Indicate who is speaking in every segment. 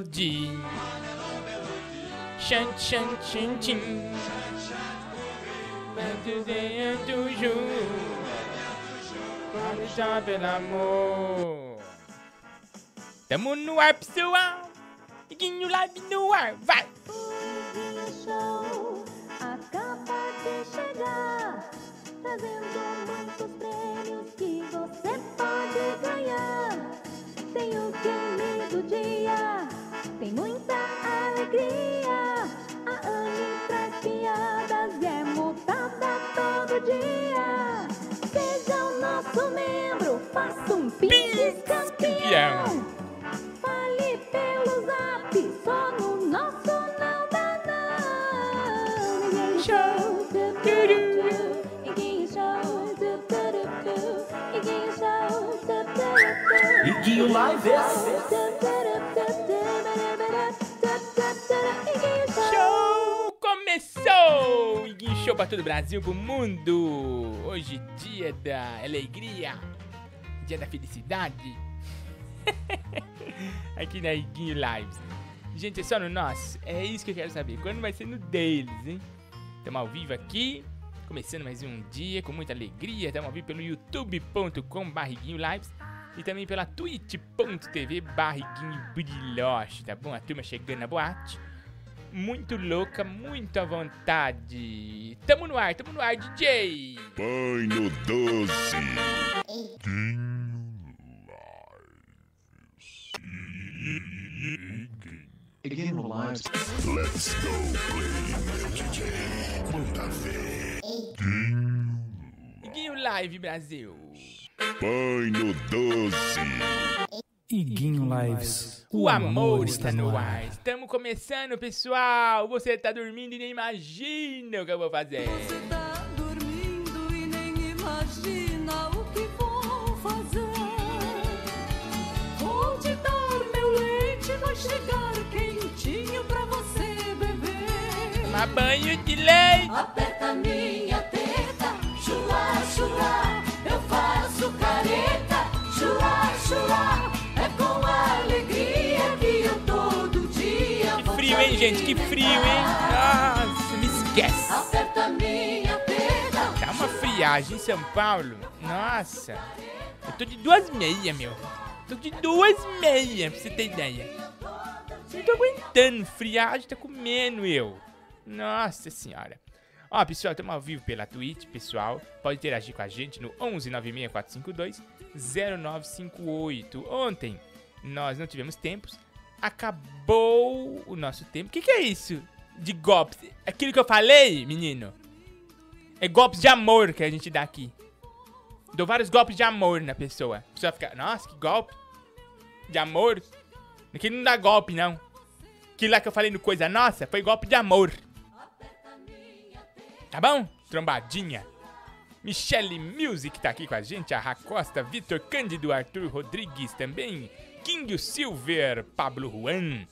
Speaker 1: mélo,
Speaker 2: Mélodie. Chan, chan, chan, tu es toujours. Comme ça, pelo amor. Tamo no ar, pessoal. Iguinho live no ar, vai.
Speaker 3: Acaba de chegar, trazendo
Speaker 2: Brasil, pro mundo! Hoje, dia da alegria, dia da felicidade. Aqui na Iguinho Lives. Gente, é só no nosso? É isso que eu quero saber. Quando vai ser no deles, hein? Estamos ao vivo aqui, começando mais um dia com muita alegria. Estamos ao vivo pelo youtube.com barriguinho lives e também pela twitch.tv barriguinho brilhoche, tá bom? A turma chegando na boate muito louca, muito à vontade. Tamo no ar, tamo no ar, DJ.
Speaker 4: Banho doce.
Speaker 5: Iguinho Lives.
Speaker 4: Let's go play DJ. Manda ver.
Speaker 2: Iguinho Live Brasil.
Speaker 4: Banho doce.
Speaker 6: Iguinho Lives.
Speaker 2: O amor está no ar. Estamos começando, pessoal. Você tá dormindo e nem imagina o que eu vou fazer.
Speaker 7: tá dormindo e nem imagina o que vou fazer. Vou te dar meu leite, vai chegar quentinho pra você beber.
Speaker 2: Tomar banho de leite.
Speaker 7: Aperta minha teta, chua, chua, eu faço careta, chua, chua,
Speaker 2: frio, hein, gente? Que frio, hein? Nossa, me esquece. Tá uma friagem em São Paulo. Nossa. Eu tô de duas meias, meu. Tô de duas meias, pra você ter ideia. Não tô aguentando. Friagem tá comendo eu. Nossa senhora. Ó, pessoal, estamos ao vivo pela Twitch, pessoal. Pode interagir com a gente no 11 96452 0958. Ontem nós não tivemos tempos. Acabou o nosso tempo. O que, que é isso de golpes? Aquilo que eu falei, menino. É golpes de amor que a gente dá aqui. Dou vários golpes de amor na pessoa. A pessoa fica, nossa, que golpe de amor. Aqui não dá golpe, não. Aquilo lá que eu falei no Coisa Nossa foi golpe de amor. Tá bom? Trombadinha. Michelle Music tá aqui com a gente. A Racosta, Vitor Cândido, Arthur Rodrigues também. King Silver, Pablo Juan.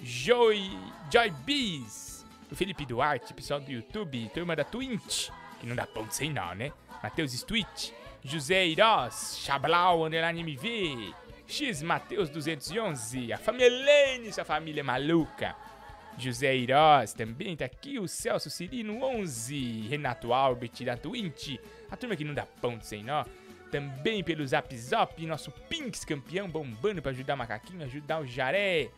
Speaker 2: Joy, Joy Bees. O Felipe Duarte, pessoal do YouTube. Turma da Twitch. Que não dá ponto sem nó, né? Matheus Twitch. José Irós. Chablau, underline MV. X Mateus 211. A família Helene, sua família maluca. José Irós também tá aqui. O Celso Cirino 11. Renato Albert da Twitch. A turma que não dá ponto sem nó. Também pelo Zap Zop, nosso Pinks campeão bombando pra ajudar o macaquinho, ajudar o jaré,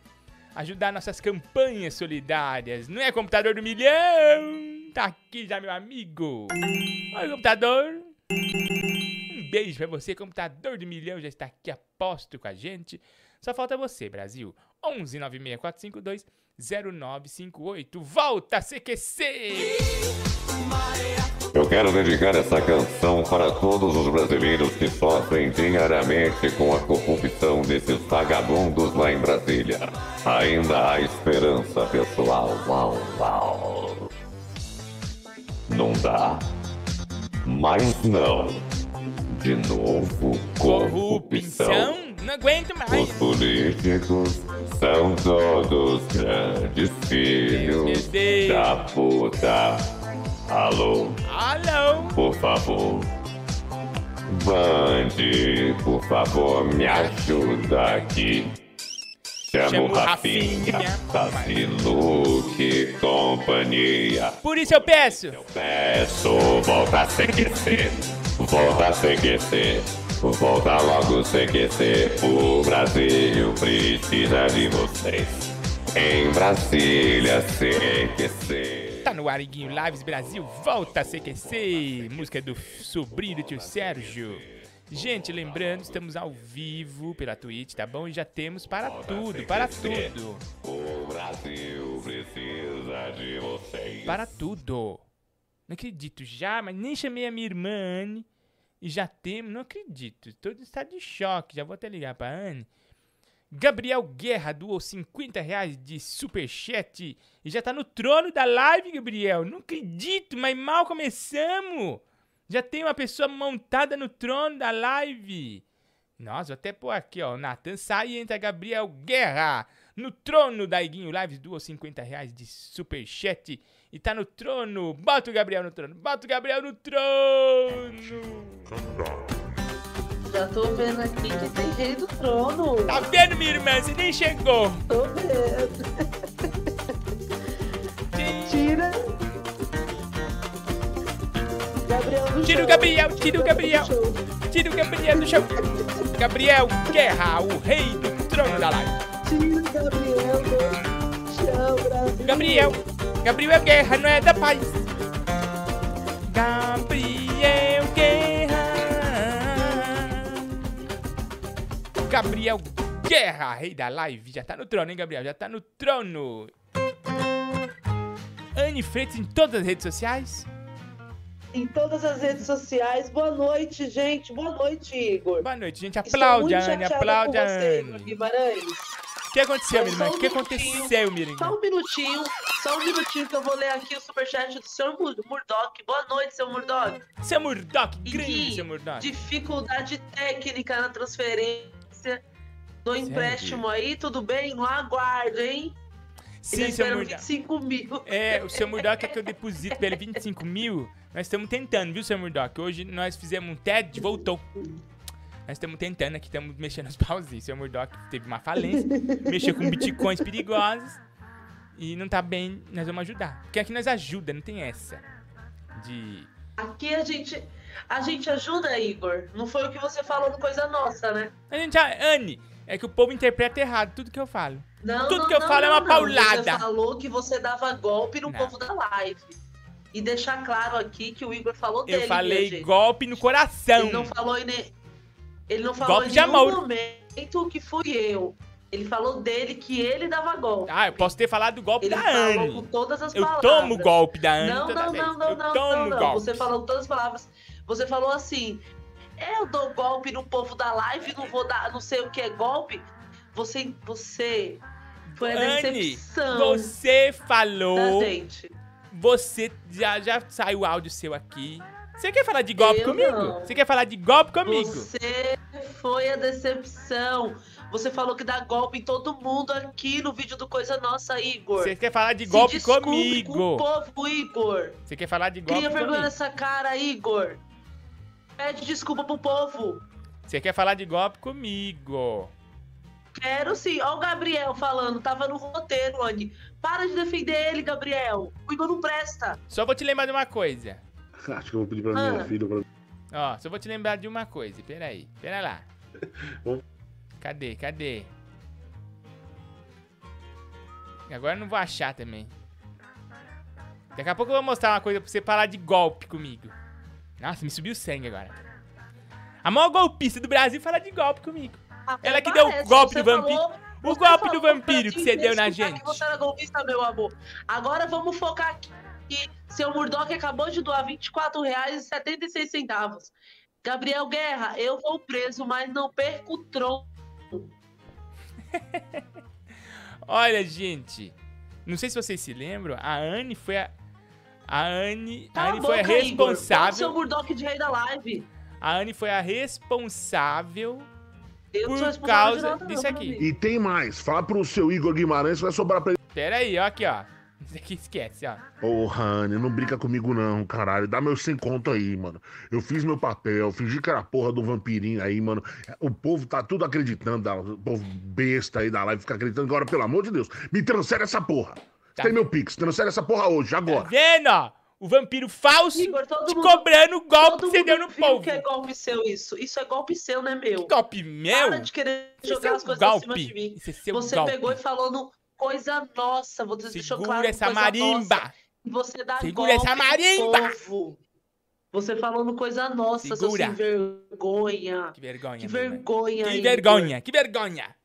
Speaker 2: ajudar nossas campanhas solidárias. Não é computador do milhão? Tá aqui já, meu amigo. Oi, computador. Um beijo pra você, computador do milhão, já está aqui aposto com a gente. Só falta você, Brasil. 11 96452 0958. Volta, CQC!
Speaker 8: Eu quero dedicar essa canção para todos os brasileiros que sofrem diariamente com a corrupção desses vagabundos lá em Brasília. Ainda há esperança, pessoal. Uau, uau. Não dá? Mas não. De novo, corrupção.
Speaker 2: Corrupção? Não aguento
Speaker 8: Os
Speaker 2: mais.
Speaker 8: políticos são todos grandes filhos da puta. Alô,
Speaker 2: Alô?
Speaker 8: por favor. Band, por favor, me ajuda aqui. Chamo Rafinha. Tassi, Luke, companhia.
Speaker 2: Por isso eu peço.
Speaker 8: Peço, volta a CQC, volta a CQC, volta logo CQC. O Brasil precisa de vocês. Em Brasília, CQC.
Speaker 2: Tá no ar, Iguinho Lives Brasil, volta a CQC, música do sobrinho do tio Sérgio. Gente, lembrando, estamos ao vivo pela Twitch, tá bom? E já temos para tudo, para tudo,
Speaker 8: O Brasil precisa de vocês.
Speaker 2: para tudo. Não acredito, já, mas nem chamei a minha irmã Anne e já temos, não acredito. Todo está de choque, já vou até ligar pra Anne. Gabriel Guerra doou 50 reais de superchat e já tá no trono da live, Gabriel. Não acredito, mas mal começamos. Já tem uma pessoa montada no trono da live. Nossa, vou até pôr aqui, ó. O Nathan sai e entra Gabriel Guerra no trono da Iguinho Lives. Doou 50 reais de superchat e tá no trono. Bota o Gabriel no trono. Bota o Gabriel no trono.
Speaker 9: Já tô vendo aqui que tem rei do trono.
Speaker 2: Tá vendo, minha irmã? Você nem chegou.
Speaker 9: Tô vendo. Tira. Gabriel do
Speaker 2: Tira o. Gabriel, tira o Gabriel. Tira o Gabriel do chão. Gabriel Guerra, o rei do trono da live.
Speaker 9: Tira o Gabriel do chão, Brasil.
Speaker 2: Gabriel, Gabriel Guerra não é da paz. Gabriel Guerra. Gabriel Guerra, rei da live. Já tá no trono, hein, Gabriel? Já tá no trono. Anne Freitas em todas as redes sociais.
Speaker 9: Em todas as redes sociais. Boa noite, gente. Boa noite, Igor.
Speaker 2: Boa noite, gente. Aplaude Anne, aplaude Anne.
Speaker 9: Guimarães.
Speaker 2: O que aconteceu, irmã?
Speaker 9: um
Speaker 2: O que aconteceu, irmã?
Speaker 9: Só um minutinho, só um minutinho que eu vou ler aqui o superchat do Mur- Murdock. Boa noite, seu Murdock.
Speaker 2: Seu Murdock, grande seu Murdock.
Speaker 9: dificuldade técnica na transferência do empréstimo aí, tudo bem? No aguardo, hein?
Speaker 2: Sim,
Speaker 9: Eles
Speaker 2: seu
Speaker 9: esperam
Speaker 2: Murdock.
Speaker 9: 25 mil.
Speaker 2: É, o seu Murdock é que eu deposito pra ele 25 mil. Nós estamos tentando, viu, seu Murdock? Hoje nós fizemos um TED, voltou. Nós estamos tentando aqui, estamos mexendo os pauzinhos. Seu Murdock teve uma falência, mexeu com bitcoins perigosos e não tá bem, nós vamos ajudar. Porque aqui nós ajuda, não tem essa. De.
Speaker 9: Aqui a gente, a gente ajuda, Igor. Não foi o que você falou no Coisa Nossa, né?
Speaker 2: A gente, ah, Anne, é que o povo interpreta errado tudo que eu falo.
Speaker 9: Não,
Speaker 2: Tudo
Speaker 9: não,
Speaker 2: que eu
Speaker 9: não,
Speaker 2: falo é uma
Speaker 9: não.
Speaker 2: paulada.
Speaker 9: Você falou que você dava golpe no
Speaker 2: Não.
Speaker 9: povo da live. E deixar claro aqui que o Igor falou dele.
Speaker 2: Eu falei
Speaker 9: gente.
Speaker 2: golpe no coração.
Speaker 9: Ele não falou em, ele não falou
Speaker 2: Golpe de
Speaker 9: nenhum momento que fui eu. Ele falou dele que ele dava golpe.
Speaker 2: Ah, eu posso ter falado do golpe
Speaker 9: Ele
Speaker 2: da
Speaker 9: falou com
Speaker 2: Anne.
Speaker 9: todas as
Speaker 2: Eu
Speaker 9: palavras.
Speaker 2: tomo o golpe da Anne
Speaker 9: Não, não, não, não,
Speaker 2: eu
Speaker 9: não,
Speaker 2: tomo
Speaker 9: não. Você falou com todas as palavras. Você falou assim: eu dou golpe no povo da live, não vou dar, não sei o que é golpe. Você, você foi a
Speaker 2: Anne,
Speaker 9: decepção
Speaker 2: você
Speaker 9: da
Speaker 2: falou.
Speaker 9: gente.
Speaker 2: Você já, já saiu o áudio seu aqui. Você quer falar de golpe
Speaker 9: Eu
Speaker 2: comigo?
Speaker 9: não.
Speaker 2: Você quer falar de golpe comigo?
Speaker 9: Você foi a decepção. Você falou que dá golpe em todo mundo aqui no vídeo do Coisa Nossa, Igor.
Speaker 2: Você quer falar de
Speaker 9: Se
Speaker 2: golpe
Speaker 9: desculpe Com o
Speaker 2: comigo?
Speaker 9: povo, Igor.
Speaker 2: Você quer falar de golpe
Speaker 9: Cria vergonha
Speaker 2: comigo?
Speaker 9: nessa cara, Igor. Pede desculpa pro povo.
Speaker 2: Você quer falar de golpe comigo?
Speaker 9: Quero sim. Ó o Gabriel falando, tava no roteiro, Andy. Para de defender ele, Gabriel. O Igor não presta.
Speaker 2: Só vou te lembrar de uma coisa.
Speaker 1: Acho que eu vou pedir pra
Speaker 9: Ah.
Speaker 1: minha filha. Pra...
Speaker 2: Ó, só vou te lembrar de uma coisa. Pera aí, pera lá. Cadê, cadê? Agora eu não vou achar também. Daqui a pouco eu vou mostrar uma coisa pra você parar de golpe comigo. Nossa, me subiu o sangue agora. A maior golpista do Brasil fala de golpe comigo.
Speaker 9: Até
Speaker 2: Ela que deu o golpe
Speaker 9: você
Speaker 2: do vampiro.
Speaker 9: falou-
Speaker 2: O golpe do vampiro que você deu na gente.
Speaker 9: Que você era golpista, meu amor. Agora vamos focar aqui. Seu Murdock acabou de doar R$ 24,76. Gabriel Guerra, eu vou preso, mas não perco o tronco.
Speaker 2: Olha, gente. Não sei se vocês se lembram, a Anne foi a. A Anne, a Anne
Speaker 9: a
Speaker 2: foi a
Speaker 9: boca, Igor.
Speaker 2: Responsável.
Speaker 9: seu Murdock de rei da live.
Speaker 2: A Anne foi a responsável.
Speaker 9: Eu
Speaker 2: Por
Speaker 9: responsável
Speaker 2: causa
Speaker 9: nada,
Speaker 2: disso aqui.
Speaker 1: E tem mais. Fala pro seu Igor Guimarães que vai sobrar pra ele.
Speaker 2: Pera aí, ó, aqui, ó. Aqui esquece, ó.
Speaker 1: Ô, Rani, não brinca comigo não, caralho. Dá meus 100 conto aí, mano. Eu fiz meu papel, fingi que era a porra do vampirinho aí, mano. O povo tá tudo acreditando, da- o povo besta aí da live fica acreditando. Agora, pelo amor de Deus, me transfere essa porra.
Speaker 2: Tá.
Speaker 1: Tem meu Pix, transfere essa porra hoje,
Speaker 2: Tá
Speaker 1: agora.
Speaker 2: vendo, ó? O vampiro falso
Speaker 9: Igor, todo
Speaker 2: te
Speaker 9: mundo-
Speaker 2: cobrando o golpe
Speaker 9: Todo
Speaker 2: que você deu no povo.
Speaker 9: que é golpe seu isso. Isso é golpe seu, né, meu?
Speaker 2: Golpe meu?
Speaker 9: Para de querer
Speaker 2: é
Speaker 9: jogar
Speaker 2: seu
Speaker 9: as coisas acima
Speaker 2: golpe.
Speaker 9: de mim.
Speaker 2: É seu
Speaker 9: Você
Speaker 2: golpe.
Speaker 9: pegou e falou no coisa nossa. Você deixou
Speaker 2: Segura
Speaker 9: claro
Speaker 2: essa
Speaker 9: coisa
Speaker 2: marimba.
Speaker 9: nossa. Você dá
Speaker 2: Segura essa marimba.
Speaker 9: povo. Você falou no coisa nossa, seu sem vergonha.
Speaker 2: Que vergonha,
Speaker 9: Que vergonha,
Speaker 2: Que vergonha, que vergonha.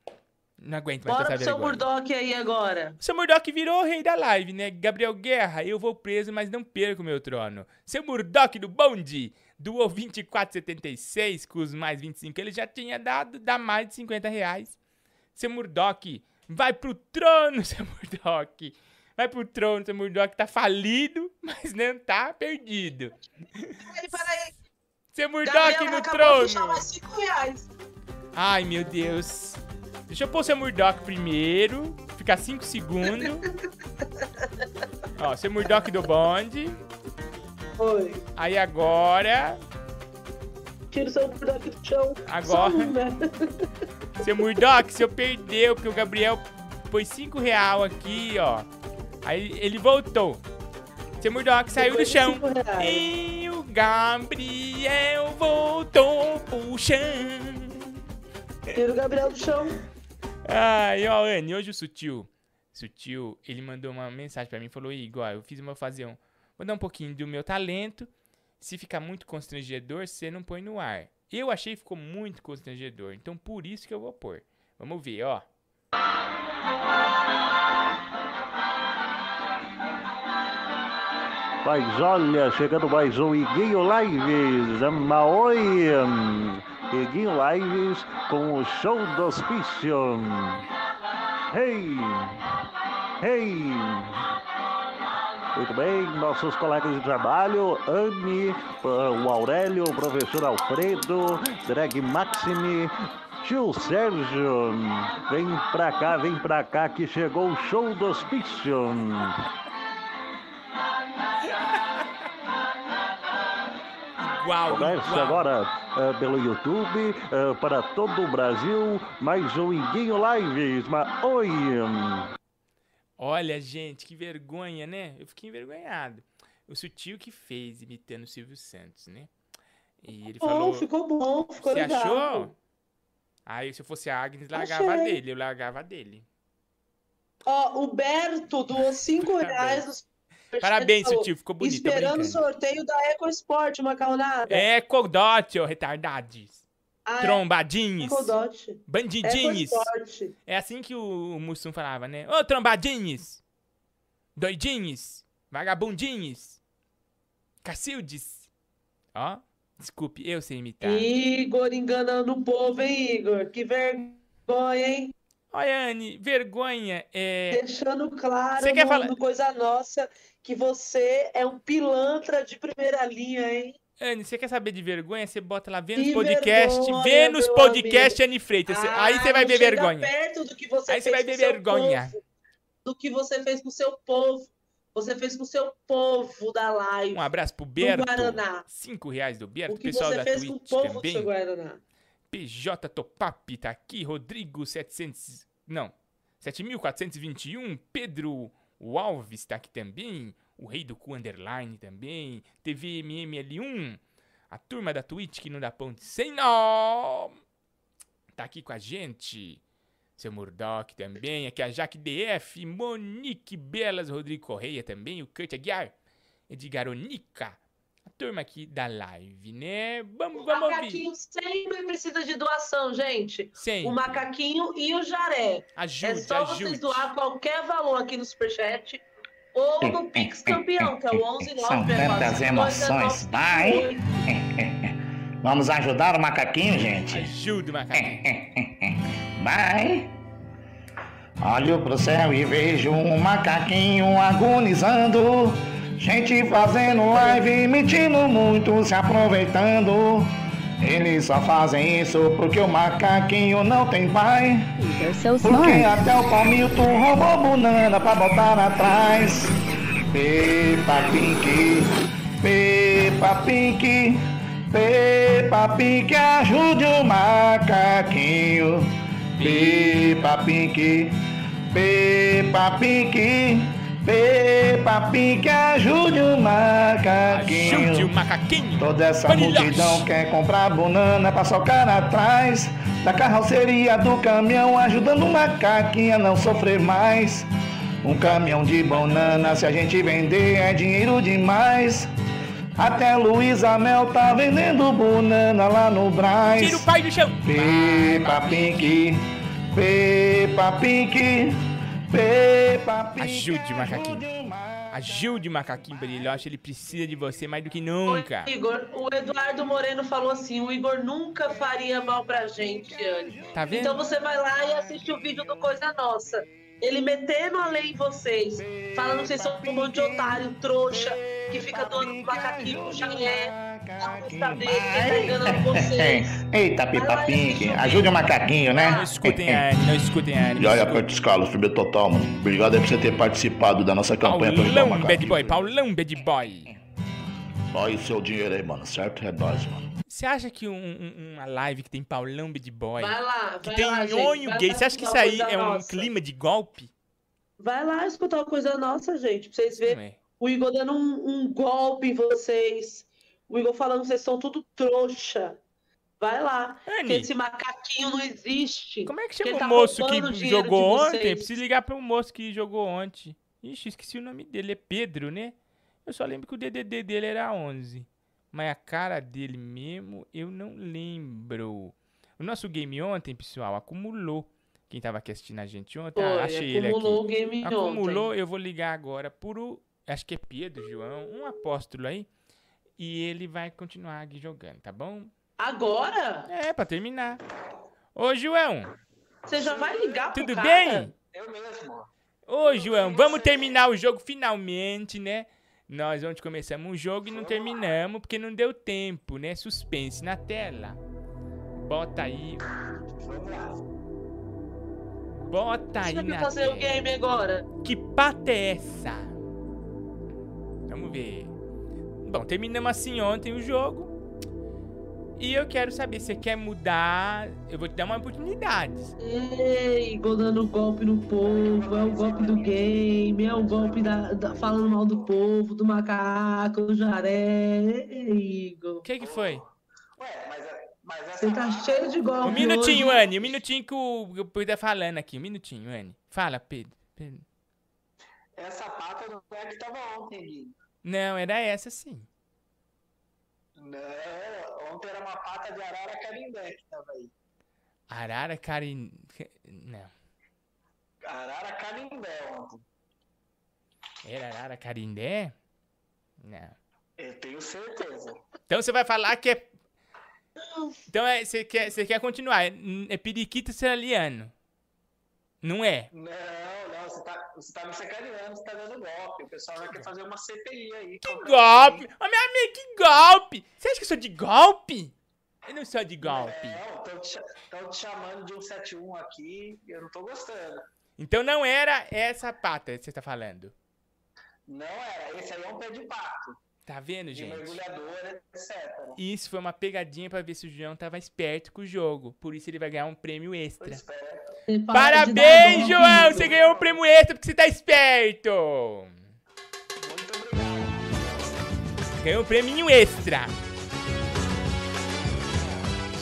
Speaker 2: Não aguento mais
Speaker 9: Bora
Speaker 2: essa
Speaker 9: pro seu
Speaker 2: vergonha.
Speaker 9: Murdock aí agora.
Speaker 2: Seu Murdock virou o rei da live, né? Gabriel Guerra, eu vou preso, mas não perco meu trono. Seu Murdock do bonde doou 24,76 com os mais 25 ele já tinha dado, dá mais de 50 reais. Seu Murdock, vai pro trono, seu Murdock. Vai pro trono, seu Murdock tá falido, mas não tá perdido.
Speaker 9: Peraí, peraí.
Speaker 2: Seu Murdock no
Speaker 9: de
Speaker 2: trono.
Speaker 9: deixar mais 5 reais.
Speaker 2: Ai, meu Deus. Deixa eu pôr o seu Murdock primeiro. Ficar 5 segundos. Ó, seu Murdock do bonde.
Speaker 9: Foi.
Speaker 2: Aí agora.
Speaker 9: Tira o seu Murdock do chão.
Speaker 2: Agora.
Speaker 9: Um, né?
Speaker 2: Seu Murdock, se eu perdeu, porque o Gabriel pôs 5 real aqui, ó. Aí ele voltou. Seu Murdock saiu do chão. E o Gabriel voltou pro chão.
Speaker 9: Tira o Gabriel do chão.
Speaker 2: Ai, ó, Anne, hoje o Sutil, Sutil, ele mandou uma mensagem pra mim, falou, Igor, eu fiz uma fazer um, vou dar um pouquinho do meu talento, se ficar muito constrangedor, você não põe no ar. Eu achei que ficou muito constrangedor, então por isso que eu vou pôr. Vamos ver, ó.
Speaker 10: Mas olha, chegando mais um Iguinho Lives. Maoi. hum, Iguinho Lives com o show do hospício. Hey! Hey! Muito bem, nossos colegas de trabalho, Anne, o Aurélio, o professor Alfredo, Drag Maxime, tio Sérgio, vem pra cá, vem pra cá que chegou o show do hospício.
Speaker 2: Igual,
Speaker 10: Começa
Speaker 2: igual.
Speaker 10: agora eh, pelo YouTube eh, para todo o Brasil, mais um Iguinho Lives. Mas, oi!
Speaker 2: Olha, gente, que vergonha, né? Eu fiquei envergonhado. O Sutil que fez, imitando o Silvio Santos, né? E ele
Speaker 9: Bom,
Speaker 2: falou...
Speaker 9: ficou bom, ficou
Speaker 2: Você
Speaker 9: legal.
Speaker 2: achou? Aí, se eu fosse a Agnes, largava
Speaker 9: Achei.
Speaker 2: dele. Eu largava dele.
Speaker 9: Ó, o Berto doou 5 reais no superchat,
Speaker 2: Parabéns,
Speaker 9: falou,
Speaker 2: Sutil. Ficou bonito.
Speaker 9: Esperando o sorteio da EcoSport, macarronada.
Speaker 2: É Codote, ô retardades.
Speaker 9: Ah, é
Speaker 2: Trombadinhos.
Speaker 9: Ecodote.
Speaker 2: Bandidinhos.
Speaker 9: EcoSport.
Speaker 2: É assim que o, o Mussum falava, né? Ô, trombadinhos. Doidinhos. Vagabundinhos. Cacildes. Ó, desculpe, eu sei imitar.
Speaker 9: Igor enganando o povo, hein, Igor? Que vergonha, hein?
Speaker 2: Olha, Anne, vergonha é...
Speaker 9: Deixando claro
Speaker 2: Você quer falar-
Speaker 9: Coisa Nossa que você é um pilantra de primeira linha, hein?
Speaker 2: Anne, você quer saber de vergonha? Você bota lá Vênus
Speaker 9: Que
Speaker 2: Podcast.
Speaker 9: vergonha,
Speaker 2: Vênus Podcast Anne Freitas.
Speaker 9: Ah,
Speaker 2: aí você vai ver vergonha.
Speaker 9: perto do que você
Speaker 2: Aí você vai ver vergonha.
Speaker 9: povo, do que você fez com o seu povo. Você fez com o seu povo da live.
Speaker 2: Um abraço pro
Speaker 9: do
Speaker 2: Berto.
Speaker 9: Guaraná.
Speaker 2: Cinco reais do Berto.
Speaker 9: O que
Speaker 2: Pessoal
Speaker 9: você
Speaker 2: da
Speaker 9: fez com o
Speaker 2: Twitch
Speaker 9: povo do
Speaker 2: também.
Speaker 9: seu Guaraná.
Speaker 2: PJ Topap tá aqui. Rodrigo 700... Não. 7421. Pedro Alves tá aqui também. O Rei do Cu Underline também. TVMML1. A turma da Twitch que não dá ponte sem nó. Tá aqui com a gente. Seu Murdock também. Aqui a Jaque DF. Monique Belas. Rodrigo Correia também. O Kurt Aguiar. Edgar Onica. A turma aqui da live, né? Vamos,
Speaker 9: O
Speaker 2: vamos ouvir.
Speaker 9: macaquinho sempre precisa de doação, gente.
Speaker 2: Sempre.
Speaker 9: O macaquinho e o jaré.
Speaker 2: Ajude,
Speaker 9: é só
Speaker 2: ajude.
Speaker 9: vocês doar qualquer valor aqui no Superchat ou no Pix Campeão, que é o 11
Speaker 11: São tantas emoções, vai! Vamos ajudar o macaquinho, gente?
Speaker 2: Ajuda o macaquinho.
Speaker 11: Vai! Olho pro céu e vejo um macaquinho agonizando. Gente fazendo live, mentindo muito, se aproveitando. Eles só fazem isso porque o macaquinho não tem pai.
Speaker 3: Seus
Speaker 11: Porque até o palmito roubou banana pra botar atrás. Peppa Pink, Peppa Pink, Peppa Pink, ajude o macaquinho. Peppa Pink, Peppa Pink, Peppa Pink, ajude o macaquinho.
Speaker 2: Ajude o macaquinho.
Speaker 11: Toda essa multidão quer comprar banana pra socar atrás da carroceria do caminhão, ajudando o macaquinho a não sofrer mais. Um caminhão de banana, se a gente vender, é dinheiro demais. Até Luísa Mel tá vendendo banana lá no Braz.
Speaker 2: Tira o pai do chão.
Speaker 11: Peppa Pink, Peppa Pink.
Speaker 2: Ajude o macaquinho. Ajude o macaquinho brilhoche, ele precisa de você mais do que nunca.
Speaker 9: Igor, o Eduardo Moreno falou assim: o Igor nunca faria mal pra gente, Anne.
Speaker 2: Tá vendo?
Speaker 9: Então você vai lá e assiste o vídeo do Coisa Nossa. Ele metendo a lei em vocês, falando que vocês são um monte de otário, trouxa, que fica doando macaquinho pro chalé, tá.
Speaker 11: Eita, Peppa Pink, ajude o macaquinho, né?
Speaker 2: Não escutem a Anne, não escutem a Anne.
Speaker 12: E olha, Curtis Carlos, firme total, mano. Obrigado aí por você ter participado da nossa campanha pra ajudar o
Speaker 2: Paulão, bad boy, Paulão, bad boy.
Speaker 12: Olha o seu dinheiro aí, mano, certo? É nóis, mano.
Speaker 2: Você acha que um- um- uma live que tem Paulão Bad Boy,
Speaker 9: Vai lá,
Speaker 2: que
Speaker 9: vai
Speaker 2: tem
Speaker 9: lá,
Speaker 2: nhonho gay, você acha que isso aí é um
Speaker 9: Nossa.
Speaker 2: clima de golpe?
Speaker 9: Vai lá escutar o Coisa Nossa, gente, pra vocês verem.
Speaker 2: é.
Speaker 9: O Igor dando um, um golpe em vocês. O Igor falando que vocês são tudo trouxa. Vai lá. Que esse macaquinho não existe.
Speaker 2: Como é que chama o
Speaker 9: tá
Speaker 2: moço que jogou ontem? Preciso ligar pro moço que jogou ontem. Ixi, esqueci o nome dele, é Pedro, né? Eu só lembro que o DDD dele era 11. Mas a cara dele mesmo, eu não lembro. O nosso game ontem, pessoal, acumulou. Quem tava aqui assistindo a gente ontem, ah,
Speaker 9: Foi,
Speaker 2: achei ele aqui.
Speaker 9: acumulou o game
Speaker 2: Acumulou,
Speaker 9: ontem.
Speaker 2: eu vou ligar agora por o. Acho que é Pedro, João, um apóstolo aí. E ele vai continuar aqui jogando, tá bom?
Speaker 9: Agora?
Speaker 2: É, pra terminar. Ô, João,
Speaker 9: Você já vai ligar pro
Speaker 2: tudo
Speaker 9: cara?
Speaker 2: bem?
Speaker 13: Eu mesmo.
Speaker 2: Ô, João, vamos terminar o jogo finalmente, né? Nós ontem começamos um jogo e não terminamos porque não deu tempo, né? Suspense na tela. Bota aí. Bota aí
Speaker 9: Deixa eu
Speaker 2: na
Speaker 9: fazer o
Speaker 2: tela.
Speaker 9: game agora.
Speaker 2: Que pata é essa? Vamos ver. Bom, terminamos assim ontem o jogo. E eu quero saber, você quer mudar? Eu vou te dar uma oportunidade.
Speaker 9: Ei, Igor dando golpe no povo, é o golpe do game, é o golpe da, da- falando mal do povo, do macaco, do jaré. Ei, Igor.
Speaker 2: O que que foi?
Speaker 13: Ué, mas, mas essa
Speaker 9: Você tá cheio de golpe.
Speaker 2: Um minutinho,
Speaker 9: hoje.
Speaker 2: Anne. Um minutinho que o Pedro tá falando aqui. Um minutinho, Anne. Fala, Pedro. Pedro.
Speaker 13: Essa pata não é a que tava ontem, Gui.
Speaker 2: Não, era essa sim.
Speaker 13: Não, ontem era uma pata de arara carimbé que tava aí.
Speaker 2: Arara Carin... Não.
Speaker 13: Arara carimbé ontem.
Speaker 2: Era Arara Carindé? Não.
Speaker 13: Eu tenho certeza.
Speaker 2: Então você vai falar que é... Então é, você, quer, você quer continuar. É, é periquito seraliano. Não é?
Speaker 13: Não, não, você tá, você tá me sacaneando, você tá dando golpe. O pessoal vai querer fazer uma CPI aí. Que
Speaker 2: Golpe! Ô, meu amigo, que golpe! Você acha que eu sou de golpe? Eu não sou de golpe.
Speaker 13: Não, estão te, te chamando de 171 aqui e eu não tô gostando.
Speaker 2: Então não era essa pata que você tá falando.
Speaker 13: Não era, esse aí é um pé de pato,
Speaker 2: Tá vendo,
Speaker 13: de
Speaker 2: gente?
Speaker 13: mergulhador, etc.
Speaker 2: Isso foi uma pegadinha pra ver se o João tava esperto com o jogo. Por isso ele vai ganhar um prêmio extra.
Speaker 9: Para
Speaker 2: Parabéns, João! Você ganhou um prêmio extra porque você tá esperto!
Speaker 13: Muito obrigado.
Speaker 2: Ganhou um prêmio extra.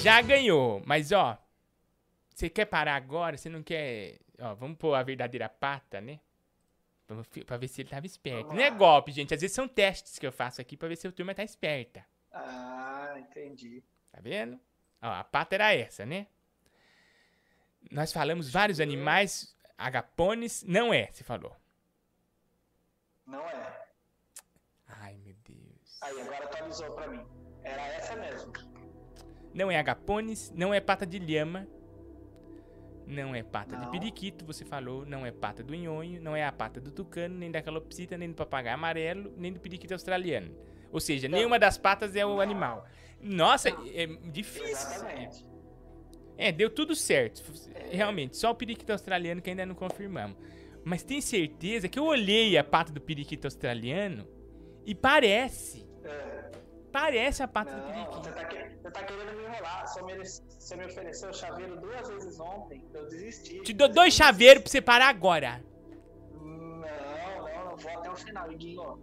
Speaker 2: Já ganhou, mas ó. Você quer parar agora? Você não quer. Ó, vamos pôr a verdadeira pata, né? Pra ver se ele tava esperto. Não é golpe, gente. Às vezes são testes que eu faço aqui pra ver se a turma tá esperta.
Speaker 13: Ah, entendi.
Speaker 2: Tá vendo? Ó, a pata era essa, né? Nós falamos vários animais. Agapones. Não é, você falou.
Speaker 13: Não é.
Speaker 2: Ai, meu Deus.
Speaker 13: Aí, agora atualizou pra mim. Era essa mesmo.
Speaker 2: Não é agapones. Não é pata de lhama. Não é pata de
Speaker 13: Não.
Speaker 2: periquito, você falou. Não é pata do nhonho. Não é a pata do tucano, nem da calopsita, nem do papagaio amarelo, nem do periquito australiano. Ou seja, nenhuma das patas é o animal. Nossa, é difícil.
Speaker 13: Exatamente.
Speaker 2: É, deu tudo certo. Realmente, só o periquito australiano que ainda não confirmamos. Mas tem certeza que eu olhei a pata do periquito australiano e parece. Parece a pata do
Speaker 13: Não,
Speaker 2: periquito.
Speaker 13: você tá, que- você tá querendo me enrolar. Você me, você me ofereceu chaveiro duas vezes ontem, eu desisti.
Speaker 2: Te dou dois chaveiros pra você parar agora.
Speaker 13: Não, não, não vou até o final, Iguinho.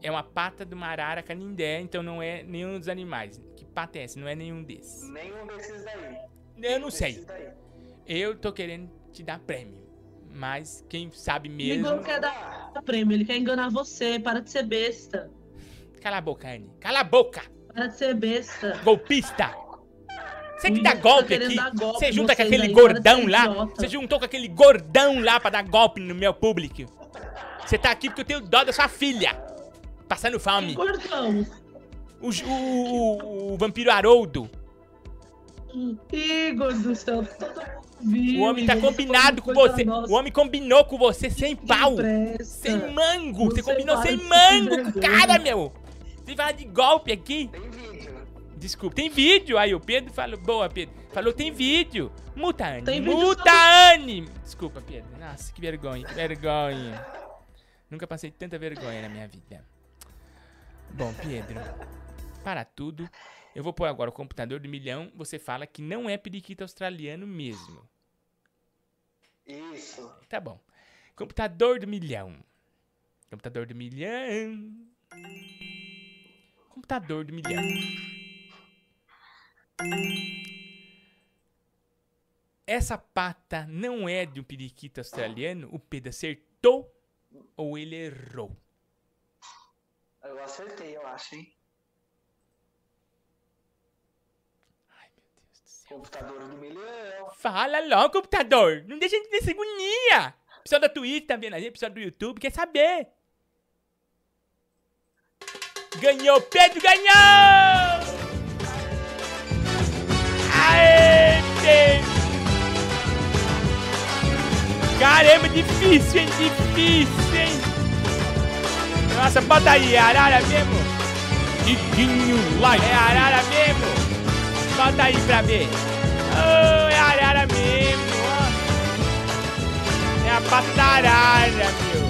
Speaker 2: É uma pata de uma arara canindé, então não é nenhum dos animais. Que pata é essa? Não é nenhum desses.
Speaker 13: Nenhum desses daí.
Speaker 2: Eu não sei. Eu tô querendo te dar prêmio. Mas quem sabe
Speaker 9: O
Speaker 2: mesmo.
Speaker 9: Igor quer dar prêmio, ele quer enganar você. Para de ser besta.
Speaker 2: Cala a boca, Anne. Cala a boca!
Speaker 9: Para de ser besta.
Speaker 2: Golpista! Você que dá
Speaker 9: tá
Speaker 2: golpe aqui.
Speaker 9: golpe
Speaker 2: Você junta com aquele
Speaker 9: aí,
Speaker 2: gordão lá.
Speaker 9: idiota.
Speaker 2: Você juntou com aquele gordão lá pra dar golpe no meu público. Você tá aqui porque eu tenho dó da sua filha. Passando fome.
Speaker 9: Gordão.
Speaker 2: O, o, o, vampiro Haroldo.
Speaker 9: Igor do céu, todo viu,
Speaker 2: O homem tá combinado com você.
Speaker 9: nossa.
Speaker 2: O homem combinou com você sem pau. Sem mango. Você
Speaker 9: Você
Speaker 2: combinou sem mango com o cara, meu. Você fala de golpe aqui.
Speaker 13: Tem vídeo.
Speaker 2: Desculpa, tem vídeo. Aí o Pedro falou. Boa, Pedro. Falou, tem vídeo. Muta, Anne.
Speaker 9: Tem só
Speaker 2: Anne. Desculpa, Pedro. Nossa, que vergonha, que vergonha. Nunca passei tanta vergonha na minha vida. Bom, Pedro, para tudo. Eu vou pôr agora o computador do milhão. Você fala que não é periquito australiano mesmo.
Speaker 13: Isso.
Speaker 2: Tá bom. Computador do milhão. Computador do milhão. Computador do milhão. Essa pata não é de um periquito australiano? O Pedro acertou ou ele errou?
Speaker 13: Eu acertei, eu acho, hein? Computador do milhão.
Speaker 2: Fala logo, computador. Não deixa a gente ter seguninha. Pessoal da Twitch tá vendo a gente, pessoal do YouTube, quer saber? Ganhou, Pedro ganhou! Aê, Pedro! Caramba, difícil, hein? Difícil, hein? Nossa, bota aí, é arara mesmo? Diguinho Live. É arara mesmo? Bota aí pra ver. Oh, é arara mesmo. É a patarara, meu.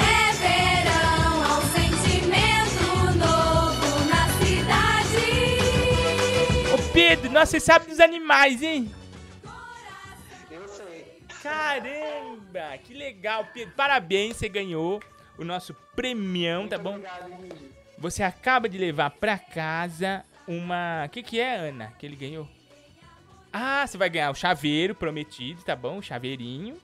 Speaker 7: É verão, há um sentimento novo na cidade.
Speaker 2: Ô Pedro, nossa, você sabe dos animais, hein?
Speaker 13: Eu sei.
Speaker 2: Caramba, que legal, Pedro. Parabéns, você ganhou o nosso premião, tá bom?
Speaker 13: Obrigado.
Speaker 2: Você acaba de levar pra casa uma. O que, que é, Ana? Que ele ganhou? Ah, você vai ganhar o chaveiro prometido, tá bom? O chaveirinho.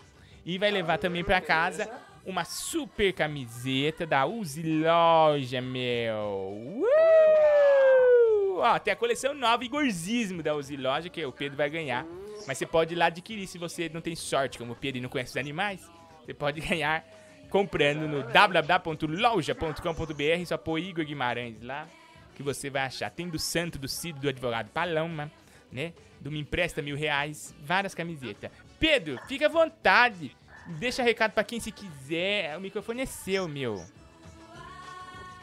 Speaker 2: E vai levar também pra casa uma super camiseta da Uzi Loja, meu. Uh! Ó, tem a coleção nova Igorzismo da Uzi Loja, que o Pedro vai ganhar. Mas você pode ir lá adquirir se você não tem sorte, como o Pedro e não conhece os animais. Você pode ganhar comprando no www.loja.com.br. Só pôr Igor Guimarães lá, que você vai achar. Tem do Santo, do Cido, do Advogado Paloma, né? Do Me Empresta Mil Reais, várias camisetas. Pedro, fica à vontade. Deixa recado pra quem se quiser. O microfone é seu, meu.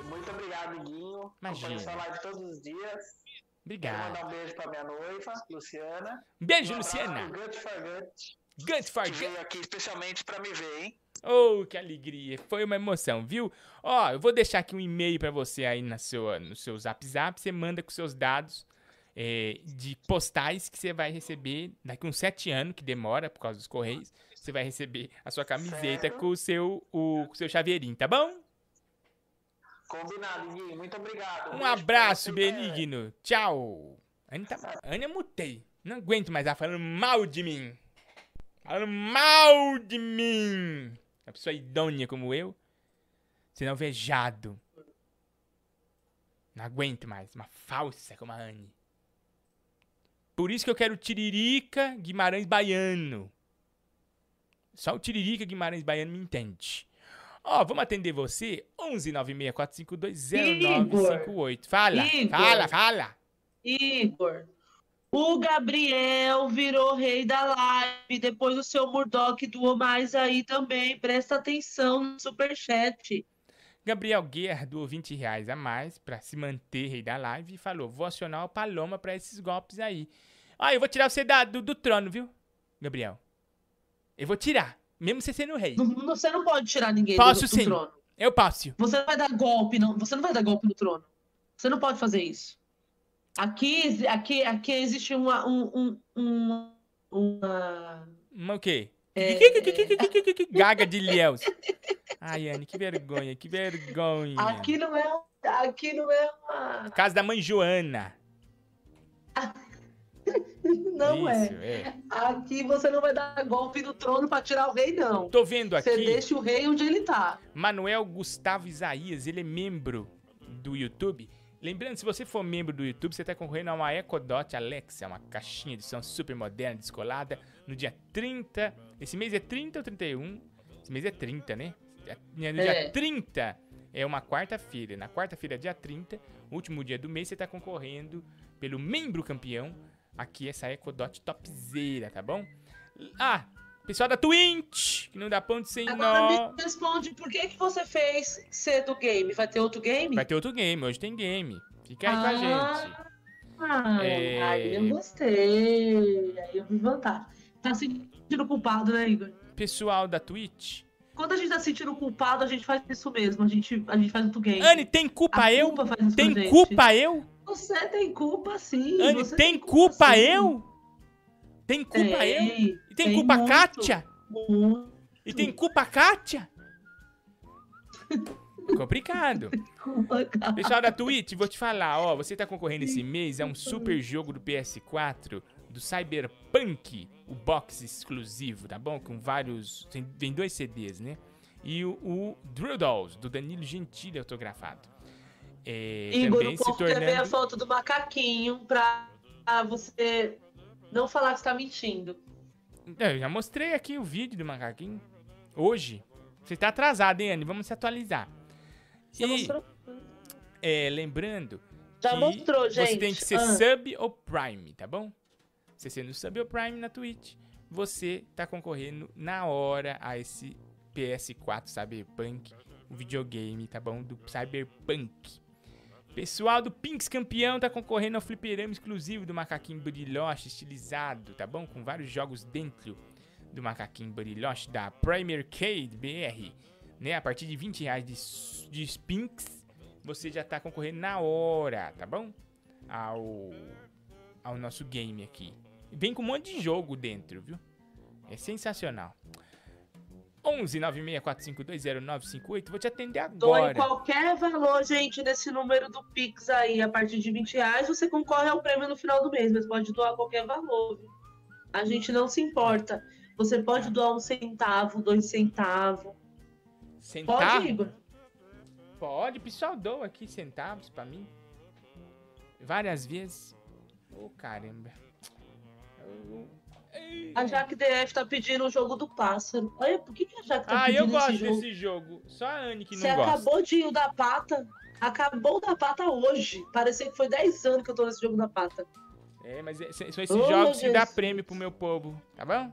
Speaker 13: Muito obrigado, Iguinho.
Speaker 2: Imagina.
Speaker 13: Acompanho live todos os dias. Quero
Speaker 2: Obrigado.
Speaker 13: mandar um beijo pra minha noiva, Luciana.
Speaker 2: Beijo,
Speaker 13: Um
Speaker 2: Luciana.
Speaker 13: Gut for Gut,
Speaker 2: Gut for Gut.
Speaker 13: veio aqui especialmente pra me ver, hein?
Speaker 2: Oh, que alegria. Foi uma emoção, viu? Ó, eu vou deixar aqui um e-mail pra você aí na sua, no seu Zap Zap. Você manda com seus dados é, de postais que você vai receber daqui uns sete anos, que demora por causa dos correios. Você vai receber a sua camiseta
Speaker 13: Certo.
Speaker 2: com o seu, o, com o seu chaveirinho, tá bom?
Speaker 13: Combinado, Iguinho. Muito obrigado.
Speaker 2: Um abraço, benigno. Tchau. Ana, tá... Ana, mutei. Não aguento mais ela falando mal de mim. Falando mal de mim. Uma pessoa idônea como eu. Sendo alvejado. Não aguento mais. Uma falsa como a Anne. Por isso que eu quero Tiririca Guimarães Baiano. Só o Tiririca Guimarães Baiano me entende. Ó, vamos atender você? 11 964520958. Fala,
Speaker 9: Igor.
Speaker 2: fala, fala.
Speaker 9: Igor, o Gabriel virou rei da live. Depois o seu Murdock doou mais aí também. Presta atenção no superchat.
Speaker 2: Gabriel Guerra doou 20 reais a mais pra se manter rei da live e falou: vou acionar o Paloma pra esses golpes aí. Ah, eu vou tirar você da, do, do trono, viu, Gabriel? Eu vou tirar, mesmo você sendo rei.
Speaker 9: Não- Você não pode tirar ninguém do-
Speaker 2: Posso
Speaker 9: do,
Speaker 2: sim.
Speaker 9: trono.
Speaker 2: Eu posso.
Speaker 9: Você não vai dar golpe, não. Você não vai dar golpe no trono. Você não pode fazer isso. Aqui, aqui, aqui existe uma, um, um, um- uma.
Speaker 2: Mas o quê?
Speaker 9: É.
Speaker 2: Gaga de Liels. Ai, Anne, que vergonha, que vergonha.
Speaker 9: Aqui não é, aqui não é uma.
Speaker 2: Casa da mãe Joana.
Speaker 9: Não
Speaker 2: Isso,
Speaker 9: é.
Speaker 2: é.
Speaker 9: Aqui você não vai dar golpe no trono pra tirar o rei, não.
Speaker 2: Tô vendo
Speaker 9: Você
Speaker 2: aqui.
Speaker 9: deixa o rei onde ele tá.
Speaker 2: Manuel Gustavo Isaías, ele é membro do YouTube. Lembrando, se você for membro do YouTube, você está concorrendo a uma Echo Dot Alexa, uma caixinha de som super moderna, descolada, no dia 30. Esse mês é 30 ou 31? Esse mês é 30, né? No
Speaker 9: É.
Speaker 2: dia 30 é uma quarta-feira. Na quarta-feira, dia 30, último dia do mês, você está concorrendo pelo membro campeão. Aqui, essa Echo Dot topzera, tá bom? Ah, pessoal da Twitch, que não dá ponto sem
Speaker 9: Agora
Speaker 2: nó.
Speaker 9: me responde, por que, que você fez ser do game? Vai ter outro game?
Speaker 2: Vai ter outro game, hoje tem game. Fica aí com a gente.
Speaker 9: Ah,
Speaker 2: É.
Speaker 9: Eu gostei. Aí eu vi vantagem. Tá se sentindo culpado, né, Igor?
Speaker 2: Pessoal da Twitch.
Speaker 9: Quando a gente tá se sentindo culpado, a gente faz isso mesmo. A gente, a gente faz outro game.
Speaker 2: Anne, tem culpa
Speaker 9: A
Speaker 2: eu?
Speaker 9: culpa
Speaker 2: Tem culpa eu?
Speaker 9: Você tem culpa, sim.
Speaker 2: Anne,
Speaker 9: você
Speaker 2: tem culpa
Speaker 9: sim.
Speaker 2: eu? Tem culpa
Speaker 9: Tem,
Speaker 2: eu? E tem,
Speaker 9: tem
Speaker 2: culpa
Speaker 9: muito.
Speaker 2: Kátia?
Speaker 9: Muito.
Speaker 2: E tem culpa Kátia? Complicado. Pessoal da Twitch, vou te falar, ó, você tá concorrendo esse mês a um super jogo do PS4 do Cyberpunk, o box exclusivo, tá bom? Com vários, tem, vem dois CDs, né? E o, o Drill Dolls, do Danilo Gentili autografado. É,
Speaker 9: Igor,
Speaker 2: também
Speaker 9: o
Speaker 2: se
Speaker 9: povo quer ver a
Speaker 2: tornando...
Speaker 9: foto do macaquinho pra você não falar que você tá mentindo.
Speaker 2: É, Eu já mostrei aqui o vídeo do macaquinho. Hoje. Você tá atrasado, hein, Anne? Vamos se atualizar.
Speaker 9: Você mostrou?
Speaker 2: É, lembrando.
Speaker 9: Já mostrou,
Speaker 2: Você
Speaker 9: gente.
Speaker 2: tem que ser
Speaker 9: Ah.
Speaker 2: sub ou prime, tá bom? Você sendo sub ou prime na Twitch, você tá concorrendo na hora a esse PS4 Cyberpunk, o videogame, tá bom? Do Cyberpunk. Pessoal do Pinks Campeão tá concorrendo ao fliperama exclusivo do Macaquinho Buriloche estilizado, tá bom? Com vários jogos dentro do Macaquinho Buriloche da Premier Arcade BR, né? A partir de 20 reais de, de Pinks, você já tá concorrendo na hora, tá bom? Ao, ao nosso game aqui. Vem com um monte de jogo dentro, viu? É sensacional. 11 964520958, vou te atender
Speaker 9: Doe
Speaker 2: agora.
Speaker 9: qualquer valor, gente, nesse número do Pix aí, a partir de 20 reais, você concorre ao prêmio no final do mês, mas pode doar qualquer valor. viu? A gente não se importa. Você pode doar um centavo, dois centavos.
Speaker 2: Centavo?
Speaker 9: Pode, Igor?
Speaker 2: Pode, pessoal, dou aqui centavos pra mim. Várias vezes. Ô, caramba. Eu-
Speaker 9: A Jaque DF tá pedindo o jogo do pássaro. Olha, por que, que a Jaque tá
Speaker 2: Ah,
Speaker 9: pedindo
Speaker 2: eu gosto
Speaker 9: esse jogo?
Speaker 2: desse jogo. Só a Anne que não
Speaker 9: Você
Speaker 2: gosta.
Speaker 9: acabou de ir o da pata. Acabou da pata hoje. Parecia que foi 10 anos que eu tô nesse jogo da pata.
Speaker 2: É, mas é- são esses
Speaker 9: Oh,
Speaker 2: jogos que dá prêmio pro meu povo, tá bom?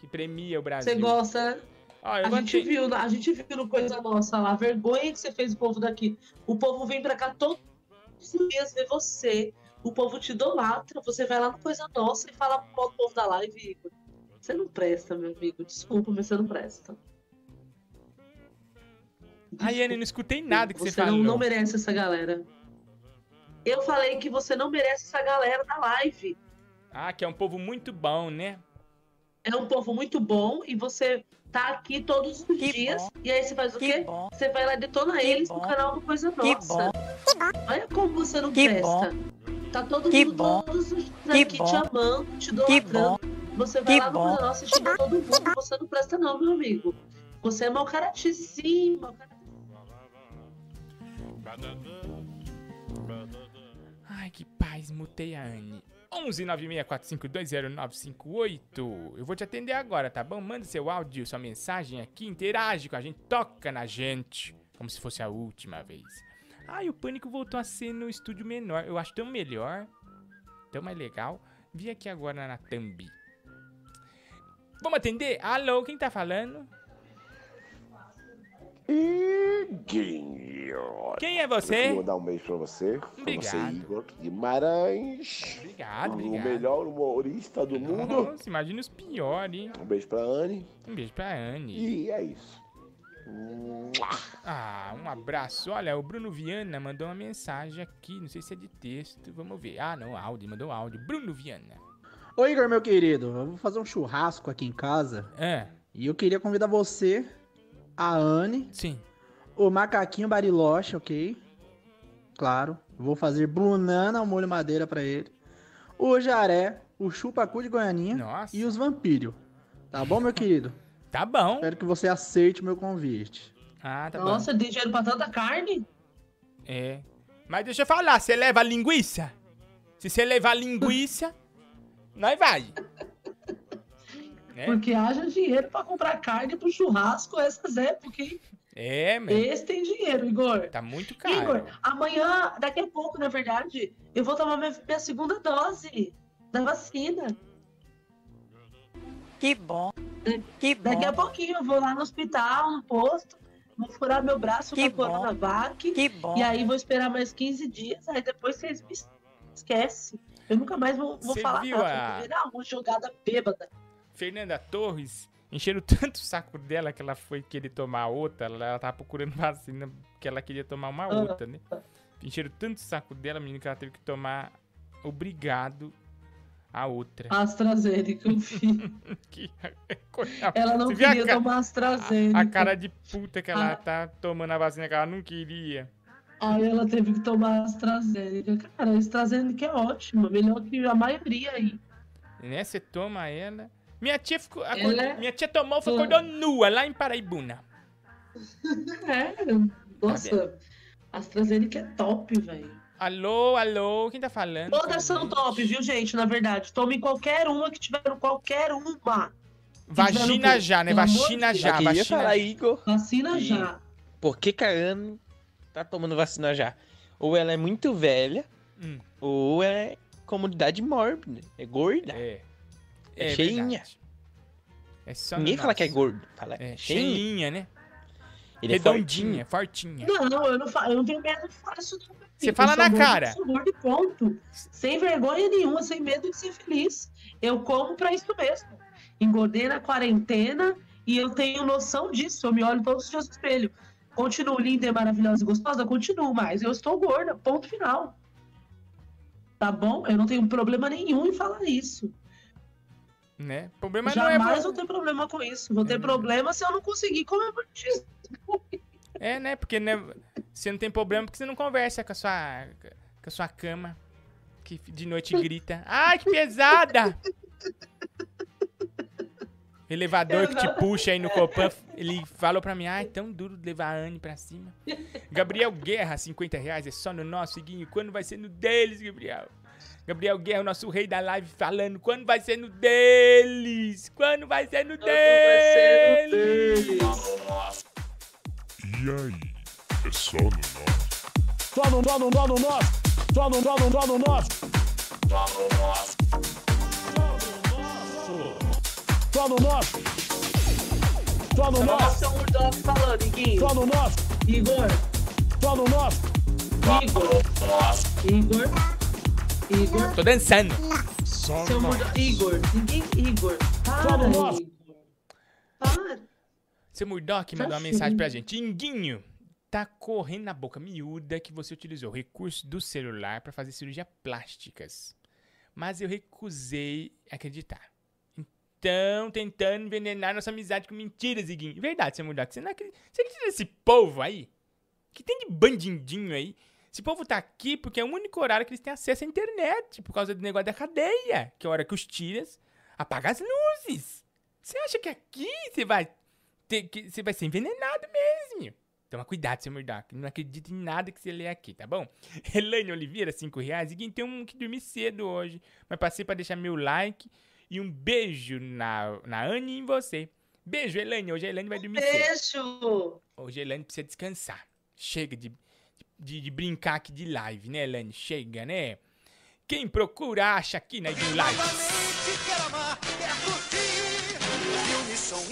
Speaker 2: Que premia o Brasil.
Speaker 9: Você gosta, né?
Speaker 2: Eu
Speaker 9: a, gente
Speaker 2: te-
Speaker 9: viu, a gente viu no Coisa Nossa lá. Vergonha que você fez o povo daqui. O povo vem pra cá todos os dias ver você. O povo te idolatra. Você vai lá no Coisa Nossa e fala do povo da live, Igor. Você não presta, meu amigo. Desculpa, mas você não presta.
Speaker 2: Ai, Anne, não escutei nada que você,
Speaker 9: Você
Speaker 2: falou.
Speaker 9: não, não merece essa galera. Eu falei que você não merece essa galera da live.
Speaker 2: Ah, que é um povo muito bom, né?
Speaker 9: É um povo muito bom e você tá aqui todos os dias. E aí você faz o quê? Você vai lá e detona eles no canal do Coisa Nossa. Olha como você não
Speaker 14: Que
Speaker 9: presta. Tá todo
Speaker 14: Que
Speaker 9: mundo
Speaker 14: bom.
Speaker 9: todos os
Speaker 14: Que
Speaker 9: aqui
Speaker 14: bom.
Speaker 9: te amando, te
Speaker 14: Que
Speaker 9: idolatrando. Você vai
Speaker 14: Que
Speaker 9: lá no
Speaker 14: bom.
Speaker 9: Nossa e xinga todo mundo. Você não presta não, meu amigo. Você é mau caratismo, sim, mau caratismo.
Speaker 2: Ai, que paz, mutei a Anne. 11 964520958. Eu vou te atender agora, tá bom? Manda seu áudio, sua mensagem aqui, interage com a gente, toca na gente, como se fosse a última vez. Ai, o pânico voltou a ser no estúdio menor. Eu acho tão melhor, tão mais legal. Vi aqui agora na Thumb. Vamos atender? Alô, quem tá falando?
Speaker 14: Iguinho.
Speaker 2: Quem é você?
Speaker 14: Eu queria mandar um beijo pra você. Pra você,
Speaker 2: Obrigado.
Speaker 14: Igor Guimarães.
Speaker 2: Obrigado,
Speaker 14: O
Speaker 2: obrigado.
Speaker 14: melhor humorista do mundo.
Speaker 2: Nossa, imagina os piores, hein?
Speaker 14: Um beijo pra Anne.
Speaker 2: Um beijo pra Anne.
Speaker 14: E é isso.
Speaker 2: Ah, um abraço. Olha, o Bruno Viana mandou uma mensagem aqui. Não sei se é de texto. Vamos ver. Ah, não, áudio. Mandou áudio. Bruno Viana.
Speaker 15: Ô Igor, meu querido, eu vou fazer um churrasco aqui em casa.
Speaker 2: É.
Speaker 15: E eu queria convidar você, a Anne.
Speaker 2: Sim.
Speaker 15: O macaquinho Bariloche, ok? Claro. Vou fazer brunana ao molho madeira pra ele. O jaré, o chupacu de Goianinha
Speaker 2: Nossa.
Speaker 15: e os vampiros. Tá bom, meu querido?
Speaker 2: Tá bom.
Speaker 15: Espero que você aceite o meu convite.
Speaker 2: Ah, tá
Speaker 9: Nossa, tem dinheiro pra tanta carne?
Speaker 2: bom. É. Mas deixa eu falar, você leva linguiça? Se você levar linguiça, nós vai. É?
Speaker 9: Porque haja dinheiro pra comprar carne pro churrasco essas épocas, hein?
Speaker 2: É, meu.
Speaker 9: Esse tem dinheiro, Igor.
Speaker 2: Tá muito caro.
Speaker 9: Igor, amanhã, daqui a pouco, na verdade, eu vou tomar minha, minha segunda dose da vacina.
Speaker 16: Que bom. Que bom.
Speaker 9: Daqui a pouquinho eu vou lá no hospital, no posto, vou furar meu braço
Speaker 16: Que
Speaker 9: com a
Speaker 16: bom.
Speaker 9: Coronavac.
Speaker 16: Que bom.
Speaker 9: E aí vou esperar mais 15 dias, aí depois vocês me esquecem. Eu nunca mais vou, vou falar
Speaker 2: viu
Speaker 9: nada.
Speaker 2: a-
Speaker 9: virar uma jogada bêbada.
Speaker 2: Fernanda Torres encheram tanto o saco dela que ela foi querer tomar outra. Ela, ela tava procurando vacina porque ela queria tomar uma
Speaker 9: Ah.
Speaker 2: outra, né? Encheram tanto o saco dela, menina, que ela teve que tomar obrigado a outra.
Speaker 9: AstraZeneca, eu vi.
Speaker 2: Que-
Speaker 9: Ela não
Speaker 2: Você a
Speaker 9: queria
Speaker 2: ca-
Speaker 9: tomar AstraZeneca.
Speaker 2: A cara de puta que ela
Speaker 9: Ah.
Speaker 2: tá tomando a vacina que ela não queria.
Speaker 9: Aí ela teve que tomar AstraZeneca. Cara, a AstraZeneca é ótima, melhor que a maioria aí.
Speaker 2: Né? Você toma ela. Minha tia ficou.
Speaker 9: Ela
Speaker 2: acordou-
Speaker 9: é-
Speaker 2: Minha tia tomou, foi acordou nua lá em Paraibuna.
Speaker 9: É, nossa, a AstraZeneca é top, velho.
Speaker 2: Alô, alô, quem tá falando?
Speaker 9: Todas são top, viu, gente? Na verdade, tome qualquer uma que tiver qualquer uma.
Speaker 2: Vagina já, né? Vagina já,
Speaker 17: Eu queria
Speaker 2: vacina
Speaker 17: falar,
Speaker 2: já.
Speaker 17: Igor.
Speaker 9: Vacina
Speaker 17: que
Speaker 9: já.
Speaker 17: Por que que a Anne tá tomando vacina já? Ou ela é muito velha,
Speaker 2: Hum.
Speaker 17: ou ela é comunidade mórbida. É gorda.
Speaker 2: É.
Speaker 17: É,
Speaker 2: É
Speaker 17: cheinha.
Speaker 2: verdade. É só
Speaker 17: Ninguém
Speaker 2: no
Speaker 17: fala que é gordo. Fala
Speaker 2: É,
Speaker 17: cheinha.
Speaker 2: cheinha, né?
Speaker 17: Ele é
Speaker 2: Redondinha, fortinha.
Speaker 9: Não, eu não, falo, eu não tenho medo de falar isso. não.
Speaker 2: Você
Speaker 9: Eu
Speaker 2: fala na cara.
Speaker 9: eu Sou gordo ponto. Sem vergonha nenhuma, sem medo de ser feliz. Eu como pra isso mesmo. Engordei na quarentena e eu tenho noção disso. Eu me olho todos os dias no espelho. Continuo linda, e maravilhosa e gostosa? Continuo, mas eu estou gorda. Ponto final. Tá bom? Eu não tenho problema nenhum em falar isso.
Speaker 2: Né? O problema não é.
Speaker 9: Jamais
Speaker 2: vo-
Speaker 9: vou ter problema com isso. Vou ter problema se eu não conseguir comer batismo.
Speaker 2: É, né? Porque né, você não tem problema porque você não conversa com a sua, com a sua cama. Que de noite grita. Ai, que pesada! Elevador que te puxa aí no Copan, ele falou pra mim, ai, tão duro levar a Anne pra cima. Gabriel Guerra, 50 reais, é só no nosso, Iguinho. Quando vai ser no deles, Gabriel? Gabriel Guerra, o nosso rei da live, falando, quando vai ser no deles? Quando vai ser no deles?
Speaker 4: E aí? É só no nosso.
Speaker 11: Só no, só no, só no nosso. Só no, só no, só no nosso. Só no nosso. Só no nosso.
Speaker 9: São Murdoch falando, Iguinho.
Speaker 11: Só no nosso.
Speaker 9: Igor.
Speaker 11: Só no nosso.
Speaker 9: Igor. Igor. Igor.
Speaker 2: Tô dançando.
Speaker 9: Seu Murdoch. Igor. Ninguém. Igor. Para,
Speaker 11: no nosso.
Speaker 9: Igor. Para.
Speaker 2: Seu Murdoch mandou uma mensagem pra gente. Inguinho, tá correndo na boca miúda que você utilizou recurso do celular pra fazer cirurgia plásticas. Mas eu recusei acreditar. Então, tentando envenenar nossa amizade com mentiras, Iguinho. Verdade, seu Murdoch. Você não acredita, você acredita nesse povo aí? Que tem de bandindinho aí? Esse povo tá aqui porque é o único horário que eles têm acesso à internet. Por causa do negócio da cadeia. Que é a hora que os tiras apagam as luzes. Você acha que aqui você vai ter que você vai ser envenenado mesmo. Toma cuidado, seu Murdoch. Não acredita em nada que você lê aqui, tá bom? Elaine Oliveira, 5 reais. E quem tem um que dormir cedo hoje. Mas passei pra deixar meu like e um beijo na, na Anne e em você. Beijo, Elaine. Hoje a Elaine vai dormir cedo.
Speaker 9: Beijo.
Speaker 2: Hoje a Elaine precisa descansar. Chega de, de, de brincar aqui de live, né, Elaine? Chega, né? Quem procura acha aqui na Edil Live.
Speaker 7: Quero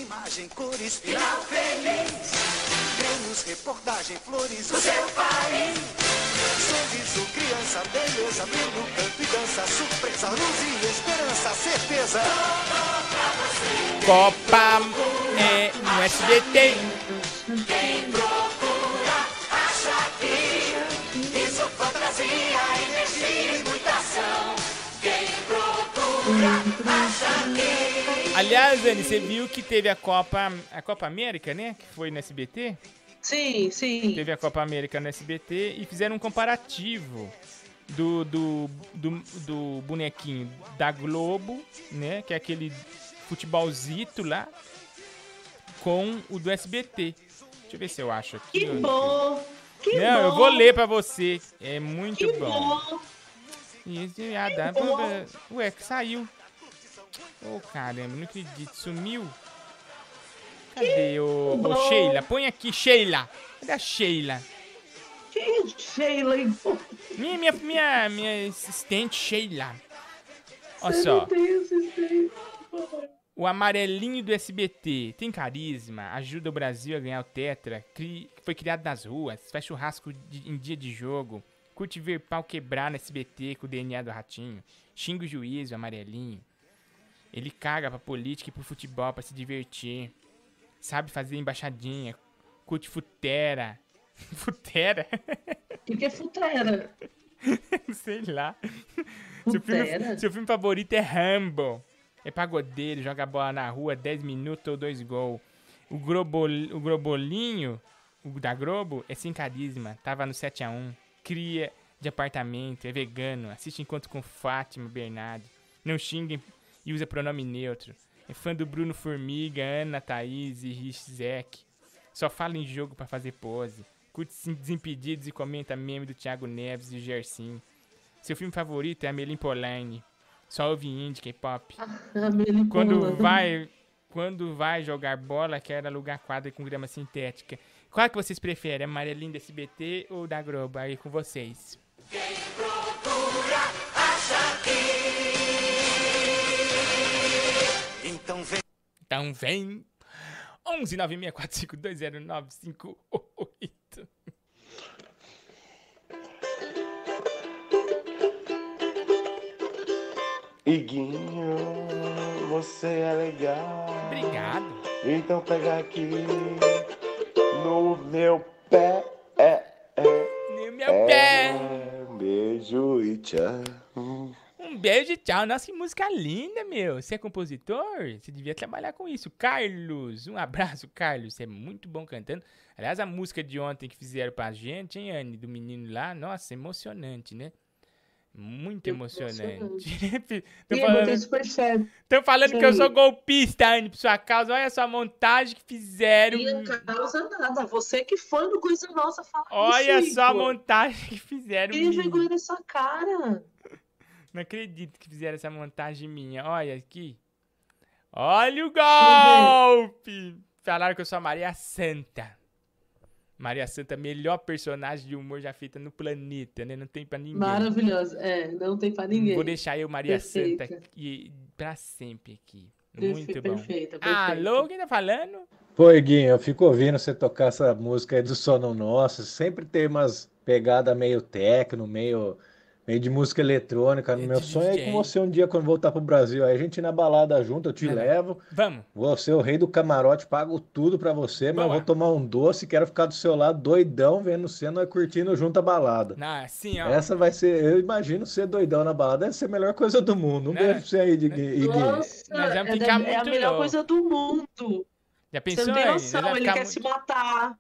Speaker 7: imagem, cores, final feliz. Vemos
Speaker 18: reportagem, flores do seu país. Sorriso, criança, beleza, brilho, canto e dança, surpresa, luz e esperança, certeza.
Speaker 2: Copa é no SBT.
Speaker 18: Quem procura, acha que isso fantasia, energia e
Speaker 2: Aliás, Anne, você viu que teve a Copa, a Copa América, né? Que foi no SBT?
Speaker 9: Sim, sim.
Speaker 2: Teve a Copa América no SBT e fizeram um comparativo do, do, do, do bonequinho da Globo, né? Que é aquele futebolzito lá, com o do SBT. Deixa eu ver se eu acho aqui.
Speaker 9: Que bom! Que
Speaker 2: Não, eu
Speaker 9: bom.
Speaker 2: vou ler pra você. É muito
Speaker 9: Que
Speaker 2: bom.
Speaker 9: bom!
Speaker 2: Pra- Ué, que saiu. Ô, caramba, não acredito. Sumiu. Cadê o, o Sheila? Põe aqui, Sheila. Cadê a Sheila?
Speaker 9: Que Sheila, hein?
Speaker 2: Minha, minha, minha, minha assistente, Sheila. Olha só. O amarelinho do SBT tem carisma, ajuda o Brasil a ganhar o Tetra, cri- foi criado nas ruas, faz churrasco de- em dia de jogo, curte ver pau quebrar no SBT com o DNA do ratinho, xinga o juiz, o amarelinho. Ele caga pra política e pro futebol pra se divertir. Sabe fazer embaixadinha, curte futera. futera?
Speaker 9: O que é futera?
Speaker 2: Sei lá. Seu filme, seu filme favorito é Rambo. É pagodeiro, joga bola na rua, 10 minutos ou 2 gols. O, Grobol, o Grobolinho, o da Globo, é sem carisma. Tava no 7x1. Cria de apartamento, é vegano. Assiste encontro com Fátima Bernardi. Não xinga e usa pronome neutro. É fã do Bruno Formiga, Ana, Thaís e Rizek. Só fala em jogo pra fazer pose. Curte Sim- Desimpedidos e comenta meme do Thiago Neves e o Gersim. Seu filme favorito é Amelie Poulaine. Só ouve indie, K-pop. Quando vai, quando vai jogar bola, quer alugar quadra com grama sintética. Qual que vocês preferem? Amarelinho da SBT ou da Globo? Aí com vocês.
Speaker 18: procura, acha que. Então vem.
Speaker 2: Então vem. 11 964520958.
Speaker 14: Iguinho, você é legal.
Speaker 2: Obrigado.
Speaker 14: Então pega aqui no meu pé. É, é,
Speaker 2: No meu pé.
Speaker 14: Um beijo e tchau.
Speaker 2: Um beijo e tchau. Nossa, que música linda, meu. Você é compositor? Você devia trabalhar com isso. Carlos, um abraço, Carlos. Você é muito bom cantando. Aliás, a música de ontem que fizeram pra gente, hein, Anne? Do menino lá. Nossa, emocionante, né? Muito emocionante. Tô
Speaker 9: Ih,
Speaker 2: falando, tão falando que eu sou
Speaker 9: Sim.
Speaker 2: golpista, Anne, por sua causa. Olha só a montagem que fizeram.
Speaker 9: Minha causa nada. Você que foi no Coisa Nossa fala
Speaker 2: Olha
Speaker 9: isso,
Speaker 2: só a montagem que fizeram.
Speaker 9: Que vergonha nessa cara.
Speaker 2: Não acredito que fizeram essa montagem minha. Olha aqui. Olha o golpe! Falaram que eu sou a Maria Santa. Maria Santa, melhor personagem de humor já feita no planeta, né? Não tem pra ninguém.
Speaker 9: Maravilhosa. É, não tem pra ninguém.
Speaker 2: Vou deixar eu, Maria
Speaker 9: Perfeita.
Speaker 2: Santa, aqui, pra sempre aqui.
Speaker 9: Perfe-
Speaker 2: Muito bom.
Speaker 9: perfeita, perfeita.
Speaker 2: Alô, quem tá falando?
Speaker 19: Pô, Iguinho, eu fico ouvindo você tocar essa música aí do Sono Nosso. Sempre tem umas pegadas meio techno, meio, meio de música eletrônica. Meu sonho é ir com
Speaker 2: DJ.
Speaker 19: você um dia quando voltar pro Brasil. Aí a gente ir na balada junto, eu te levo.
Speaker 2: Vamos.
Speaker 19: Vou ser o rei do camarote, pago tudo pra você, mas eu
Speaker 2: Boa.
Speaker 19: vou tomar um doce, quero ficar do seu lado doidão, vendo você, nós curtindo junto a balada.
Speaker 2: Não, assim, ó.
Speaker 19: Essa vai ser, eu imagino ser doidão na balada, deve ser a melhor coisa do mundo. Um
Speaker 2: Né?
Speaker 19: beijo pra você aí, Digui- Iguinho.
Speaker 9: Nossa,
Speaker 2: Nós vamos
Speaker 9: é,
Speaker 2: ficar
Speaker 9: é a
Speaker 2: muito
Speaker 9: melhor
Speaker 2: louco.
Speaker 9: coisa do mundo.
Speaker 2: Já
Speaker 9: Você
Speaker 2: pensou
Speaker 9: não tem
Speaker 2: aí?
Speaker 9: noção,
Speaker 2: Nós
Speaker 9: ele quer
Speaker 2: muito-
Speaker 9: se matar.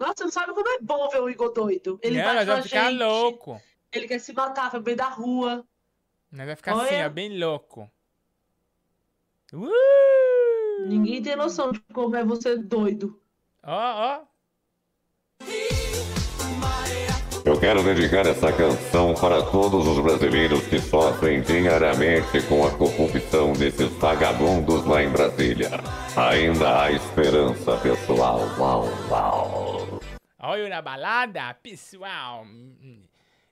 Speaker 9: Nossa, você não sabe como é bom ver o Igor doido. Ele
Speaker 2: Não,
Speaker 9: bate
Speaker 2: nós
Speaker 9: na
Speaker 2: vamos ficar
Speaker 9: gente.
Speaker 2: louco.
Speaker 9: Ele quer se matar, vai meio da rua.
Speaker 2: Nós vamos ficar assim,
Speaker 9: Olha.
Speaker 2: ó, bem louco. Uh!
Speaker 9: Ninguém tem noção de como é você doido.
Speaker 2: Ó, ó.
Speaker 8: Eu quero dedicar essa canção para todos os brasileiros que sofrem diariamente com a corrupção desses vagabundos lá em Brasília. Ainda há esperança, pessoal. Uau, uau.
Speaker 2: Olha na balada, pessoal.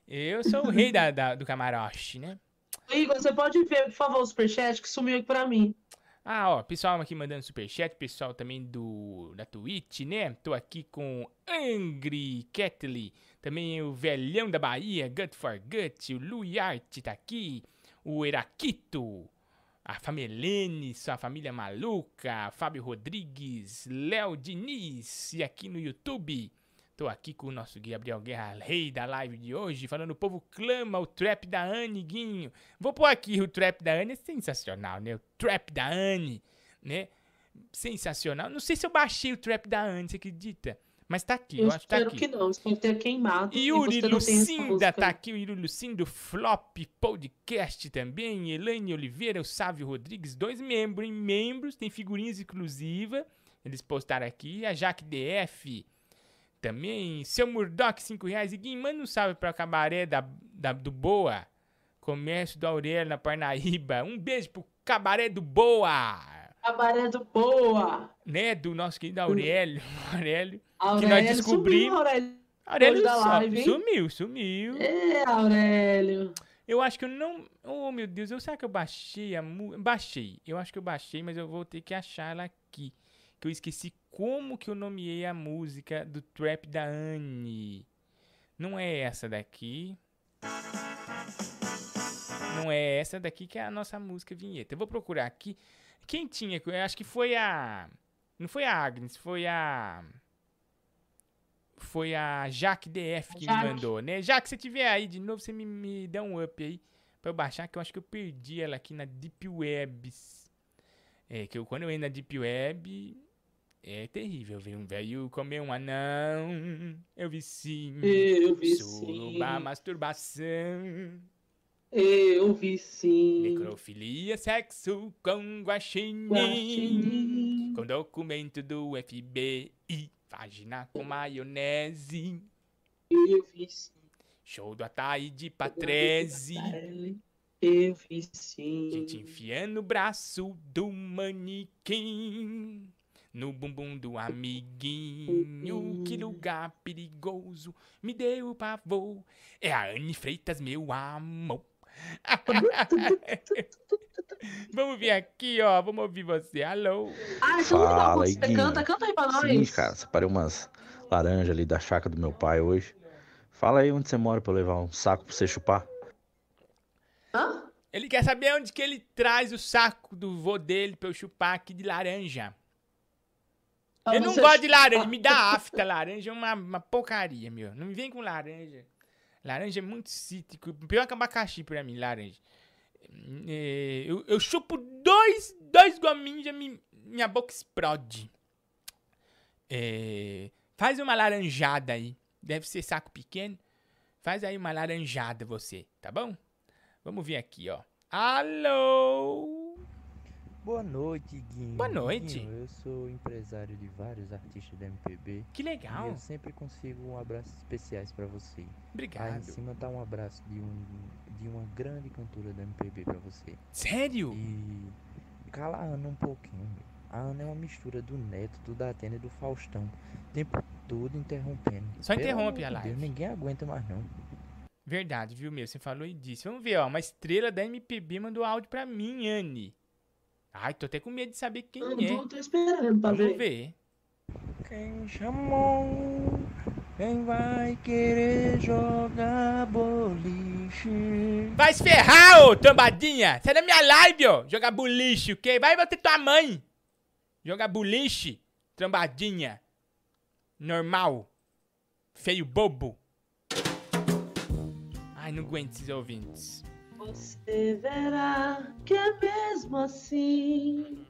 Speaker 2: Eu sou o rei da, da- do camarote, né?
Speaker 9: Igor, você pode ver, por favor, o superchat que sumiu aqui pra mim.
Speaker 2: Ah, ó, pessoal aqui mandando superchat, pessoal também do da Twitch, né? Tô aqui com Angry Catley, também o Velhão da Bahia, Gut for Gut, o Louis Art tá aqui, o Eraquito, a Famelene, sua família maluca, Fábio Rodrigues, Léo Diniz, e aqui no YouTube. Tô aqui com o nosso Gabriel Guerra, rei da live de hoje, falando o povo clama o trap da Anne, Guinho. Vou pôr aqui o trap da Anne, é sensacional, né? O trap da Anne, né? Sensacional. Não sei se eu baixei o trap da Anne, você acredita? Mas tá aqui, eu,
Speaker 9: Eu
Speaker 2: acho que tá
Speaker 9: espero
Speaker 2: aqui.
Speaker 9: que não, espero ter queimado. e
Speaker 2: Yuri
Speaker 9: essa
Speaker 2: Lucinda tá aqui, o Yuri Lucinda, o Flop Podcast também, Elaine Oliveira, o Sávio Rodrigues, dois membros, em membros, tem figurinhas exclusivas, eles postaram aqui, a Jaque DF também, seu Murdoch, 5 reais, e Guim, manda um salve pra cabaré da, da- do Boa, comércio do Aurélio na Parnaíba, um beijo pro cabaré do Boa,
Speaker 9: Cabaré do Boa.
Speaker 2: né, do nosso querido Aurélio, Aurélio, que
Speaker 9: Aurélio,
Speaker 2: nós descobrimos...
Speaker 9: sumiu, Aurélio.
Speaker 2: Aurélio
Speaker 9: live,
Speaker 2: sumiu, sumiu.
Speaker 9: É, Aurélio.
Speaker 2: Eu acho que eu não. Oh, meu Deus, eu será que eu baixei a música? Baixei. Eu acho que eu baixei, mas eu vou ter que achar ela aqui. Que eu esqueci como que eu nomeei a música do trap da Anne. Não é essa daqui. Não é essa daqui que é a nossa música vinheta. Eu vou procurar aqui. Quem tinha? Eu acho que foi a. Não foi a Agnes, foi a. Foi a Jaque DF que
Speaker 9: Jaque.
Speaker 2: me mandou, né? Jaque, se tiver aí de novo, você me, me dá um up aí pra eu baixar, que eu acho que eu perdi ela aqui na Deep Webs. É, que eu, quando eu entro na Deep Web, é terrível. Ver um velho comer um anão. Eu vi sim.
Speaker 9: Eu vi
Speaker 2: Suruba,
Speaker 9: sim.
Speaker 2: masturbação.
Speaker 9: Eu vi sim.
Speaker 2: Necrofilia, sexo com guaxinim.
Speaker 9: Guaxinim.
Speaker 2: Com documento do FBI. Vagina com maionese.
Speaker 9: Eu vi sim.
Speaker 2: Show do Ataíde Patrese.
Speaker 9: Eu vi sim.
Speaker 2: Gente enfiando o braço do manequim. No bumbum do amiguinho, que lugar perigoso, me deu pavor. É a Anne Freitas, meu amor. Vamos ver aqui, ó. Vamos ouvir você. Alô.
Speaker 9: Ah,
Speaker 20: Fala,
Speaker 9: você
Speaker 20: Iguinho.
Speaker 9: canta, canta aí pra nós.
Speaker 20: Seguinte, cara, separei umas laranjas ali da chácara do meu pai hoje. Fala aí onde você mora pra eu levar um saco pra você chupar.
Speaker 9: Hã?
Speaker 2: Ele quer saber onde que ele traz o saco do vô dele pra eu chupar aqui de laranja.
Speaker 9: Pra
Speaker 2: Eu não gosto de laranja, me dá afta. Laranja é uma, uma porcaria, meu. Não me vem com laranja. Laranja é muito cítrico. Pior que abacaxi pra mim, laranja. É, eu, eu chupo dois, dois gominhos e me- minha boca explode. É, faz uma laranjada aí. Deve ser saco pequeno. Faz aí uma laranjada você, tá bom? Vamos ver aqui, ó. Alô?
Speaker 21: Boa noite, Guinho.
Speaker 2: Boa noite.
Speaker 21: Guinho, eu sou empresário de vários artistas da MPB.
Speaker 2: Que legal.
Speaker 21: E eu sempre consigo um abraço especiais pra você.
Speaker 2: Obrigado.
Speaker 21: Aí em cima tá um abraço de, um, de uma grande cantora da MPB pra você.
Speaker 2: Sério?
Speaker 21: E cala a Ana um pouquinho. A Ana é uma mistura do Neto, do Datena e do Faustão. O tempo todo interrompendo.
Speaker 2: Só
Speaker 21: Pelo
Speaker 2: interrompe a live.
Speaker 21: Deus, ninguém aguenta mais não.
Speaker 2: Verdade, viu, meu? Você falou e disse. Vamos ver, ó. Uma estrela da MPB mandou áudio pra mim, Anne. Ai, tô até com medo de saber quem
Speaker 9: Eu
Speaker 2: é.
Speaker 9: tô, tô esperando pra
Speaker 2: Vamos
Speaker 9: ver.
Speaker 2: ver.
Speaker 21: Quem chamou? Quem vai querer jogar boliche?
Speaker 2: Vai se ferrar, ô tambadinha! Sai da minha live, ó! Jogar boliche, o quê? Vai bater tua mãe! Jogar boliche, trombadinha. Normal. Feio bobo. Ai, não aguento esses ouvintes.
Speaker 9: Você verá que é mesmo assim.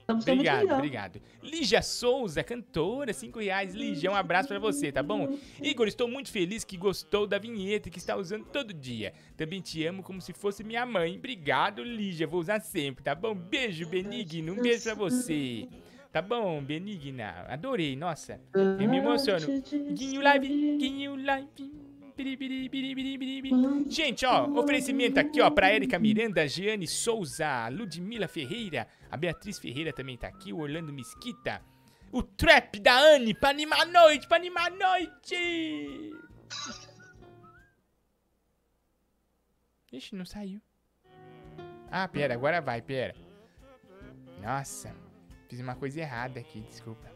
Speaker 9: Estamos
Speaker 2: Obrigado, obrigado. Lígia Souza, cantora, 5 reais. Lígia, um abraço pra você, tá bom? Igor, estou muito feliz que gostou da vinheta e que está usando todo dia. Também te amo como se fosse minha mãe. Obrigado, Lígia, vou usar sempre, tá bom? Beijo, Benigno, um beijo pra você. Tá bom, Benigna? Adorei, nossa. Eu me emociono. Guinho Live, Guinho Live. Biri. Gente, ó, oferecimento aqui, ó, pra Érica Miranda, Giane Souza, Ludmila Ferreira, a Beatriz Ferreira também tá aqui, o Orlando Mesquita, o Trap da Anne, pra animar a noite, pra animar a noite! Ixi, não saiu. Ah, pera, agora vai, pera. Nossa, fiz uma coisa errada aqui, desculpa.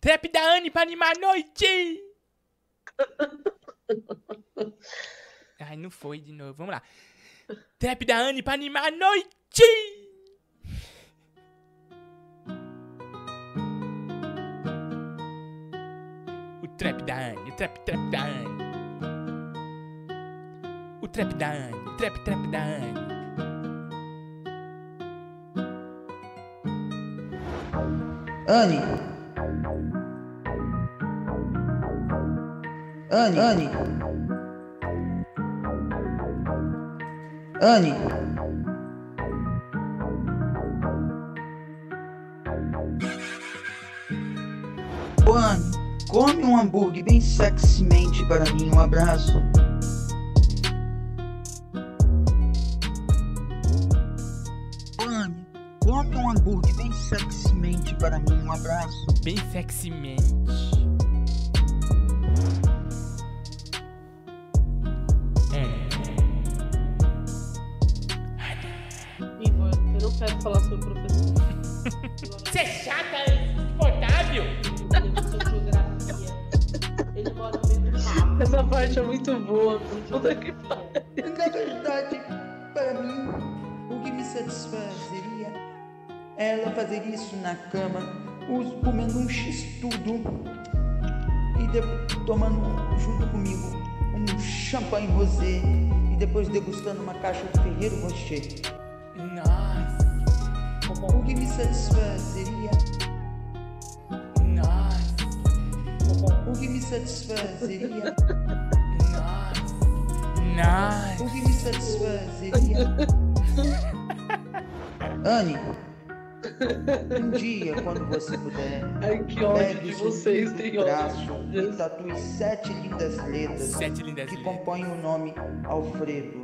Speaker 2: Trap da Anne pra animar a noite! Ai, não foi de novo. Vamos lá. Trap da Anne pra animar a noite! O trap da Anne, o trap, trap da Anne. O trap da Anne, o trap, trap da Anne.
Speaker 22: Anne. Anne. Anne. Anne. Ô, Anne, come um hambúrguer bem sexymente para mim, um abraço. Anne, come um hambúrguer bem sexymente para mim, um abraço.
Speaker 2: Bem sexymente.
Speaker 22: Fazer isso na cama, comendo um x-tudo e de- tomando junto comigo um champanhe rosé e depois degustando uma caixa de Ferreiro Rocher.
Speaker 2: Nossa.
Speaker 22: O que me satisfazeria
Speaker 2: Nossa.
Speaker 22: O que me satisfazeria
Speaker 2: Nossa.
Speaker 22: O que me satisfazeria Anne, um dia, quando você puder,
Speaker 9: Ai, que ódio de vocês, tem ódio.
Speaker 22: braço e tatue sete lindas letras
Speaker 2: Sete lindas
Speaker 22: que
Speaker 2: letras.
Speaker 22: compõem o nome Alfredo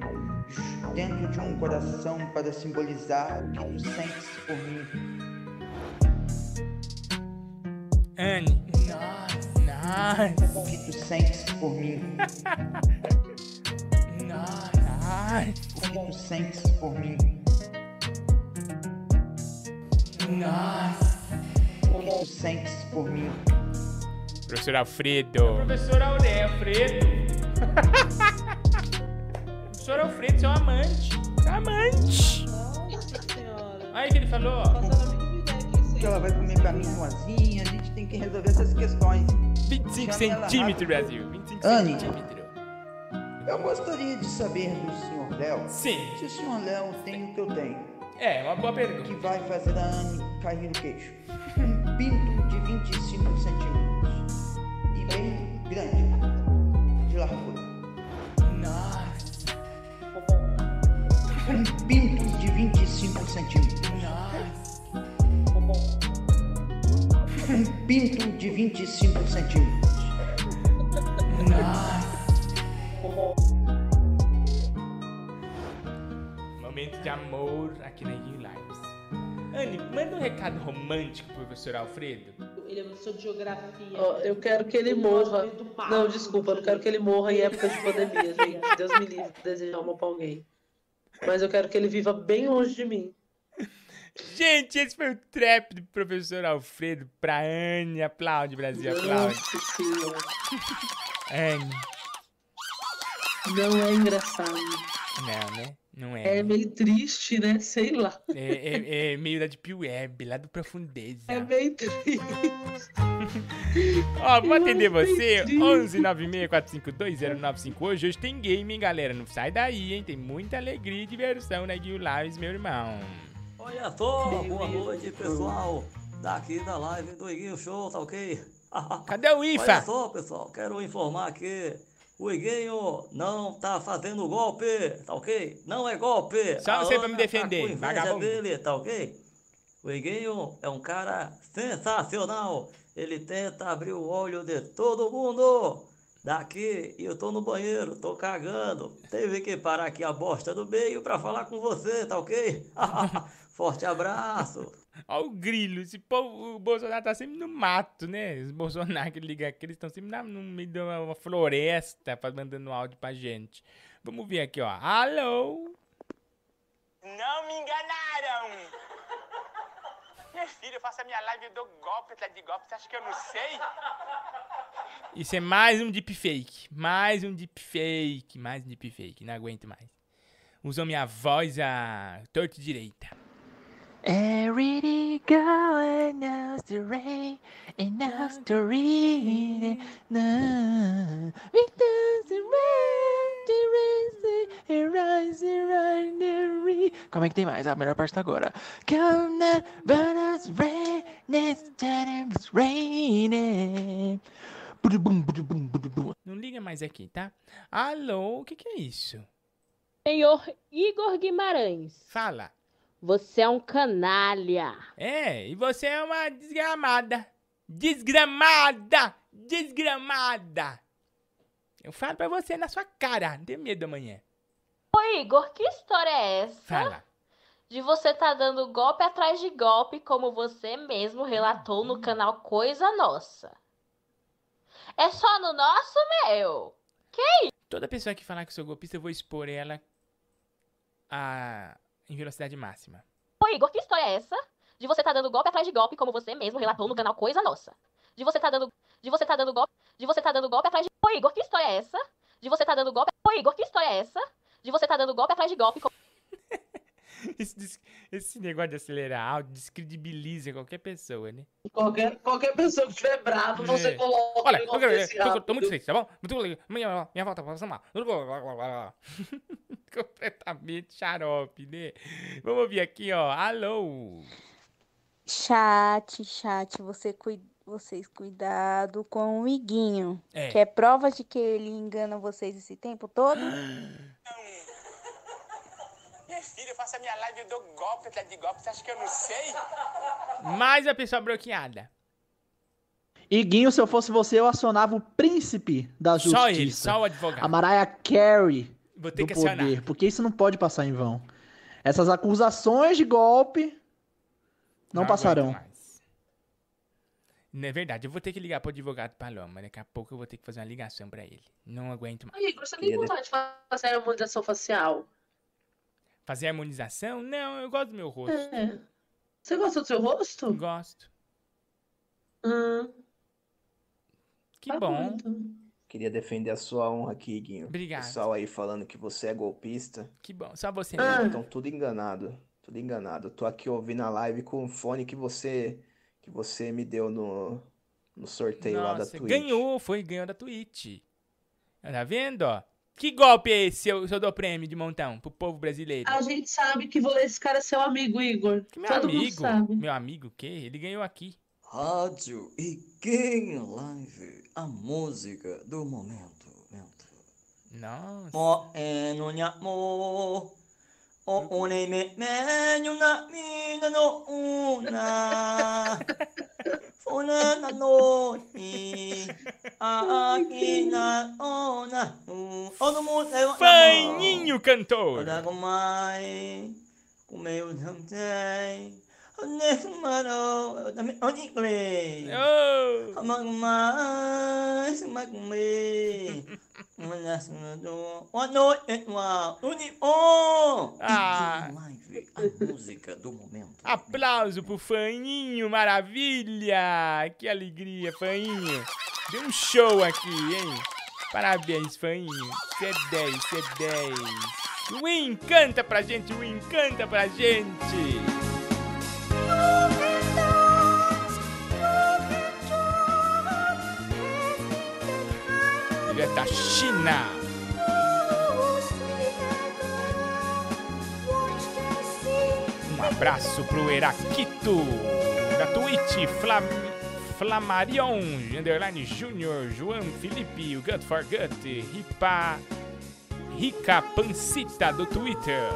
Speaker 22: dentro de um coração para simbolizar o que tu sentes por mim.
Speaker 2: Anne. Nossa.
Speaker 22: O que tu sentes por mim.
Speaker 2: Nossa.
Speaker 22: O que tu sentes por mim.
Speaker 2: Nossa.
Speaker 22: O que tu sentes por mim.
Speaker 2: Professor Alfredo. Professor Auré, Alfredo. Professor Alfredo, seu amante. Seu amante.
Speaker 9: Nossa senhora.
Speaker 2: Aí que ele falou.
Speaker 22: Que ela vai comer pra mim sozinha, a gente tem que resolver essas questões.
Speaker 2: 25
Speaker 22: Chame ela
Speaker 2: centímetros. Brasil. 25
Speaker 22: Anne.
Speaker 2: centímetros.
Speaker 22: Eu gostaria de saber do Sr. Léo.
Speaker 2: Sim.
Speaker 22: Se o Sr. Léo tem o que eu tenho.
Speaker 2: É, uma boa pergunta.
Speaker 22: Que vai fazer a Anne cair no queixo. Um pinto de 25 centímetros. E bem grande. De largura.
Speaker 2: Nossa.
Speaker 22: Um pinto de 25 centímetros.
Speaker 2: Nossa.
Speaker 22: Um pinto de 25 centímetros.
Speaker 2: Nossa. Momento de amor aqui na Yin Lives. Anne, manda um recado romântico pro professor Alfredo.
Speaker 9: Ele é professor de geografia. eu quero que ele morra. Não, desculpa, eu não quero que ele morra em época de pandemia, gente. Deus me livre de desejar mal pra alguém. Mas eu quero que ele viva bem longe de mim.
Speaker 2: Gente, esse foi o trap do professor Alfredo pra Anne. Aplaude, Brasil, aplaude. Anne.
Speaker 9: Não é engraçado.
Speaker 2: Não, né? Não é.
Speaker 9: É meio triste, né? Sei lá.
Speaker 2: É, é- é meio da Deep Web, lá do Profundeza.
Speaker 9: É meio triste.
Speaker 2: Ó, vou atender você.
Speaker 9: entendi.
Speaker 2: 11 964520958. Hoje tem game, hein, galera? Não sai daí, hein? Tem muita alegria e diversão na Guil Lives, meu irmão.
Speaker 23: Olha só, boa noite pessoal, daqui da live do Iguinho Show, tá ok?
Speaker 2: Cadê o IFA?
Speaker 23: Olha só pessoal, quero informar que o Iguinho não tá fazendo golpe, tá ok? Não é golpe.
Speaker 2: Só você pra me
Speaker 23: Ana
Speaker 2: defender,
Speaker 23: tá
Speaker 2: vagabundo.
Speaker 23: dele, tá ok? O Iguinho é um cara sensacional, ele tenta abrir o olho de todo mundo. Daqui, eu tô no banheiro, tô cagando. Teve que parar aqui a bosta do meio pra falar com você, tá ok? Forte abraço.
Speaker 2: Ó o grilo, esse povo, o Bolsonaro tá sempre no mato, né? Os Bolsonaro que liga aqui, eles estão sempre na- no meio de uma, floresta, mandando áudio pra gente. Vamos ver aqui, ó. Alô?
Speaker 24: Não me enganaram!
Speaker 2: Minha filha, eu faço a minha live, eu dou golpe atrás de golpe. Você acha que eu não sei? Isso é mais um deepfake. Mais um deepfake. Mais um deepfake. Não aguento mais. Usam minha voz a torta e direita.
Speaker 25: Every girl knows the rain and knows to read it. No, because the rain, the rain, the rise, the rise, the rain. Como é que tem mais? A melhor parte tá agora. Come now, but it's rain, next time it's raining.
Speaker 2: Não liga mais aqui, tá? Alô, o que, que é isso?
Speaker 26: Senhor Igor Guimarães.
Speaker 2: Fala.
Speaker 26: Você é um canalha.
Speaker 2: É, e você é uma desgramada. Desgramada! Desgramada! Eu falo pra você na sua cara, não tenho medo amanhã.
Speaker 26: Ô Igor, que história é essa?
Speaker 2: Fala.
Speaker 26: De você tá dando golpe atrás de golpe, como você mesmo relatou no canal Coisa Nossa. É só no nosso, meu? Que isso?
Speaker 2: Toda pessoa que falar que sou golpista, eu vou expor ela a... em velocidade máxima.
Speaker 26: Ô Igor, que história é essa? De você tá dando golpe atrás de golpe, como você mesmo relatou no canal Coisa Nossa. De você tá dando. De você tá dando golpe. De você tá dando golpe atrás de. Ô Igor, que história é essa? De você tá dando golpe. Ô Igor, que história é essa? De você tá dando golpe atrás de golpe. como-
Speaker 2: Esse, esse negócio de acelerar áudio descredibiliza qualquer pessoa, né?
Speaker 9: Qualquer, qualquer pessoa que estiver bravo, você
Speaker 2: É.
Speaker 9: coloca
Speaker 2: Olha, eu, eu, tô, tô muito feliz, tá bom? Muito legal. Minha, minha volta pra mal. Completamente xarope, né? Vamos ouvir aqui, ó. Alô?
Speaker 24: Chat, chat, você cui- vocês cuidado com o Iguinho.
Speaker 2: É.
Speaker 24: Que é prova de que ele engana vocês esse tempo todo?
Speaker 2: Filha, eu faço a minha live, eu dou golpe atrás de golpe. Você acha que eu não sei? Mais a pessoa bloqueada.
Speaker 15: Iguinho, se eu fosse você, eu acionava o príncipe da justiça.
Speaker 2: Só ele, só o advogado.
Speaker 15: A Mariah Carey
Speaker 2: Vou ter
Speaker 15: do
Speaker 2: que
Speaker 15: poder,
Speaker 2: acionar.
Speaker 15: porque isso não pode passar em vão. Essas acusações de golpe não,
Speaker 2: Não
Speaker 15: passarão.
Speaker 2: Não é verdade, eu vou ter que ligar pro advogado Paloma. Daqui a pouco eu vou ter que fazer uma ligação pra ele. Não aguento mais.
Speaker 9: Igor, você tem vontade de fazer a harmonização facial?
Speaker 2: Fazer harmonização? Não, eu gosto do meu rosto.
Speaker 9: É. Você gosta do seu rosto?
Speaker 2: Gosto.
Speaker 9: Hum.
Speaker 2: Que
Speaker 9: Tá
Speaker 2: bom.
Speaker 9: então.
Speaker 27: Queria defender a sua honra aqui, Guinho.
Speaker 2: Obrigado.
Speaker 27: Pessoal aí falando que você é golpista.
Speaker 2: Que bom, só você mesmo.
Speaker 27: Estão tudo enganado. Tudo enganado. Eu tô aqui ouvindo a live com o fone que você que você me deu no, no sorteio lá da
Speaker 2: Nossa,
Speaker 27: Twitch.
Speaker 2: ganhou, foi, ganhou da Twitch. Tá vendo, ó? Que golpe é esse, se eu, se eu dou prêmio de montão pro povo brasileiro?
Speaker 9: A gente sabe que vou- esse cara é seu amigo, Igor.
Speaker 2: Meu
Speaker 9: Todo mundo
Speaker 2: amigo,
Speaker 9: sabe.
Speaker 2: meu amigo o quê? Ele ganhou aqui.
Speaker 23: Rádio e quem live, a música do momento.
Speaker 2: Nossa.
Speaker 23: O é no nhamo, o one me na mi na no una. Funa na no ni, a ki na ona. O no mo te wa
Speaker 2: Faninho cantor.
Speaker 23: Oda kumai, kumeu samtei. Onesmaro, dami onikle.
Speaker 2: Oh.
Speaker 23: Amagmai, sumagme. Manas no Wano etwa. Uni oh.
Speaker 2: Ah.
Speaker 23: A música do momento.
Speaker 2: Aplauso pro Faninho, maravilha! Que alegria, Faninho. Deu um show aqui, hein? Parabéns, Faninho. Você é 10, você é 10. Win, canta pra gente, Win, canta pra gente. É da China. Um abraço pro Eraquito, da Twitch, Flam, Flamarion, Underline Júnior, João Felipe, o Gut for Gut, Ripa, Rica Pancita, do Twitter.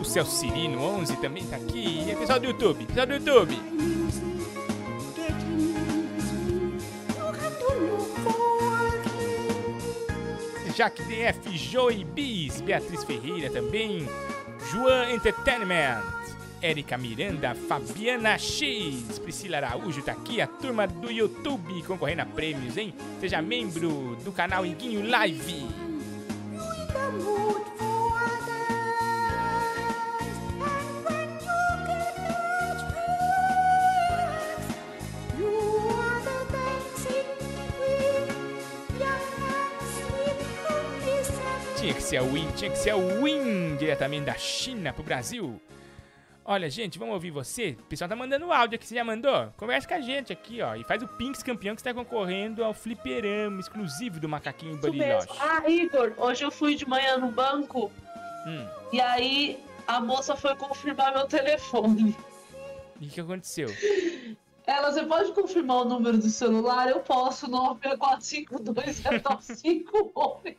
Speaker 2: O Céu Cirino 11 também tá aqui. E pessoal do YouTube, pessoal do YouTube. Jaque DF, Joey Bis, Beatriz Ferreira também, Joan Entertainment, Érica Miranda, Fabiana X, Priscila Araújo tá aqui, a turma do YouTube concorrendo a prêmios, hein? Seja membro do canal Iguinho Live. Tinha que ser a Win, tinha que ser a Win diretamente da China pro Brasil. Olha, gente, vamos ouvir você? O pessoal tá mandando áudio aqui, você já mandou? Conversa com a gente aqui, ó. E faz o Pinks campeão que está concorrendo ao fliperama exclusivo do Macaquinho
Speaker 9: Isso
Speaker 2: Buddy
Speaker 9: mesmo.
Speaker 2: Loche.
Speaker 9: Ah, Igor, hoje eu fui de manhã no banco
Speaker 2: Hum,
Speaker 9: e aí a moça foi confirmar meu telefone.
Speaker 2: e o que aconteceu?
Speaker 9: Ela, você pode confirmar o número do celular? Eu posso, 964520958.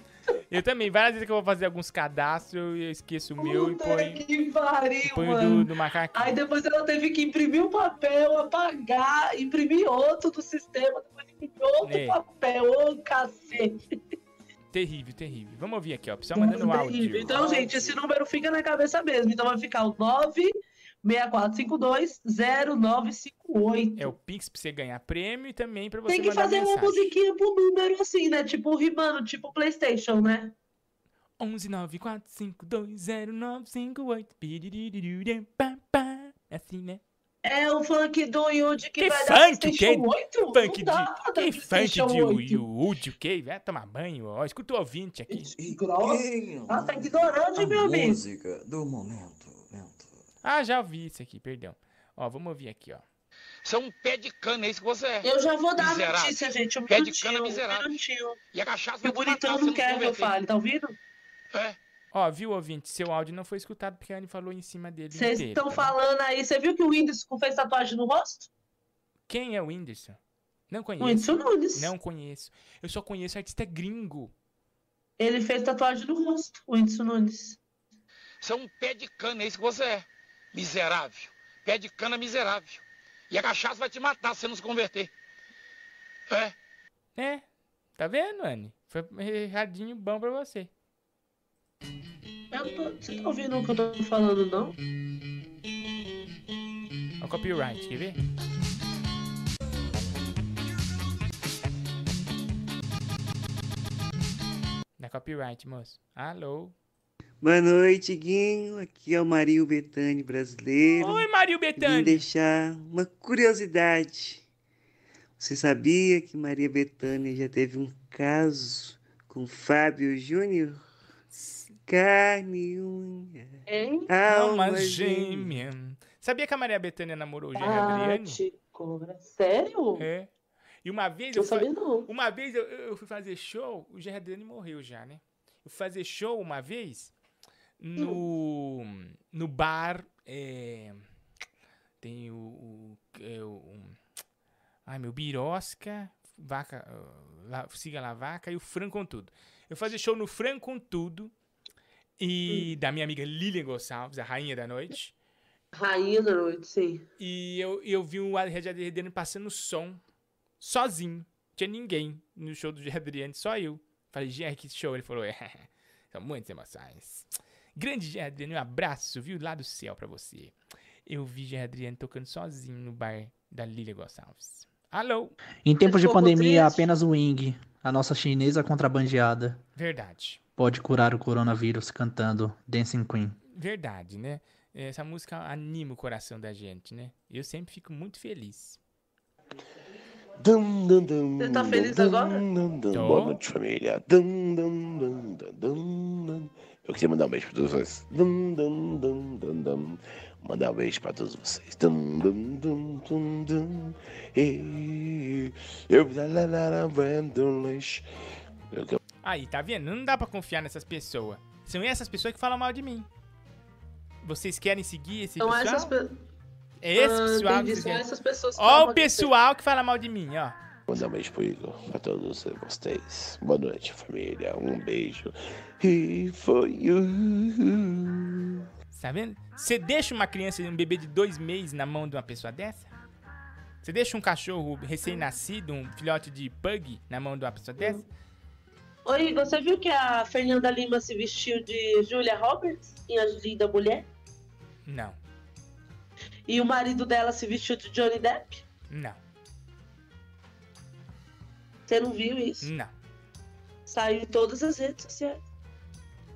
Speaker 2: Eu também, várias vezes que eu vou fazer alguns cadastros, eu esqueço o meu e põe,
Speaker 9: que pariu,
Speaker 2: põe o
Speaker 9: mano.
Speaker 2: do, do macaquinho.
Speaker 9: Aí depois ela teve que imprimir um papel, apagar, imprimir outro do sistema, depois imprimir outro
Speaker 2: É.
Speaker 9: papel. Ô, cacete.
Speaker 2: Terrível, terrível. Vamos ouvir aqui, ó. O pessoal mandando
Speaker 9: Nossa,
Speaker 2: áudio.
Speaker 9: Então, gente, esse número fica na cabeça mesmo. Então vai ficar o 964520958.
Speaker 2: É o Pix pra você ganhar prêmio e também pra você
Speaker 9: Tem que
Speaker 2: mandar
Speaker 9: fazer uma
Speaker 2: mensagem.
Speaker 9: musiquinha pro número assim, né? Tipo rimando, tipo Playstation, né?
Speaker 2: 11945200958. Piririririri, pá, pá. É assim, né?
Speaker 9: É o funk do Yuji que,
Speaker 2: Que
Speaker 9: vai dar
Speaker 2: funk,
Speaker 9: Playstation
Speaker 2: que
Speaker 9: 8?
Speaker 2: funk
Speaker 9: Não dá
Speaker 2: de,
Speaker 9: dar
Speaker 2: que funk de
Speaker 9: 8.
Speaker 2: Yudi, o quê? Vai tomar banho, ó. Escuta o ouvinte aqui.
Speaker 9: Nossa, tá ignorante, meu amigo.
Speaker 23: Música do momento.
Speaker 2: Ah, já ouvi isso aqui, perdão. Ó, vamos ouvir aqui, ó.
Speaker 28: Você é um pé de cana, é isso que você é.
Speaker 9: Eu já vou dar a
Speaker 28: Miserável.
Speaker 9: notícia, gente. Um
Speaker 28: Pé de cana
Speaker 9: um
Speaker 28: miserável.
Speaker 9: minutinho.
Speaker 28: E a cachaça
Speaker 9: Que o
Speaker 28: matar
Speaker 9: bonitão
Speaker 28: se
Speaker 9: não quer que eu fale, tá ouvindo?
Speaker 2: Ó, viu, ouvinte? Seu áudio não foi escutado porque a Anne falou em cima dele
Speaker 9: Vocês estão
Speaker 2: tá
Speaker 9: falando aí. Você viu que o Whindersson fez tatuagem no rosto?
Speaker 2: Quem é o Whindersson? Não conheço.
Speaker 9: Whindersson Nunes.
Speaker 2: Não conheço. Eu só conheço artista gringo.
Speaker 9: Ele fez tatuagem no rosto, o Whindersson Nunes.
Speaker 28: Você é um pé de cana, é isso que você é. Miserável. Pé de cana miserável. E a cachaça vai te matar se você não se converter. É.
Speaker 2: É, tá vendo, Anne? Foi erradinho bom pra você.
Speaker 9: Eu tô- Você tá ouvindo o que eu tô falando, não?
Speaker 2: Ó, o copyright, quer ver? Dá copyright, moço. Alô?
Speaker 29: Boa noite, Guinho. Aqui é o Mario Betani brasileiro.
Speaker 2: Oi, Mario Bethany.
Speaker 29: Vim deixar uma curiosidade. Você sabia que Maria Bethânia já teve um caso com Fábio Júnior? Carne e unha.
Speaker 9: Hein?
Speaker 29: Alma
Speaker 2: Alma
Speaker 29: gêmea.
Speaker 2: gêmea. Sabia que a Maria Bethânia namorou o Jerry Adriane?
Speaker 9: Bate, cobra. Sério?
Speaker 2: É. E uma vez eu fa-
Speaker 9: sabia, não.
Speaker 2: Uma vez eu, eu fui fazer show, o Jerry Adriane morreu já, né? Eu fui fazer show uma vez no, no bar. é, tem o. o, é, o- ai, meu, Birosca, vaca, ah, lá, siga lá, vaca e o Fran com tudo. Eu fazer show no Fran com tudo. E da minha amiga Lilian Gonçalves, a rainha da noite.
Speaker 9: Rainha da noite, sim.
Speaker 2: E eu, eu vi o Red Adriano passando som sozinho. Não tinha ninguém no show do Adriano, só eu. Falei, Gerard, que show? Ele falou, é, são muitas emoções. Grande Gerard Adriano, um abraço, viu? Lá do céu pra você. Eu vi Gerard Adriano tocando sozinho no bar da Lilia Gonçalves. Alô?
Speaker 15: Em tempos de pandemia,
Speaker 9: triste?
Speaker 15: apenas o Wing, a nossa chinesa contrabandeada,
Speaker 2: Verdade.
Speaker 15: pode curar o coronavírus cantando Dancing Queen.
Speaker 2: Verdade, né? Essa música anima o coração da gente, né? Eu sempre fico muito feliz.
Speaker 14: Dum, dum, dum,
Speaker 9: Você tá
Speaker 14: dum,
Speaker 9: feliz
Speaker 14: dum,
Speaker 9: agora?
Speaker 14: dum, dum.
Speaker 2: Tô.
Speaker 14: Boa noite, família. Dum, dum, dum, dum, dum, dum. Eu queria mandar um beijo pra todos vocês. Dum, dum, dum, dum, dum. Mandar um beijo pra todos vocês. Dum, dum, dum, dum, dum. E- Eu
Speaker 2: Aí, tá vendo? Não dá pra confiar nessas pessoas. São essas pessoas que falam mal de mim. Vocês querem seguir esse
Speaker 9: São
Speaker 2: pessoal?
Speaker 9: essas pe-
Speaker 2: É esse
Speaker 9: Ah,
Speaker 2: pessoal
Speaker 9: entendi,
Speaker 2: que
Speaker 9: são
Speaker 2: querem?
Speaker 9: essas pessoas que
Speaker 2: Ó o pessoal que fala mal de mim, ó.
Speaker 14: Mandar um beijo pro Igor, pra todos vocês. Boa noite, família. Um beijo. E you.
Speaker 2: Tá vendo? Você deixa uma criança, um bebê de dois meses na mão de uma pessoa dessa? Você deixa um cachorro recém-nascido, um filhote de pug, na mão de uma pessoa dessa?
Speaker 9: Oi, você viu que a Fernanda Lima se vestiu de Julia Roberts em A Linda Mulher?
Speaker 2: Não,
Speaker 9: E o marido dela se vestiu de Johnny Depp?
Speaker 2: não,
Speaker 9: Você não viu isso?
Speaker 2: não.
Speaker 9: Saiu em todas as redes sociais.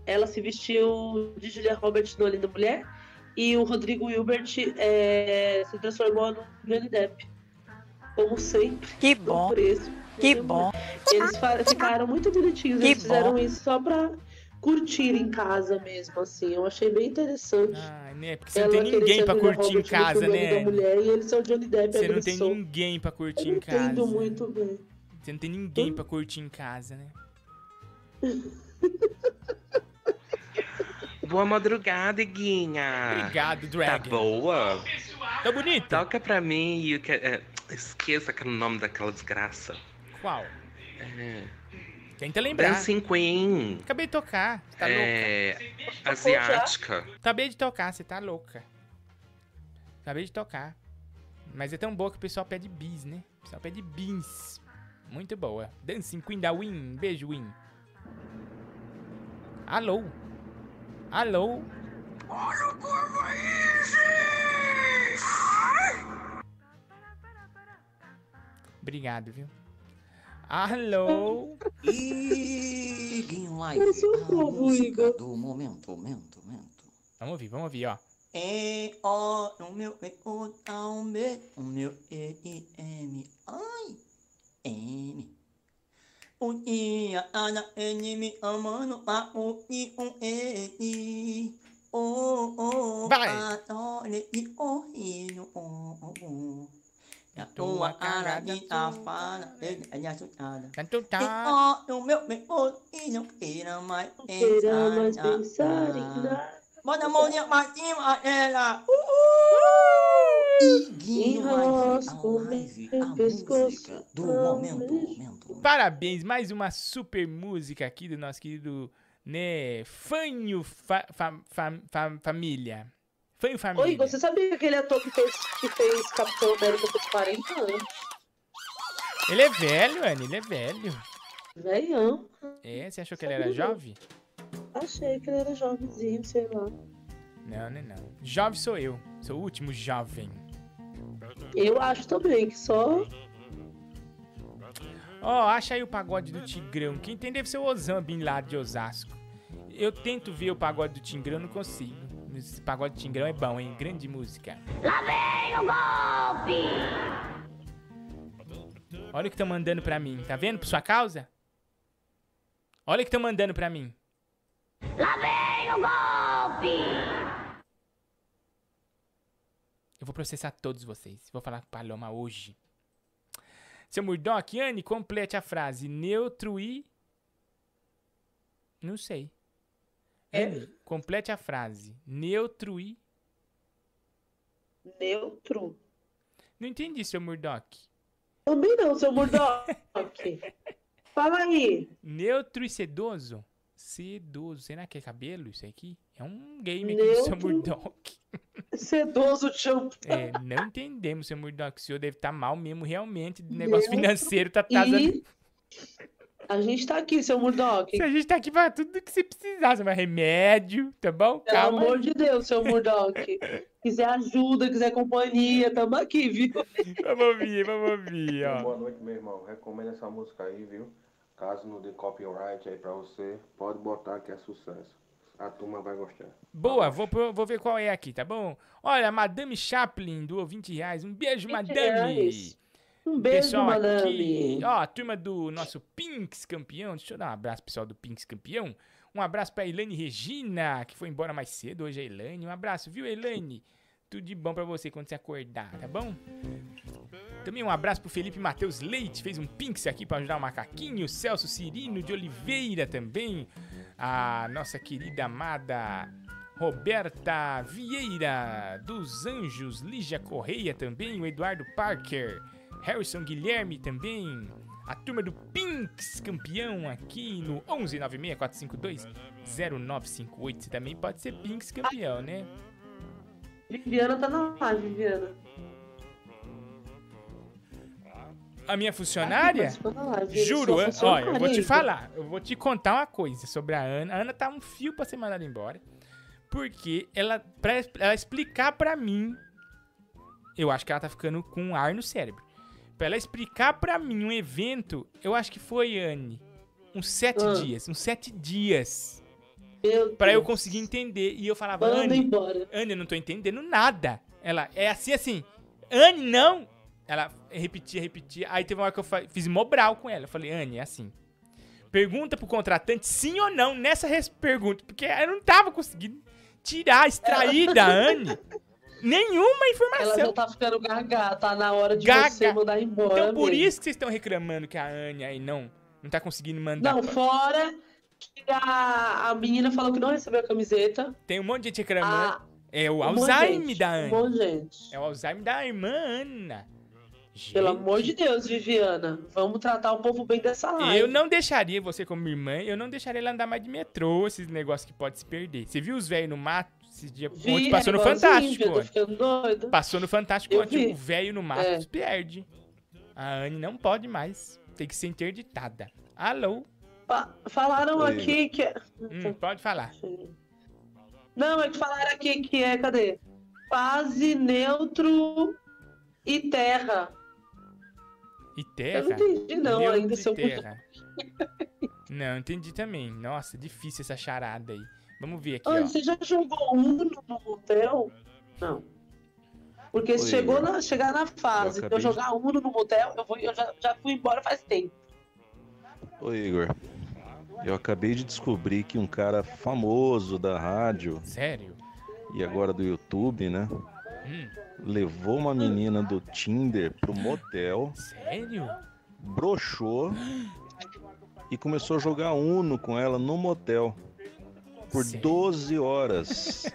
Speaker 9: Ela se vestiu de Julia Roberts no Linda Mulher e o Rodrigo Hilbert é, se transformou no Johnny Depp. Como sempre.
Speaker 16: Que bom.
Speaker 9: preço.
Speaker 16: Que bom.
Speaker 9: Eles ficaram muito bonitinhos.
Speaker 16: Que
Speaker 9: Eles fizeram
Speaker 16: bom.
Speaker 9: isso só pra, curtir em casa mesmo, assim. Eu achei bem interessante.
Speaker 2: Ah, né? Porque você não tem ninguém pra curtir em casa, né?
Speaker 9: Mulher, e ele ser o Johnny Depp
Speaker 2: Você não tem
Speaker 9: agressor.
Speaker 2: ninguém pra curtir
Speaker 9: Eu
Speaker 2: em casa.
Speaker 9: entendo muito bem.
Speaker 2: Você não tem ninguém pra curtir em casa, né?
Speaker 30: Boa madrugada, Guinha.
Speaker 2: Obrigado,
Speaker 30: Tá
Speaker 2: Drag.
Speaker 30: boa?
Speaker 2: Tá bonita?
Speaker 30: Toca pra mim e é, esqueça aquele nome daquela desgraça.
Speaker 2: Qual?
Speaker 30: É,
Speaker 2: Tenta lembrar.
Speaker 30: Dancing Queen.
Speaker 2: Acabei de tocar. Você tá
Speaker 30: é,
Speaker 2: louca?
Speaker 30: asiática.
Speaker 2: Acabei de tocar, você tá louca. Acabei de tocar. Mas é tão boa que o pessoal pede bis, né? O pessoal pede bis. Muito boa. Dancing Queen da Win. Beijo, Win. Alô? Alô? Obrigado, viu? Alô?
Speaker 31: Iguinho Live,
Speaker 9: Parecia um
Speaker 31: música
Speaker 9: Igor.
Speaker 31: do momento, momento, momento.
Speaker 2: Vamos ouvir, vamos ouvir, ó.
Speaker 31: É, ó, o meu, é, o, tá, o o meu, E, I, M, ai, M. O dia, ana, N, me amando, a, o, I, o, N. O, o,
Speaker 2: Vai.
Speaker 31: a, o, le, i, o, i, o, o, o. A tua cara de safada, ele é assustada.
Speaker 2: Canto
Speaker 31: E,
Speaker 2: tá.
Speaker 31: ó, o meu, meu, o, e não queira mais
Speaker 9: Queira mais
Speaker 31: pensar
Speaker 9: pensar em
Speaker 31: nada.
Speaker 9: nada.
Speaker 31: Bota a mãozinha pra cima, ela. Uhul! Iguinho Live, a
Speaker 9: Enrosco
Speaker 31: live,
Speaker 9: meu
Speaker 31: a
Speaker 9: pescoço.
Speaker 31: música do momento, momento.
Speaker 2: Parabéns, mais uma super música aqui do nosso querido, né, Fanho fa, fa, fa, fa- Família. Fanho Família.
Speaker 9: Oi, você sabia que aquele ator que fez, que fez Capitão América fez 40 anos?
Speaker 2: Ele é velho, Anny, ele é velho.
Speaker 9: Velhão.
Speaker 2: É, você achou que ele era jovem?
Speaker 9: Achei que ele era jovenzinho, sei lá.
Speaker 2: Não, não, não. Jovem sou eu. Sou o último jovem.
Speaker 9: Eu acho também que só.
Speaker 2: Ó, acha aí o pagode do Tigrão. Quem tem deve ser o Bin Laden de Osasco. Eu tento ver o pagode do Tigrão, não consigo. Esse pagode do Tigrão é bom, hein? Grande música.
Speaker 7: Lá vem o golpe!
Speaker 2: Olha o que estão mandando pra mim. Tá vendo? Por sua causa? Olha o que estão mandando pra mim.
Speaker 7: Lá vem o golpe!
Speaker 2: Eu vou processar todos vocês. Vou falar com Paloma hoje. Seu Murdock, Anne, complete a frase. Neutro e... Não sei. Anne, complete a frase. Neutro e...
Speaker 9: Neutro.
Speaker 2: Não entendi, seu Murdock.
Speaker 9: Também não, seu Murdock. Fala aí.
Speaker 2: Neutro e sedoso? Sedoso. Será que é cabelo isso aqui? É um game aqui do seu. Murdock.
Speaker 9: Sedoso shampoo.
Speaker 2: É, não entendemos, seu Murdock. O senhor deve estar mal mesmo, realmente. O negócio
Speaker 9: Neutro
Speaker 2: financeiro tá atrasando.
Speaker 9: E a gente tá aqui, seu Murdock.
Speaker 2: A gente tá aqui pra tudo que você precisar, você vai remédio, tá bom?
Speaker 9: Pelo
Speaker 2: Calma.
Speaker 9: amor de Deus, seu Murdock. quiser ajuda, quiser companhia, tamo aqui, viu?
Speaker 2: Vamos ouvir, vamos ouvir, ó.
Speaker 32: Boa noite, meu irmão. Recomendo essa música aí, viu? Caso não dê copyright aí pra você, pode botar que é sucesso. A turma vai gostar.
Speaker 2: Boa, vou, vou ver qual é aqui, tá bom? Olha, Madame Chaplin doou 20 reais. Um beijo,
Speaker 9: 20
Speaker 2: Madame.
Speaker 9: reais. Um beijo,
Speaker 2: pessoal
Speaker 9: Madame.
Speaker 2: aqui, ó, a turma do nosso Pinks campeão. Deixa eu dar um abraço, pessoal do Pinks campeão. Um abraço pra Elaine Regina, que foi embora mais cedo hoje, a Elaine. Um abraço, viu, Elaine? Tudo de bom pra você quando você acordar, tá bom? Também um abraço pro Felipe Matheus Leite, fez um Pinks aqui pra ajudar o macaquinho. Celso Cirino de Oliveira também. A nossa querida amada Roberta Vieira dos Anjos, Lígia Correia também, o Eduardo Parker, Harrison Guilherme também. A turma do Pinks campeão aqui no 11964520958. Você também pode ser Pinks campeão, né?
Speaker 9: Viviana tá na live, Viviana.
Speaker 2: A minha funcionária? Juro, eu- olha, eu vou te falar. Eu vou te contar uma coisa sobre a Ana. A Ana tá um fio pra ser mandada embora. Porque ela, pra ela explicar pra mim. Eu acho que ela tá ficando com um ar no cérebro. Pra ela explicar pra mim um evento, eu acho que foi, Anne. Uns sete
Speaker 9: Ah.
Speaker 2: dias. Uns sete dias. Pra eu conseguir entender. E eu falava,
Speaker 9: Manda
Speaker 2: Anne,
Speaker 9: embora.
Speaker 2: Anne, eu não tô entendendo nada. Ela, é assim, assim. Anne, não! Ela repetia, repetia. Aí teve uma hora que eu fiz mobral com ela. Eu falei, Anne, é assim. Pergunta pro contratante sim ou não nessa pergunta, porque eu não tava conseguindo tirar, extrair da Anne nenhuma informação.
Speaker 9: Ela já tá ficando gaga, tá na hora de
Speaker 2: Gaga.
Speaker 9: você mandar embora.
Speaker 2: Então por
Speaker 9: mesmo.
Speaker 2: isso que vocês estão reclamando que a Anne aí não, não tá conseguindo mandar.
Speaker 9: Não, fora que a, a menina falou que não recebeu a camiseta.
Speaker 2: Tem um monte de gente reclamando.
Speaker 9: Ah,
Speaker 2: é o
Speaker 9: um
Speaker 2: Alzheimer
Speaker 9: gente,
Speaker 2: da
Speaker 9: um
Speaker 2: Anne.
Speaker 9: monte de gente.
Speaker 2: É o Alzheimer da irmã Ana.
Speaker 9: Pelo amor de Deus, Viviana. Vamos tratar o povo bem dessa live.
Speaker 2: Eu não deixaria você como irmã, eu não deixaria ela andar mais de metrô, esses negócios que pode se perder. Você viu os velhos no mato? Esses dias
Speaker 9: Vi,
Speaker 2: ontem passou
Speaker 9: é
Speaker 2: no
Speaker 9: igualzinho,
Speaker 2: Fantástico.
Speaker 9: eu tô
Speaker 2: ontem.
Speaker 9: ficando doida.
Speaker 2: Passou no Fantástico
Speaker 9: Eu
Speaker 2: ontem,
Speaker 9: vi.
Speaker 2: o velho no mato
Speaker 9: É.
Speaker 2: se perde. A Anne não pode mais. Tem que ser interditada. Alô?
Speaker 9: Fa- falaram
Speaker 2: Oi.
Speaker 9: aqui que. é-
Speaker 2: Hum, pode falar.
Speaker 9: Não, é que falaram aqui que é, cadê? Fase, neutro e terra.
Speaker 2: E terra?
Speaker 9: Eu não entendi, não, ainda, seu
Speaker 2: terra. Não, entendi também. Nossa, difícil essa charada aí. Vamos ver aqui,
Speaker 9: Anne,
Speaker 2: ó.
Speaker 9: você já jogou Uno no motel? Não. Porque se
Speaker 33: Oi,
Speaker 9: chegou na, chegar na fase de eu
Speaker 33: de-
Speaker 9: jogar Uno no motel, eu, vou, eu já, já fui embora faz tempo.
Speaker 33: Ô Igor, eu acabei de descobrir que um cara famoso da rádio
Speaker 2: Sério?
Speaker 33: e agora do YouTube, né?
Speaker 2: Hum,
Speaker 33: Levou uma menina do Tinder pro motel,
Speaker 2: sério?
Speaker 33: broxou e começou a jogar Uno com ela no motel por 12 horas.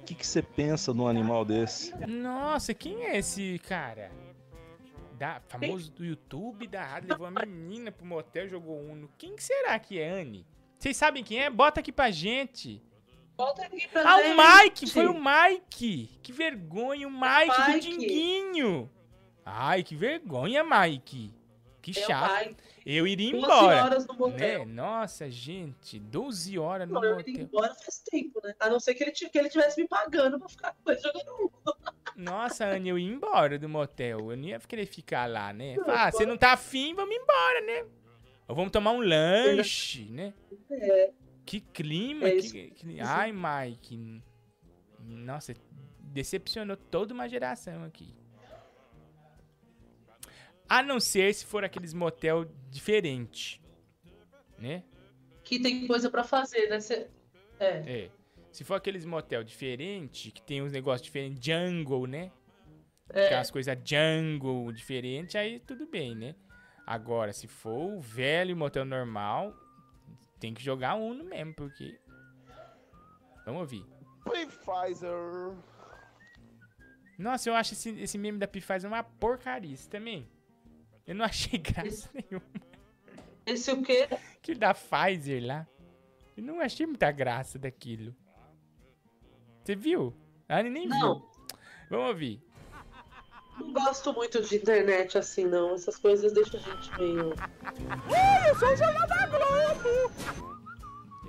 Speaker 33: O que que você pensa num animal desse?
Speaker 2: Nossa, quem é esse cara? Da, famoso do YouTube, da rádio, levou uma menina pro motel, jogou Uno. Quem que será que é, Anne? Vocês sabem quem é? Bota aqui pra gente.
Speaker 9: Bota aqui pra
Speaker 2: Ah, o. Mike! Foi o Mike! Que vergonha, o Mike, do
Speaker 9: Mike.
Speaker 2: Dinguinho! Ai, que vergonha, Mike! Que
Speaker 9: É
Speaker 2: chato. Eu iria
Speaker 9: 12
Speaker 2: embora.
Speaker 9: horas no motel.
Speaker 2: Né? Nossa, gente, 12 horas no
Speaker 9: Não, eu iria
Speaker 2: motel.
Speaker 9: embora faz tempo, né? A não ser que ele, que ele tivesse me pagando pra ficar com ele jogando.
Speaker 2: Nossa, Anne, eu ia embora do motel. Eu não ia querer ficar lá, né?
Speaker 9: Não,
Speaker 2: ah, você não tá afim, vamos embora, né? Ou vamos tomar um lanche, né?
Speaker 9: É.
Speaker 2: Que clima.
Speaker 9: É
Speaker 2: que- que- Ai, Mike. Nossa, decepcionou toda uma geração aqui. A não ser se for aqueles motel diferente, né?
Speaker 9: Que tem coisa pra fazer, né? Cê- É.
Speaker 2: É. Se for aqueles motel diferente, que tem uns negócios diferentes, jungle, né?
Speaker 9: É.
Speaker 2: Aquelas coisas jungle diferente, aí tudo bem, né? Agora, se for o velho motel normal, tem que jogar Uno mesmo, porque... Vamos ouvir.
Speaker 14: Pfizer.
Speaker 2: Nossa, eu acho esse, esse meme da Pfizer uma porcaria isso também. Eu não achei graça nenhuma.
Speaker 9: Esse o quê?
Speaker 2: Aquele da Pfizer lá. Eu não achei muita graça daquilo. Você viu? A Anne nem
Speaker 9: Não.
Speaker 2: viu. Vamos ouvir.
Speaker 9: Não gosto muito de internet assim, não. Essas coisas deixam a gente meio.
Speaker 2: eu sou o Jornal da Globo!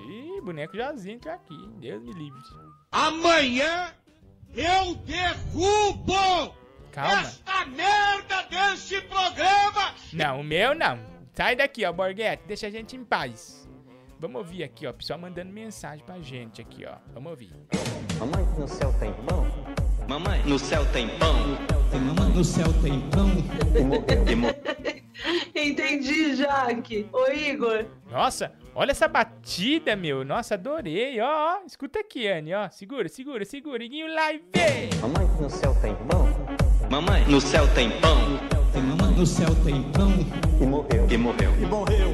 Speaker 2: Ih, boneco Jozinho entrou aqui. Deus me livre.
Speaker 28: Amanhã eu derrubo
Speaker 2: Calma.
Speaker 28: esta merda deste programa!
Speaker 2: Não, o meu não. Sai daqui, ó, Borghetti. Deixa a gente em paz. Vamos ouvir aqui, ó. Pessoal mandando mensagem pra gente aqui, ó. Vamos ouvir.
Speaker 23: Mamãe, no céu tem pão? Mamãe, no céu tem pão?
Speaker 28: Mamãe, no céu tem pão?
Speaker 23: E
Speaker 9: Entendi, Jaque. Ô, Igor.
Speaker 2: Nossa, olha essa batida, meu. Nossa, adorei. Ó, ó. Escuta aqui, Anne, ó. Segura, segura, segura. Iguinho live.
Speaker 23: Mamãe, no céu tem pão? Mamãe, no céu tem pão?
Speaker 28: Mamãe, no céu tem pão?
Speaker 23: E morreu. E morreu.
Speaker 28: E morreu.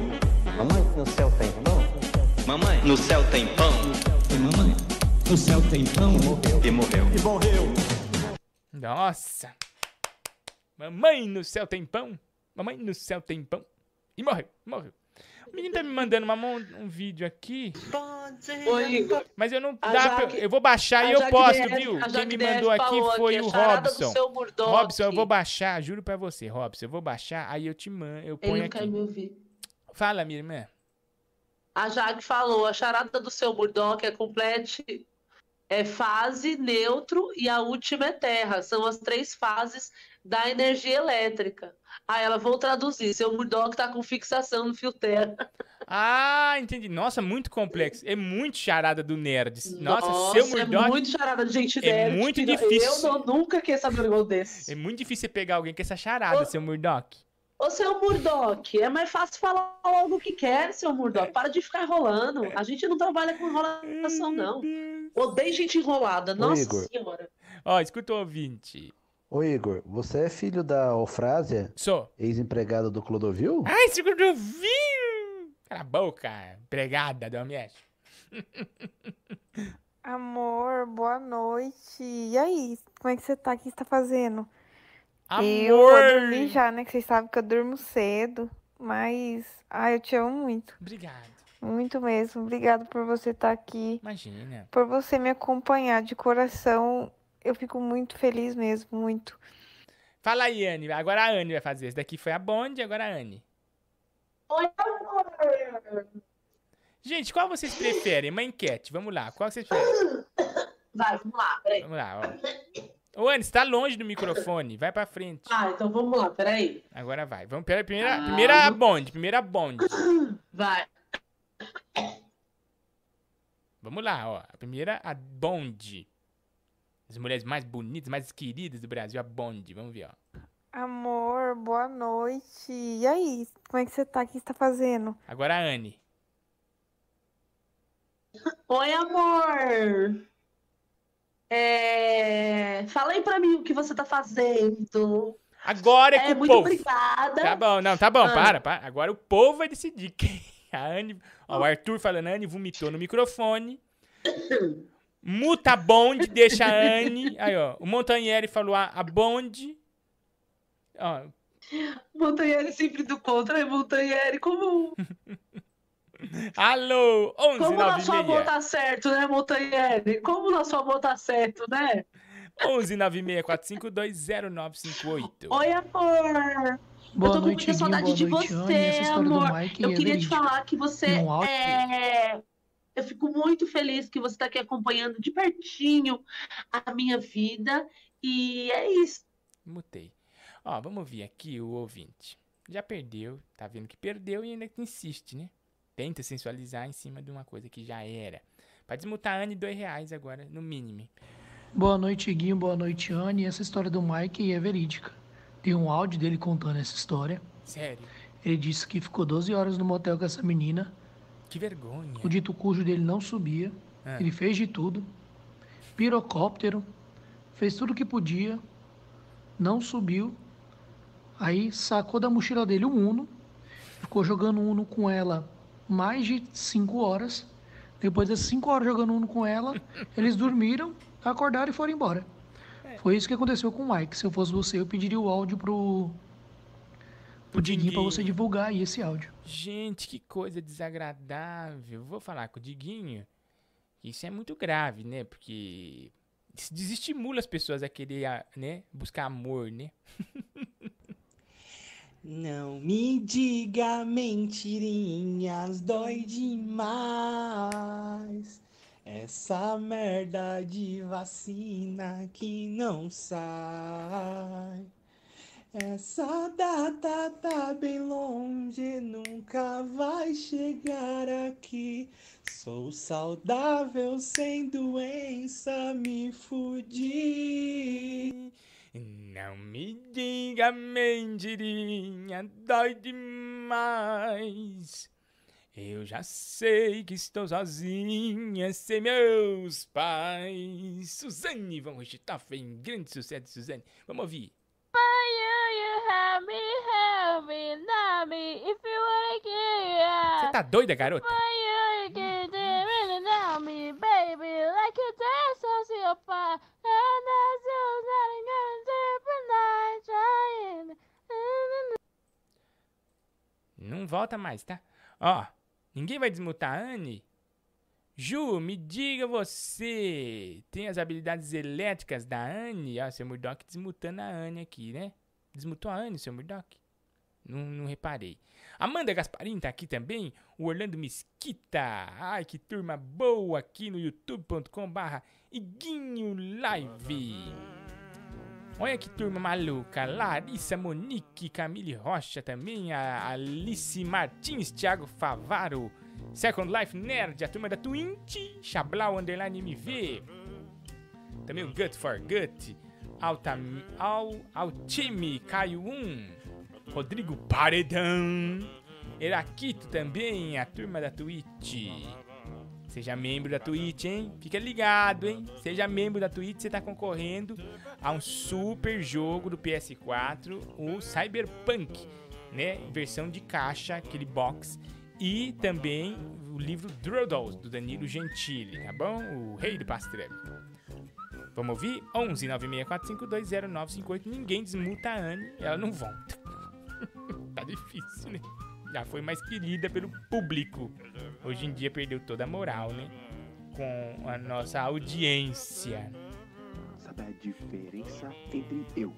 Speaker 23: Mamãe, no céu tem pão? Mamãe, no céu tem pão?
Speaker 28: Mamãe, no céu tem pão?
Speaker 23: E morreu.
Speaker 28: E morreu.
Speaker 2: Nossa. Mamãe no céu tem pão. Mamãe no céu tem pão. E morreu, morreu. O menino tá me mandando uma um vídeo aqui.
Speaker 9: Igor.
Speaker 2: Mas eu não
Speaker 9: A
Speaker 2: dá pra,
Speaker 9: Jaque-
Speaker 2: eu vou baixar e eu
Speaker 9: Jaque
Speaker 2: posto,
Speaker 9: DF
Speaker 2: viu? Quem me
Speaker 9: DF
Speaker 2: mandou aqui foi
Speaker 9: aqui,
Speaker 2: o Robson. Robson, eu vou baixar, juro pra você, Robson, eu vou baixar, aí eu te mando, eu
Speaker 9: Ele
Speaker 2: ponho
Speaker 9: não quer
Speaker 2: aqui.
Speaker 9: me ouvir.
Speaker 2: Fala, minha irmã.
Speaker 9: A Jaque falou, a charada do seu Murdoch é complete, é fase, neutro e a última é terra. São as três fases da energia elétrica. Aí ela, vou traduzir, seu Murdoch tá com fixação no fio terra.
Speaker 2: Ah, entendi. Nossa, muito complexo. É muito charada do Nerds. Nossa, seu
Speaker 9: é
Speaker 2: Murdoch.
Speaker 9: muito charada de gente
Speaker 2: é
Speaker 9: nerd,
Speaker 2: muito
Speaker 9: que não-
Speaker 2: difícil.
Speaker 9: Eu não- nunca quis saber um negócio desse.
Speaker 2: É muito difícil você pegar alguém com essa charada, seu Murdoch.
Speaker 9: Ô, seu Murdock, é mais fácil falar logo o que quer, seu Murdock. Para de ficar enrolando. A gente não trabalha com enrolação, não. Odeio gente enrolada. Nossa
Speaker 34: Igor.
Speaker 9: senhora.
Speaker 2: Ó, escuta o ouvinte.
Speaker 34: Ô Igor, você é filho da Eufrásia?
Speaker 2: Sou.
Speaker 34: Ex-empregada do Clodovil?
Speaker 2: Ai, segundo ouviu! Cala a boca, empregada do Omiete.
Speaker 35: Amor, boa noite. E aí, como é que você tá? O que você tá fazendo?
Speaker 2: Amor!
Speaker 35: Eu vou dormir já, né? Que vocês sabem que eu durmo cedo. Mas, ai, eu te amo muito.
Speaker 2: Obrigado.
Speaker 35: Muito mesmo. Obrigado por você estar aqui.
Speaker 2: Imagina.
Speaker 35: Por você me acompanhar de coração. Eu fico muito feliz mesmo, muito.
Speaker 2: Fala aí, Anne. Agora a Anne vai fazer. Esse daqui foi a Bond, agora a Anne.
Speaker 9: Oi, amor.
Speaker 2: Gente, qual vocês preferem? Uma enquete. Vamos lá. Qual vocês preferem?
Speaker 9: Vai, vamos lá, peraí.
Speaker 2: Vamos lá, ó. Ô, Anne, você tá longe do microfone. Vai pra frente.
Speaker 9: Ah, então vamos lá, peraí.
Speaker 2: Agora vai. Vamos pera, primeira,
Speaker 9: Ah,
Speaker 2: primeira
Speaker 9: vamos-
Speaker 2: Bond. Primeira Bond.
Speaker 9: Vai.
Speaker 2: Vamos lá, ó. A primeira, a Bond. As mulheres mais bonitas, mais queridas do Brasil, a Bond. Vamos ver, ó.
Speaker 35: Amor, boa noite. E aí, como é que você tá? O que você tá fazendo?
Speaker 2: Agora a Anne.
Speaker 9: Oi, amor. É... Fala aí pra mim o que você tá fazendo.
Speaker 2: Agora é,
Speaker 9: É,
Speaker 2: com o
Speaker 9: muito
Speaker 2: povo.
Speaker 9: obrigada.
Speaker 2: Tá bom, não, tá bom,
Speaker 9: Ah.
Speaker 2: para, para. Agora o povo vai decidir. quem- A Anne, ó, o Arthur falando, a Anne vomitou no microfone. Muta a Bond, deixa a Anne. Aí, ó, o Montanheri falou a, a Bond. Ó,
Speaker 9: Montanheri sempre do contra, é Montanheri. Como,
Speaker 2: alô, 11
Speaker 9: como na sua
Speaker 2: 96.
Speaker 9: boa tá certo, né, Montanheri? Como na sua boa tá certo, né?
Speaker 2: 11 96 452 0958.
Speaker 9: Oi, amor.
Speaker 15: Boa
Speaker 9: eu tô com muita saudade de
Speaker 15: noite,
Speaker 9: você, amor.
Speaker 15: Mike
Speaker 9: eu
Speaker 15: é
Speaker 9: queria te falar que você é... Eu fico muito feliz que você tá aqui acompanhando de pertinho a minha vida. E é isso.
Speaker 2: Mutei. Ó, vamos ver aqui o ouvinte. Já perdeu, tá vendo que perdeu e ainda insiste, né? Tenta sensualizar em cima de uma coisa que já era. Pra desmutar a Anne, dois reais agora, no mínimo.
Speaker 36: Boa noite, Guinho. Boa noite, Anne. Essa história do Mike é verídica. Tem um áudio dele contando essa história.
Speaker 2: Sério.
Speaker 36: Ele disse que ficou 12 horas no motel com essa menina.
Speaker 2: Que vergonha.
Speaker 36: O dito cujo dele não subia.
Speaker 2: Ah.
Speaker 36: Ele fez de tudo. Pirocóptero. Fez tudo que podia. Não subiu. Aí sacou da mochila dele um Uno. Ficou jogando Uno com ela mais de 5 horas. Depois das 5 horas jogando Uno com ela, eles dormiram, acordaram e foram embora. Foi isso que aconteceu com o Mike. Se eu fosse você, eu pediria o áudio pro, pro Diguinho pra você divulgar aí esse áudio.
Speaker 2: Gente, que coisa desagradável. Vou falar com o Diguinho. Isso é muito grave, né? Porque desestimula as pessoas a querer, né? Buscar amor, né?
Speaker 37: Não me diga mentirinhas, dói demais. Essa merda de vacina que não sai. Essa data tá bem longe, nunca vai chegar aqui. Sou saudável sem doença, me fudi.
Speaker 2: Não me diga mentirinha, dói demais. Eu já sei que estou sozinha sem meus pais. Suzane von Richthofen, grande sucesso de Suzane. Vamos ouvir.
Speaker 26: Help me, help me, love me, if you wanna get
Speaker 2: Você tá doida, garota?
Speaker 26: you can really know me, baby, like you dance on your
Speaker 2: Não volta mais, tá? Ó, ninguém vai desmutar a Anne? Ju, me diga você, tem as habilidades elétricas da Anne? Ó, seu Murdock desmutando a Anne aqui, né? Desmutou a Anne, seu Murdock? Não, não reparei. Amanda Gasparim tá aqui também. O Orlando Mesquita. Ai, que turma boa aqui no youtube.com barra Iguinho Live. Olha que turma maluca. Larissa Monique, Camille Rocha também, a Alice Martins, Thiago Favaro, Second Life Nerd, a turma da Twint, Chablau Underline MV. Também o Gut for Gut, Alta, Al, Altime, Caio 1. Rodrigo Paredão. Eraquito também, a turma da Twitch. Seja membro da Twitch, hein? Fica ligado, hein? Seja membro da Twitch, você tá concorrendo a um super jogo do PS4, o Cyberpunk, né? Versão de caixa, aquele box. E também o livro Droodles, do Danilo Gentili, tá bom? O rei do pastrame. Vamos ouvir? 11 964520958. Ninguém desmuta a Anne, ela não volta. tá difícil, né? Já foi mais querida pelo público. Hoje em dia perdeu toda a moral, né? Com a nossa audiência.
Speaker 38: Sabe a diferença entre eu,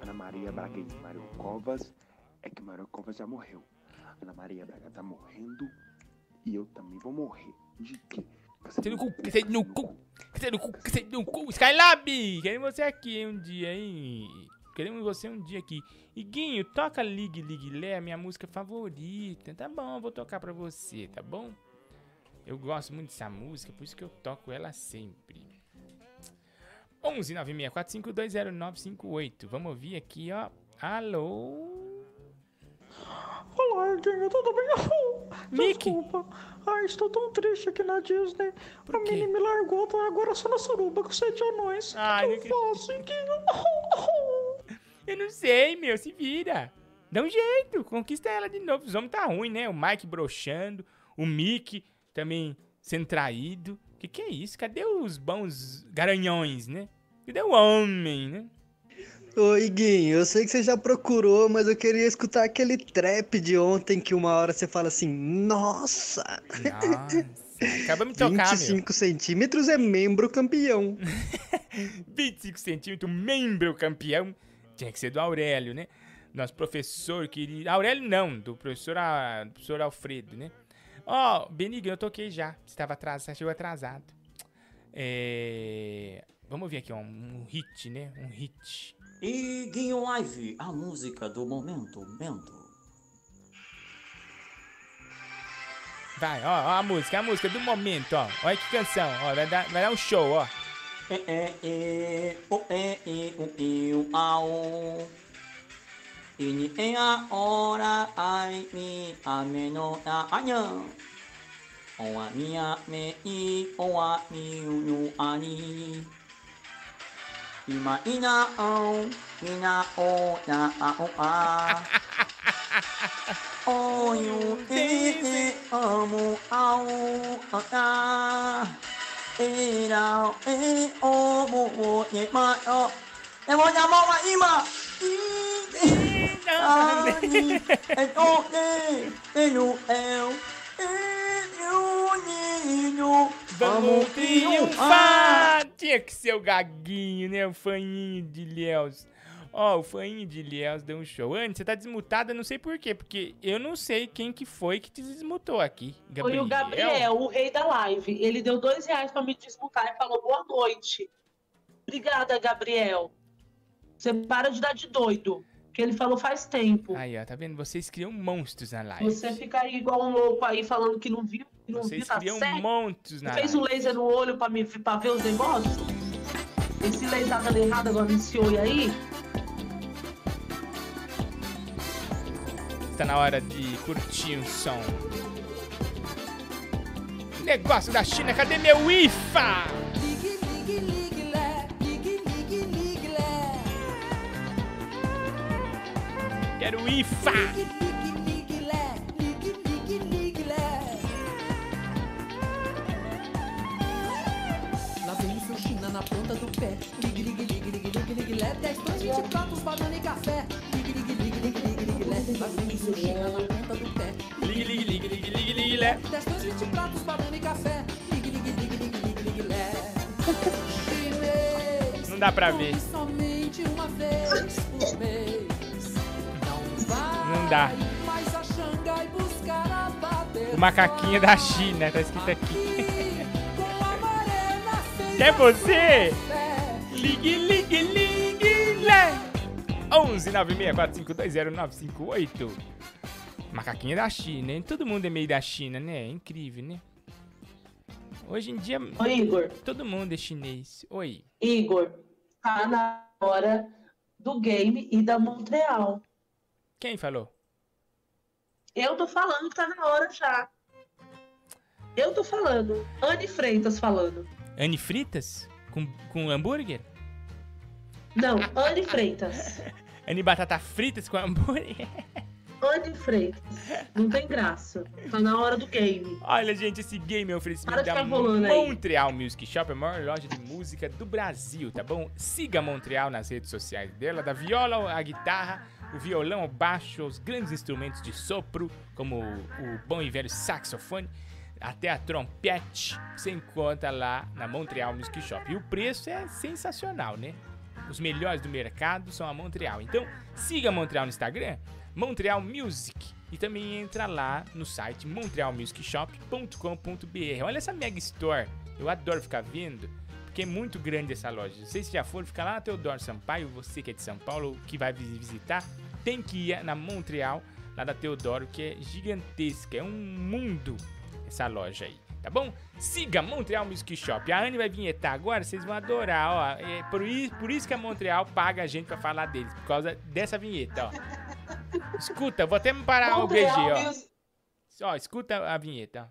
Speaker 38: Ana Maria Braga e Mário Covas? É que Mário Covas já morreu. Ana Maria Braga tá morrendo e eu também vou morrer. De quê?
Speaker 2: Cacete no cu, cacete no cu, cacete no cu, cacete no cu. Skylab! Queremos você aqui um dia, hein? Queremos você um dia aqui. Iguinho, toca Ligue Ligue Lé, minha música favorita. Tá bom, eu vou tocar pra você, tá bom? Eu gosto muito dessa música, por isso que eu toco ela sempre. 11 964520958. Vamos ouvir aqui, ó. Alô?
Speaker 36: Olá, Edinho, tudo bem?
Speaker 2: Mickey.
Speaker 36: Desculpa. Ai, estou tão triste aqui na Disney. a Minnie me largou, tô agora só na suruba com sete anões.
Speaker 2: Ai,
Speaker 36: o que eu faço, Edinho?
Speaker 2: Eu não sei, meu, se vira. Dá um jeito, conquista ela de novo. Os homens tá ruim, né? O Mike broxando, o Mickey também sendo traído. Que que é isso? Cadê os bons garanhões, né? Cadê o homem, né?
Speaker 39: Ô, Iguinho, eu sei que você já procurou, mas eu queria escutar aquele trap de ontem que uma hora você fala assim, nossa!
Speaker 2: Nossa, acaba me tocar,
Speaker 39: 25 centímetros é membro campeão.
Speaker 2: 25 centímetros, membro campeão. Tinha que ser do Aurélio, né? Nosso professor querido. Aurélio não, do professor, A- do professor Alfredo, né? Ó, Benigno, eu toquei já. Você estava atrasado, chegou atrasado. É... Vamos ver aqui, ó, um hit, né? Um hit.
Speaker 23: E Guinho Live, a música do momento, momento.
Speaker 2: Vai, ó, ó, a música, a música do momento, ó. Olha que canção, ó. Vai dar, vai dar um show, ó.
Speaker 23: Ini, é a hora, ai, mi, a, me, no, a, anhã. O, a, mi, a, me, i, o, a, mi, u, nu, a, ni. Ima, ina, o, ina, o, na, a, o, a. O, you, e, e, amo, ao, a, a. E, na, e, o, mo, e, ma, o. E, mo, na, mo, ma. Ani, e, o, e, e, nu, eu. E, nu.
Speaker 2: Vamos triunfar! Tinha que ser o Gaguinho, né? O faninho de Ilhéus. Ó, o faninho de Ilhéus deu um show. Antes, você tá desmutada, não sei por quê. Porque eu não sei quem que foi que te desmutou aqui.
Speaker 9: Foi
Speaker 2: Gabriel?
Speaker 9: o Gabriel, o rei da live. Ele deu dois reais pra me desmutar e falou boa noite. Obrigada, Gabriel. Você para de dar de doido. Que ele falou faz tempo.
Speaker 2: Aí, ó, tá vendo? Vocês criam monstros na live.
Speaker 9: Você fica aí igual um louco aí falando que não viu, que não
Speaker 2: Vocês
Speaker 9: viu, tá
Speaker 2: criam
Speaker 9: certo.
Speaker 2: monstros na
Speaker 9: Fez
Speaker 2: live.
Speaker 9: o laser no olho pra, me, pra ver os negócios? Esse laser tá dando errado agora nesse olho aí?
Speaker 2: Tá na hora de curtir um som. Negócio da China, cadê meu IFA? Quero IFA!
Speaker 7: Lá vem China na ponta do pé. Ligue, ligue, ligue, ligue, ligue, ligue, lé. 10 pães, 20 pratos, banana e café. O seu China na ponta do pé.
Speaker 2: Ligue, ligue, ligue, ligue, ligue, ligue, lé.
Speaker 7: 10 pães, 20 pratos, banana e café. Ligue, ligue, ligue, ligue, ligue, ligue, lé. Chinês,
Speaker 2: Não dá pra ver.
Speaker 7: somente uma vez por mês. Não vai
Speaker 2: Não dá.
Speaker 7: mais a Xangai buscar a bater.
Speaker 2: O macaquinho da China, tá escrito aqui. É você? Ligue, ligue, ligue. 11 964520958. Macaquinho da China, hein? Todo mundo é meio da China, né? É incrível, né? Hoje em dia,
Speaker 9: Ô, Igor.
Speaker 2: todo mundo é chinês. Oi.
Speaker 9: Igor, tá na hora do game e da Montreal.
Speaker 2: Quem falou?
Speaker 9: Eu tô falando que tá na hora já. Eu tô falando. Anne Freitas falando.
Speaker 2: Anne Fritas? Com, com hambúrguer?
Speaker 9: Não, Anne Freitas.
Speaker 2: Anne Batata Fritas com hambúrguer?
Speaker 9: Anne Freitas. Não tem graça. Tá na hora do game.
Speaker 2: Olha, gente, esse game é um oferecimento da
Speaker 9: rolando aí.
Speaker 2: Montreal Music Shop, a maior loja de música do Brasil, tá bom? Siga Montreal nas redes sociais dela, da viola à guitarra, o violão ao baixo, os grandes instrumentos de sopro, como o bom e velho saxofone, até a trompete, você encontra lá na Montreal Music Shop. E o preço é sensacional, né? Os melhores do mercado são a Montreal. Então, siga a Montreal no Instagram, Montreal Music. E também entra lá no site montrealmusicshop.com.br. Olha essa mega store. Eu adoro ficar vendo, porque é muito grande essa loja. Não sei se já foram, fica lá na Teodoro Sampaio. Você que é de São Paulo, que vai vis- visitar, tem que ir na Montreal, lá da Teodoro, que é gigantesca. É um mundo essa loja aí, tá bom? Siga Montreal Music Shop. A Anne vai vinhetar agora, vocês vão adorar, ó. É por, isso, por isso que a Montreal paga a gente pra falar deles, por causa dessa vinheta, ó. Escuta, vou até parar o BG,
Speaker 9: Montreal
Speaker 2: ó.
Speaker 9: Music-
Speaker 2: Ó, escuta a vinheta.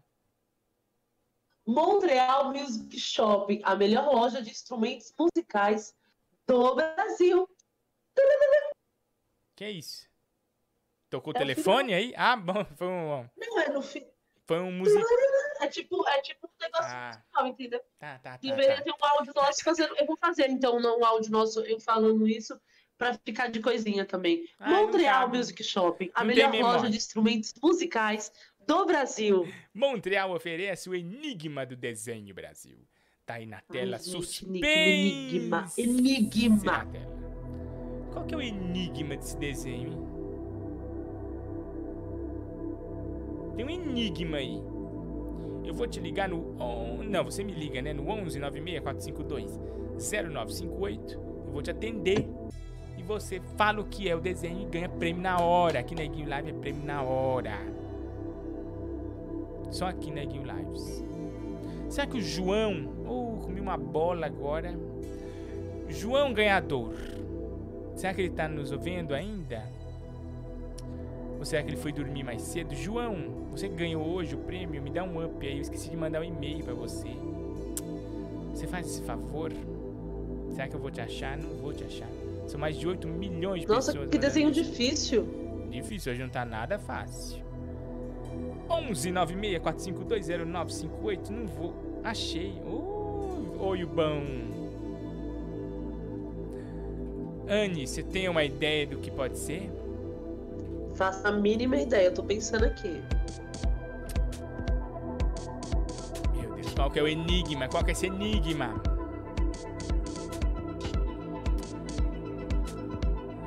Speaker 9: Montreal Music Shop, a melhor loja de instrumentos musicais do Brasil.
Speaker 2: Que é isso? Tocou o
Speaker 9: É o
Speaker 2: telefone aí? Ah, bom, foi um,
Speaker 9: Não é no fim.
Speaker 2: foi um music...
Speaker 9: É tipo, é tipo um negócio
Speaker 2: Ah.
Speaker 9: musical, entendeu?
Speaker 2: Tá, tá, tá.
Speaker 9: Deveria
Speaker 2: tá.
Speaker 9: ter um áudio nosso fazendo. Eu vou fazer, então, um áudio nosso eu falando isso pra ficar de coisinha também.
Speaker 2: Ah,
Speaker 9: Montreal
Speaker 2: cabe.
Speaker 9: Music Shopping, a
Speaker 2: Não
Speaker 9: melhor loja de instrumentos musicais do Brasil.
Speaker 2: Montreal oferece o enigma do desenho Brasil. Tá aí na tela,
Speaker 9: Ai, gente,
Speaker 2: suspense.
Speaker 9: enigma, enigma.
Speaker 2: tela. Qual que é o enigma desse desenho? Tem um enigma aí. Eu vou te ligar no... on- Não, você me liga, né? No 11 96 452 0958. Eu vou te atender. E você fala o que é o desenho e ganha prêmio na hora. Aqui na Iguinho Live é prêmio na hora. Só aqui na Iguinho Lives. Será que o João... Oh, comi uma bola agora. João ganhador. Será que ele tá nos ouvindo ainda? Ou será que ele foi dormir mais cedo? João, você ganhou hoje o prêmio? Me dá um up aí. Eu esqueci de mandar um e-mail pra você. Você faz esse favor? Será que eu vou te achar? Não vou te achar. São mais de 8 milhões de
Speaker 9: Nossa,
Speaker 2: pessoas.
Speaker 9: que
Speaker 2: mandando
Speaker 9: desenho
Speaker 2: isso.
Speaker 9: difícil.
Speaker 2: Difícil, hoje não tá nada fácil. 11 96 452 0958. Não vou. Achei. Oh, oi, o bom. Anne, você tem uma ideia do que pode ser?
Speaker 9: Faço a mínima ideia, eu tô pensando aqui.
Speaker 2: Meu Deus, qual que é o enigma? Qual que é esse enigma?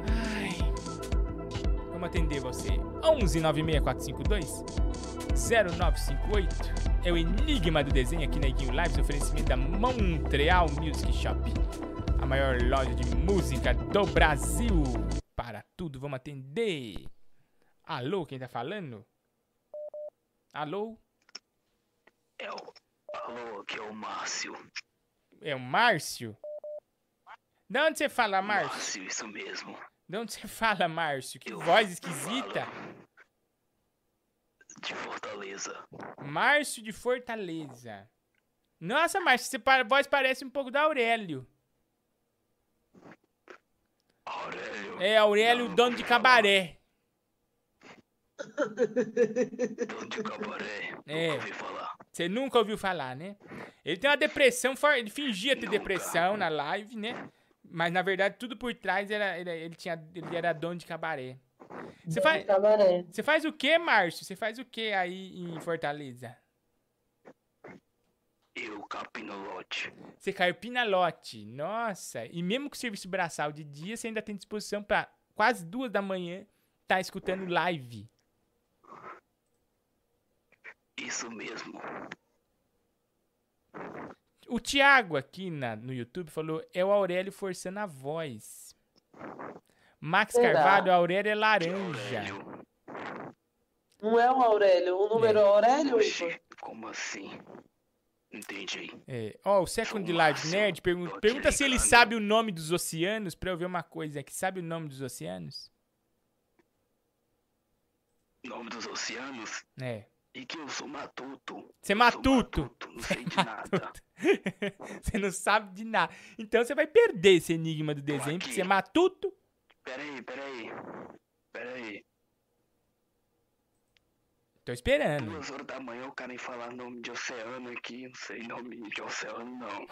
Speaker 2: Ai. Vamos atender você. 11 96 452 0958 é o enigma do desenho aqui na Iguinho Lives, oferecimento da Montreal Music Shop, a maior loja de música do Brasil. Para tudo, vamos atender. Alô, quem tá falando? Alô?
Speaker 40: É o. Alô, aqui é o Márcio.
Speaker 2: É o Márcio? De onde você fala, Márcio?
Speaker 40: Márcio, isso mesmo.
Speaker 2: De onde você fala, Márcio? Que voz esquisita.
Speaker 40: De Fortaleza.
Speaker 2: Márcio de Fortaleza. Nossa, Márcio, pa- voz parece um pouco da Aurélio.
Speaker 40: Aurélio.
Speaker 2: É, Aurélio, dono de cabaré.
Speaker 40: Dono de cabaré.
Speaker 2: É.
Speaker 40: Nunca ouvi falar.
Speaker 2: Você nunca ouviu falar, né? Ele tem uma depressão forte. Ele fingia ter depressão na live, né? Mas na verdade, tudo por trás era, ele, ele tinha, ele era dono de cabaré. Você faz,
Speaker 9: Cabaré.
Speaker 2: você faz o que, Márcio? Você faz o que aí em Fortaleza?
Speaker 40: Eu capino lote.
Speaker 2: Você caiu pinalote. Nossa. E mesmo com o serviço braçal de dia, você ainda tem disposição pra quase duas da manhã tá escutando live.
Speaker 40: Isso mesmo.
Speaker 2: O Thiago aqui na, no YouTube falou: é o Aurélio forçando a voz. Max
Speaker 9: Será?
Speaker 2: Carvalho, a Aurélio é laranja.
Speaker 9: Não é o Aurélio, o número é Aurélio,
Speaker 40: Oxi,
Speaker 9: Igor?
Speaker 40: como assim? Entendi.
Speaker 2: É. Ó, o Second Life Nerd pergunta, pergunta se ele sabe o nome dos oceanos pra eu ver uma coisa aqui. Sabe o nome dos oceanos?
Speaker 40: nome dos oceanos
Speaker 2: É.
Speaker 40: e que eu sou matuto.
Speaker 2: Você é matuto.
Speaker 40: Não sei de nada.
Speaker 2: você não sabe de nada. Então você vai perder esse enigma do desenho, porque você é matuto.
Speaker 40: Peraí, peraí. Peraí.
Speaker 2: Tô esperando.
Speaker 40: Duas horas da manhã o cara vem falar nome de oceano aqui. Não sei nome de oceano, não.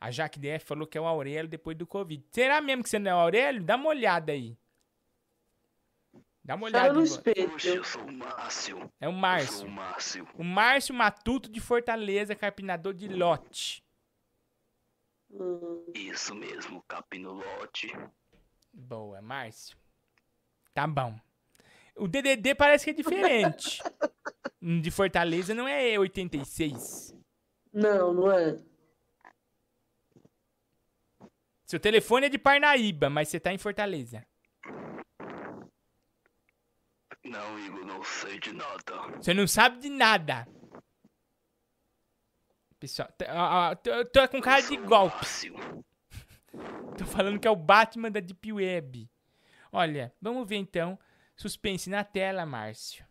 Speaker 2: A Jaque DF falou que é o Aurélio depois do Covid. Será mesmo que você não é o Aurélio? Dá uma olhada aí. Dá uma olhada.
Speaker 9: no espelho.
Speaker 40: Poxa, eu sou o Márcio.
Speaker 2: É o
Speaker 40: Eu sou
Speaker 2: Márcio.
Speaker 40: o Márcio.
Speaker 2: O Márcio Matuto de Fortaleza, carpinador de lote.
Speaker 40: Isso mesmo, capinolote.
Speaker 2: Boa, Márcio. Tá bom. O DDD parece que é diferente. de Fortaleza não é 86.
Speaker 9: Não, não é.
Speaker 2: Seu telefone é de Parnaíba, mas você tá em Fortaleza.
Speaker 40: Não, Igor, não sei de nada.
Speaker 2: Você não sabe de nada. Pessoal, tô com cara de golpe. Tô falando que é o Batman da Deep Web. Olha, vamos ver então. Suspense na tela, Márcio.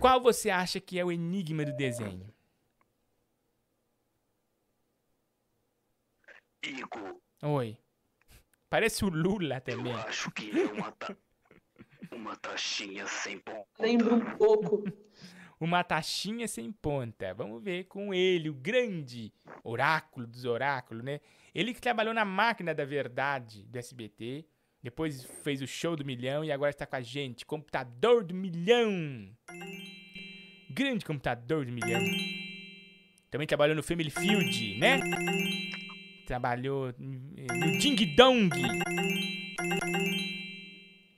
Speaker 2: Qual você acha que é o enigma do desenho?
Speaker 40: Igor,
Speaker 2: Oi. Parece o Lula também.
Speaker 40: eu acho que é uma, ta... uma taxinha sem ponta.
Speaker 9: Lembra um pouco.
Speaker 2: Uma taxinha sem ponta. Vamos ver com ele, o grande oráculo dos oráculos, né? Ele que trabalhou na máquina da verdade do SBT, depois fez o show do milhão e agora está com a gente, computador do milhão. Grande computador do milhão. Também trabalhou no Family Field, né? Trabalhou no Ding Dong.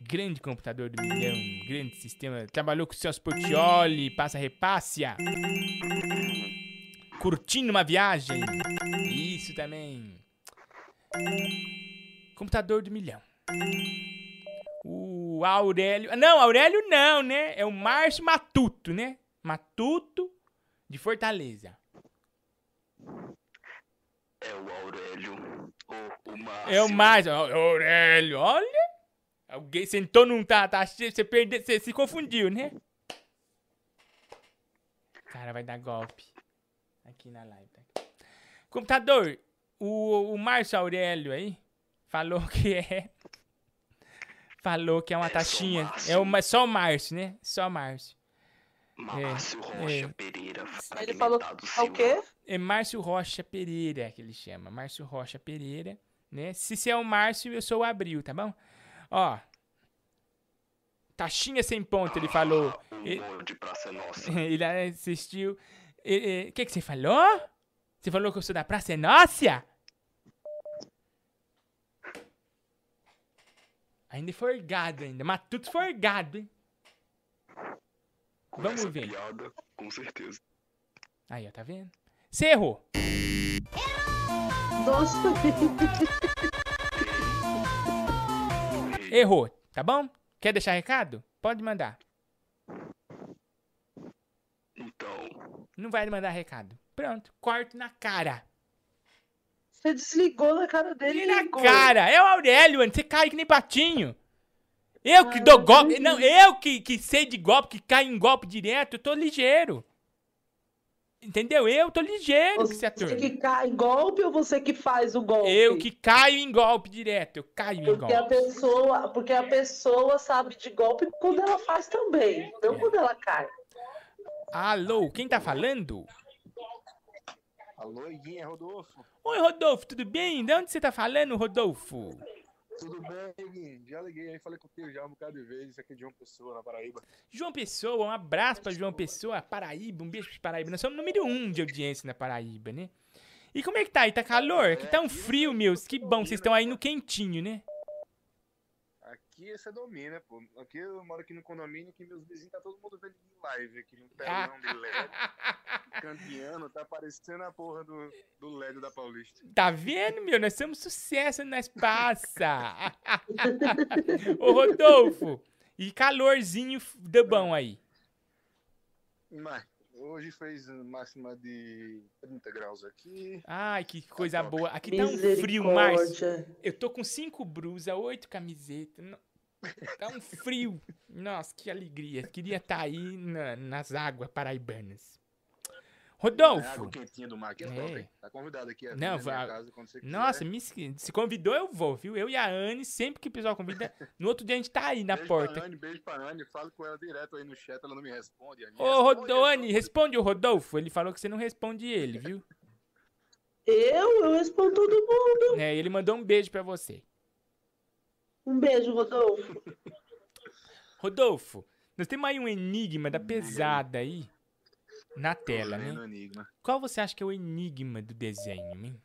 Speaker 2: Grande computador do milhão, grande sistema. Trabalhou com o Celso Portioli, passa repassia. Curtindo uma viagem. Isso também. Computador do milhão. O Aurélio. Não, Aurélio não, né? É o Márcio Matuto, né? Matuto de Fortaleza.
Speaker 40: É o Aurélio. Ou o Márcio.
Speaker 2: É o Márcio. Aurélio, olha. Alguém sentou num tá, tá você perdeu, você se confundiu, né? Cara, vai dar golpe. Aqui na live. tá? Computador, o, o Márcio Aurélio aí falou que é. Falou que é uma taxinha. É uma, só o Márcio, né? Só o Márcio.
Speaker 40: Márcio Rocha Pereira.
Speaker 9: Ele falou o quê?
Speaker 2: É Márcio Rocha Pereira que ele chama. Márcio Rocha Pereira, né? Se você é o Márcio, eu sou o Abril, tá bom? Ó. Taxinha sem ponto, ele falou. Ele,
Speaker 40: de Praça Nossa.
Speaker 2: ele assistiu. O que, que você falou? Você falou que eu sou da Praça é Nossa? Ainda é forgado ainda. Matuto forgado, hein? Vamos
Speaker 40: Essa
Speaker 2: ver.
Speaker 40: piada, com certeza.
Speaker 2: Aí, ó, tá vendo? Você errou.
Speaker 9: Nossa.
Speaker 2: Errou, tá bom? Quer deixar recado? Pode mandar.
Speaker 40: Então.
Speaker 2: Não vai mandar recado. Pronto, corto na cara.
Speaker 9: Você desligou na cara dele.
Speaker 2: Na
Speaker 9: Igor.
Speaker 2: cara, é o Aurélio, mano. Você cai que nem patinho. Eu que dou golpe. Não, eu que, que sei de golpe, que cai em golpe direto, eu tô ligeiro. Entendeu? Eu tô ligeiro,
Speaker 9: Você
Speaker 2: Saturno.
Speaker 9: que cai em golpe ou você que faz o golpe?
Speaker 2: Eu que caio em golpe direto, eu caio em
Speaker 9: Porque a
Speaker 2: golpe.
Speaker 9: pessoa, porque a pessoa sabe de golpe quando ela faz também, não quando ela cai.
Speaker 2: Alô, quem tá falando?
Speaker 33: Alô, Iguinho, é Rodolfo.
Speaker 2: Oi, Rodolfo, tudo bem? De onde você tá falando, Rodolfo?
Speaker 33: Tudo bem? Já liguei aí, falei contigo já um bocado de vezes. Isso aqui é de João Pessoa, na Paraíba.
Speaker 2: João Pessoa, um abraço pra João Pessoa, Paraíba, um beijo pra Paraíba. Nós somos número um de audiência na Paraíba, né? E como é que tá aí? Tá calor? Aqui tá um frio, meus. Que bom, vocês estão aí no quentinho, né?
Speaker 33: Aqui você domina, pô. Aqui eu moro aqui no condomínio que meus vizinhos tá todo mundo vendo em live aqui no telão de LED. Campeando, tá parecendo a porra do, do LED da Paulista.
Speaker 2: Tá vendo, meu? Nós somos sucesso, nós passa. Ô, Rodolfo, e calorzinho do bom aí.
Speaker 33: Mas,
Speaker 41: Hoje fez máxima de 30 graus aqui.
Speaker 2: Ai, que coisa boa. Aqui tá um frio, Márcio.
Speaker 9: Misericórdia.
Speaker 2: Eu tô com cinco blusas, oito camisetas. Tá um frio. Nossa, que alegria. Queria estar aí na- nas águas paraibanas.
Speaker 41: É
Speaker 2: Rodolfo.
Speaker 41: água quentinha do mar aqui é,
Speaker 2: É.
Speaker 41: top, hein? Tá convidado aqui. a
Speaker 2: Não, vai-
Speaker 41: casa quando você quiser.
Speaker 2: Nossa, me se convidou, eu vou, viu? Eu e a Anne, sempre que o pessoal convida, no outro dia a gente tá aí na
Speaker 41: beijo
Speaker 2: porta.
Speaker 41: Pra Anne, beijo pra Anne, falo com ela direto aí no chat, ela não me responde. Anne.
Speaker 2: Ô, Anne, responde o Rodolfo. Ele falou que você não responde ele, viu?
Speaker 9: Eu? Eu respondo todo mundo.
Speaker 2: É, ele mandou um beijo pra você.
Speaker 9: Um beijo, Rodolfo.
Speaker 2: Rodolfo, nós temos aí um enigma da pesada aí na tela, né?
Speaker 41: enigma.
Speaker 2: Qual você acha que é o enigma do desenho, hein?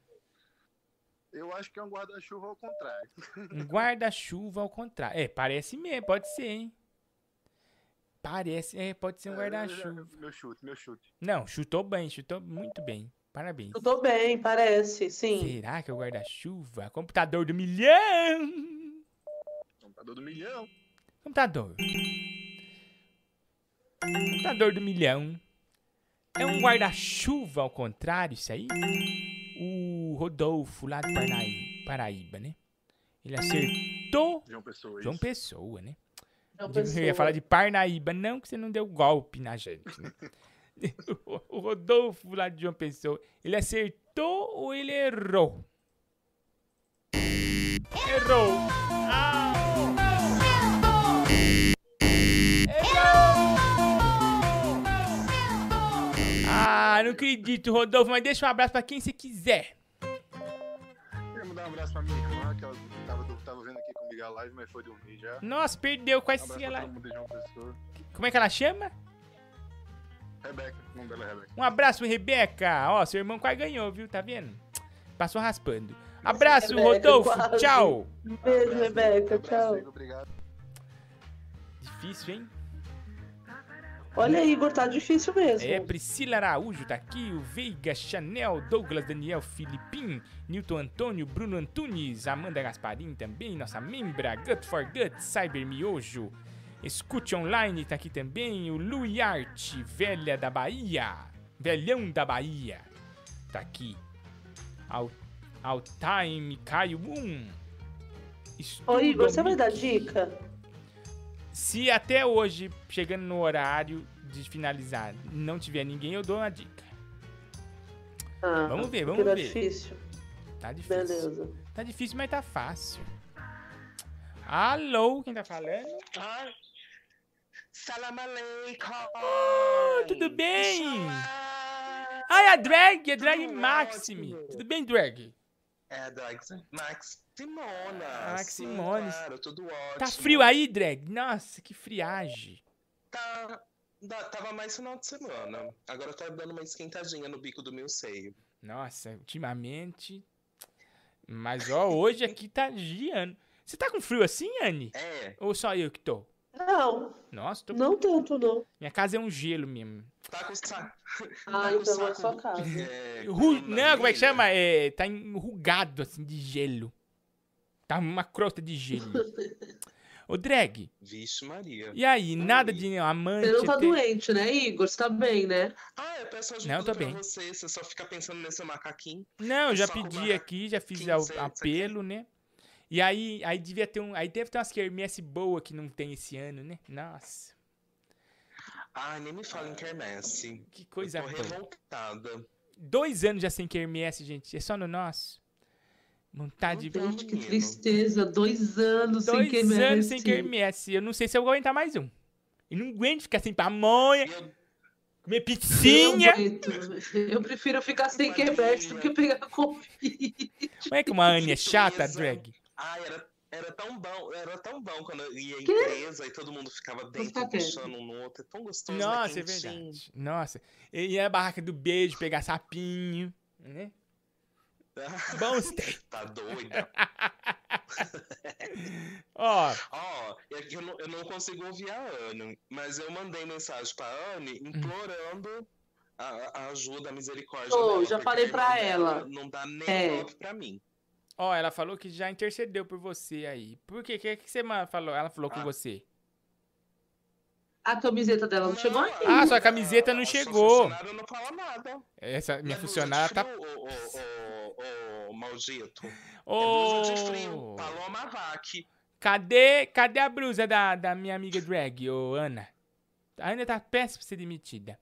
Speaker 41: Eu acho que é um guarda-chuva ao contrário.
Speaker 2: Um guarda-chuva ao contrário. É, parece mesmo, pode ser, hein? Parece, é, pode ser um guarda-chuva.
Speaker 41: Meu chute, meu chute.
Speaker 2: Não, chutou bem, chutou muito bem. Parabéns.
Speaker 9: Tô bem, parece, sim.
Speaker 2: Será que é o guarda-chuva? Computador do milhão!
Speaker 41: Computador do milhão.
Speaker 2: Computador. Computador do milhão. É um guarda-chuva ao contrário, isso aí? O Rodolfo, lá de Parnaí- Paraíba, né? Ele acertou.
Speaker 41: João Pessoa,
Speaker 2: João
Speaker 41: isso.
Speaker 2: Pessoa, né?
Speaker 9: João
Speaker 2: Eu ia
Speaker 9: Pessoa.
Speaker 2: falar de Parnaíba, não, que você não deu golpe na gente. né? o o Rodolfo, lá de João Pessoa, ele acertou ou ele errou? Errou! Ah, acredito, Rodolfo, mas deixa um abraço pra quem você quiser.
Speaker 41: Queria mandar um abraço pra minha irmã, que ela tava, tava vendo aqui comigo a live, mas foi dormir já.
Speaker 2: Nossa, perdeu, quase
Speaker 41: um
Speaker 2: se ela...
Speaker 41: mundo.
Speaker 2: Como é que ela chama?
Speaker 41: Rebeca, o nome dela é Rebeca.
Speaker 2: Um abraço, Rebeca. Ó, seu irmão quase ganhou, viu? Tá vendo? Passou raspando. Abraço,
Speaker 9: Rebeca,
Speaker 2: Rodolfo.
Speaker 9: quase.
Speaker 2: Tchau.
Speaker 9: Um beijo, Rebeca. Tchau.
Speaker 2: Difícil, hein?
Speaker 9: Olha aí, Igor, tá difícil mesmo.
Speaker 2: É, Priscila Araújo tá aqui, o Veiga, Chanel, Douglas Daniel Filipim, Newton Antônio, Bruno Antunes, Amanda Gasparim também, nossa membra, Gut for Gut, Cyber Miojo, Escute Online tá aqui também, o Louis Art, Velha da Bahia, Velhão da Bahia, tá aqui. Ao, ao Time, Caio 1.
Speaker 9: Ô, Igor, você vai dar dica?
Speaker 2: Se até hoje, chegando no horário de finalizar, não tiver ninguém, eu dou uma dica.
Speaker 9: Ah,
Speaker 2: Vamos ver, vamos
Speaker 9: tá
Speaker 2: ver.
Speaker 9: difícil.
Speaker 2: Tá difícil.
Speaker 9: Beleza.
Speaker 2: Tá difícil, mas tá fácil. Alô, quem tá falando?
Speaker 30: Salam aleikum.
Speaker 2: Oh, tudo bem? Ai, a Drag, a Drag Maxime. Tudo bem, Drag?
Speaker 30: É a Drag Maximona.
Speaker 2: Ah,
Speaker 30: sim,
Speaker 2: Maximones.
Speaker 30: Claro, tudo ótimo.
Speaker 2: Tá frio aí, Drag? Nossa, que friagem.
Speaker 30: Tá, da- tava mais final de semana. Agora tá dando uma esquentadinha no bico do meu seio.
Speaker 2: Nossa, ultimamente. Mas ó, hoje aqui tá giando. Você tá com frio assim, Anne?
Speaker 30: É.
Speaker 2: Ou só eu que tô?
Speaker 9: Não,
Speaker 2: Nossa, tô.
Speaker 9: não tanto, não.
Speaker 2: Minha casa é um gelo mesmo.
Speaker 30: Tá com saco.
Speaker 9: Ah, então é sua casa.
Speaker 30: É,
Speaker 2: Ru- Não, como é que chama? É, tá enrugado assim de gelo. Tá uma crosta de gelo. Ô, Drag,
Speaker 30: Vixe, Maria.
Speaker 2: e aí? Nada de amante?
Speaker 9: Você não tá
Speaker 2: ter-
Speaker 9: doente, né, Igor? Você tá bem, né?
Speaker 30: Ah, eu peço ajuda
Speaker 2: Não, tô
Speaker 30: pra
Speaker 2: bem.
Speaker 30: você. Você só fica pensando nesse macaquinho.
Speaker 2: Não, eu já
Speaker 30: Só com
Speaker 2: pedi aqui, já fiz a-
Speaker 30: você
Speaker 2: apelo, né? E aí, aí devia ter um. Aí deve ter umas quermesse boa que não tem esse ano, né? Nossa,
Speaker 30: Ai, nem me fala em quermesse.
Speaker 2: que coisa
Speaker 30: eu tô
Speaker 2: boa.
Speaker 30: revoltada.
Speaker 2: Dois anos já sem quermesse, gente. É só no nosso. Vontade de.
Speaker 9: Gente, que tristeza. Dois anos sem
Speaker 2: Dois
Speaker 9: quermesse.
Speaker 2: anos sem quermesse. Eu não sei se eu vou aguentar mais um. Eu não aguento ficar sem pamonha, comer
Speaker 9: Eu,
Speaker 2: pizzinha.
Speaker 9: aguento. eu prefiro ficar sem quermesse do que pegar Covid.
Speaker 2: Como é que uma Anne é chata, drag?
Speaker 30: Ai, era, era tão bom, era tão bom quando eu ia em
Speaker 9: Quê?
Speaker 30: empresa e todo mundo ficava dentro,
Speaker 9: quieto.
Speaker 30: puxando um no outro. É tão gostoso, né?
Speaker 2: Nossa, é
Speaker 30: Quentinho.
Speaker 2: verdade. Nossa. E ia na barraca do beijo pegar sapinho, né? Bons tempos.
Speaker 30: Tá doida?
Speaker 2: Ó,
Speaker 30: Ó, é que eu não, eu não consigo ouvir a Anne, mas eu mandei mensagem pra Anne implorando a, a ajuda, a misericórdia
Speaker 9: Ô,
Speaker 30: dela.
Speaker 9: já falei pra ela.
Speaker 30: Não dá nem
Speaker 9: É.
Speaker 30: pra mim.
Speaker 2: ó, ela falou que já intercedeu por você aí. Por quê? O que, que você falou? Ela falou com você.
Speaker 9: A camiseta dela não chegou ainda.
Speaker 2: Ah, sua camiseta não chegou.
Speaker 30: funcionária não fala nada.
Speaker 2: Essa minha funcionária tá.
Speaker 30: Ô, ô, ô, maldito.
Speaker 2: Ô.
Speaker 30: É de frio. Paloma Vac.
Speaker 2: Cadê, cadê a blusa da, da minha amiga drag, ô Ana? A Ana tá péssima pra ser demitida.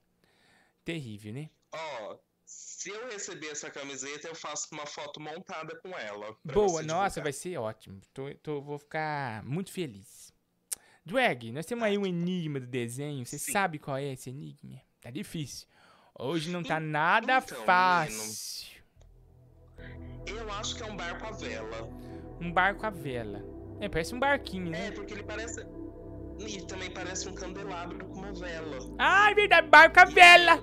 Speaker 2: Terrível, né?
Speaker 30: Ó, se eu receber essa camiseta, eu faço uma foto montada com ela.
Speaker 2: Boa, nossa,
Speaker 30: divulgar.
Speaker 2: vai ser ótimo. Tô, tô- vou ficar muito feliz. Drag, nós temos aí um enigma do desenho. Você sabe qual é esse enigma? Tá difícil. Hoje não tá nada
Speaker 30: então,
Speaker 2: fácil.
Speaker 30: Eu acho que é um barco à vela.
Speaker 2: Um barco à vela. É, parece um barquinho, né?
Speaker 30: É, porque ele parece. E também parece um candelabro com uma vela.
Speaker 2: Ah, é verdade, barco à vela.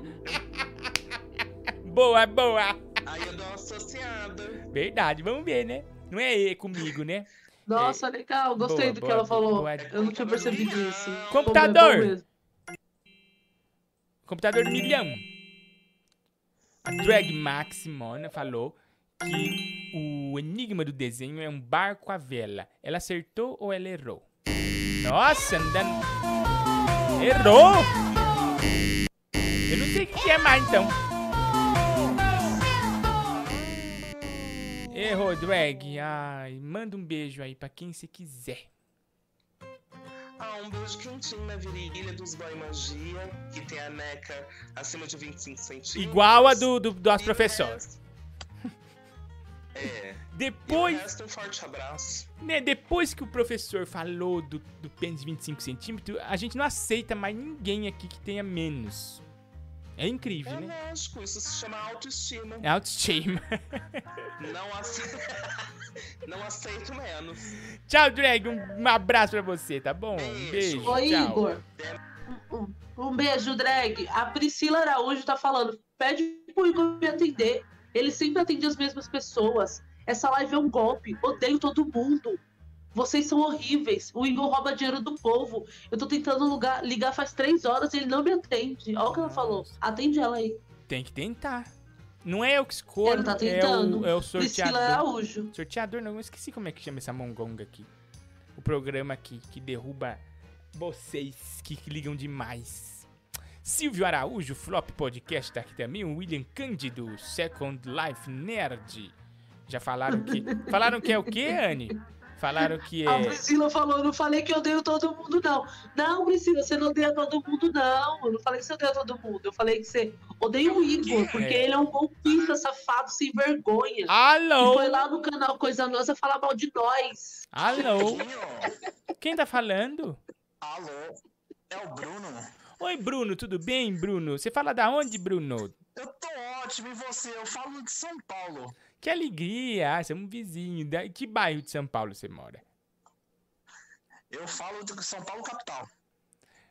Speaker 2: boa, boa.
Speaker 30: Aí eu dou uma associada.
Speaker 2: Verdade, vamos ver, né? Não é comigo, né?
Speaker 9: Nossa, legal. Gostei
Speaker 2: Boa,
Speaker 9: do que
Speaker 2: boa,
Speaker 9: ela falou.
Speaker 2: boa.
Speaker 9: Eu não tinha percebido isso.
Speaker 2: Computador.
Speaker 9: É.
Speaker 2: Computador do milhão. A Drag Maximona falou que o enigma do desenho é um barco à vela. Ela acertou ou ela errou? Nossa, andando. Errou! Eu não sei o que que é mais então. Errou, Drag. Ai, manda um beijo aí pra quem você quiser.
Speaker 30: Ah, um beijo quentinho na virilha dos Boy Magia, que tem a neca acima de 25 centímetros.
Speaker 2: Igual a do, do, do nosso professor.
Speaker 30: É.
Speaker 2: Depois.
Speaker 30: Resto, um forte abraço.
Speaker 2: Né, depois que o professor falou do, do pênis de 25 centímetros, a gente não aceita mais ninguém aqui que tenha menos. É incrível,
Speaker 30: É
Speaker 2: né?
Speaker 30: lógico, isso se chama autoestima.
Speaker 2: É autoestima.
Speaker 30: Não, ace... não aceito menos.
Speaker 2: tchau, Drag. Um, um abraço pra você, tá bom? Um beijo.
Speaker 9: Ô,
Speaker 2: tchau.
Speaker 9: Igor. Um, um beijo, drag. A Priscila Araújo tá falando. Pede pro Igor me atender. Ele sempre atende as mesmas pessoas. Essa live é um golpe. Odeio todo mundo. Vocês são horríveis. O Igor rouba dinheiro do povo. Eu tô tentando lugar- ligar faz três horas e ele não me atende. Olha o que ela falou. Atende ela aí.
Speaker 2: Tem que tentar. Não é eu que escolho,
Speaker 9: Ela tá
Speaker 2: é
Speaker 9: tentando.
Speaker 2: o, é o
Speaker 9: Priscila
Speaker 2: sorteador.
Speaker 9: Araújo.
Speaker 2: Sorteador, não, eu esqueci como é que chama essa mongonga aqui. O programa aqui que derruba vocês que ligam demais. Silvio Araújo, Flop Podcast tá aqui também. O William Cândido, Second Life Nerd. Já falaram que. falaram que é o quê, Anne? Falaram que
Speaker 9: A
Speaker 2: é.
Speaker 9: Priscila falou, não falei que eu odeio todo mundo, não. Não, Priscila, você não odeia todo mundo, não. Eu não falei que você odeia todo mundo. Eu falei que você odeia o Igor, porque
Speaker 2: É.
Speaker 9: ele é um golpista, safado, sem vergonha.
Speaker 2: Alô?
Speaker 9: E foi lá no canal Coisa Nossa falar mal de nós.
Speaker 2: Alô? Quem tá falando?
Speaker 42: Alô? É o Bruno?
Speaker 2: Oi, Bruno, tudo bem, Bruno? Você fala da onde, Bruno?
Speaker 42: Eu tô ótimo, e você? Eu falo de São Paulo.
Speaker 2: Que alegria! Ah, você é um vizinho. Que bairro de São Paulo você mora?
Speaker 42: Eu falo de São Paulo capital.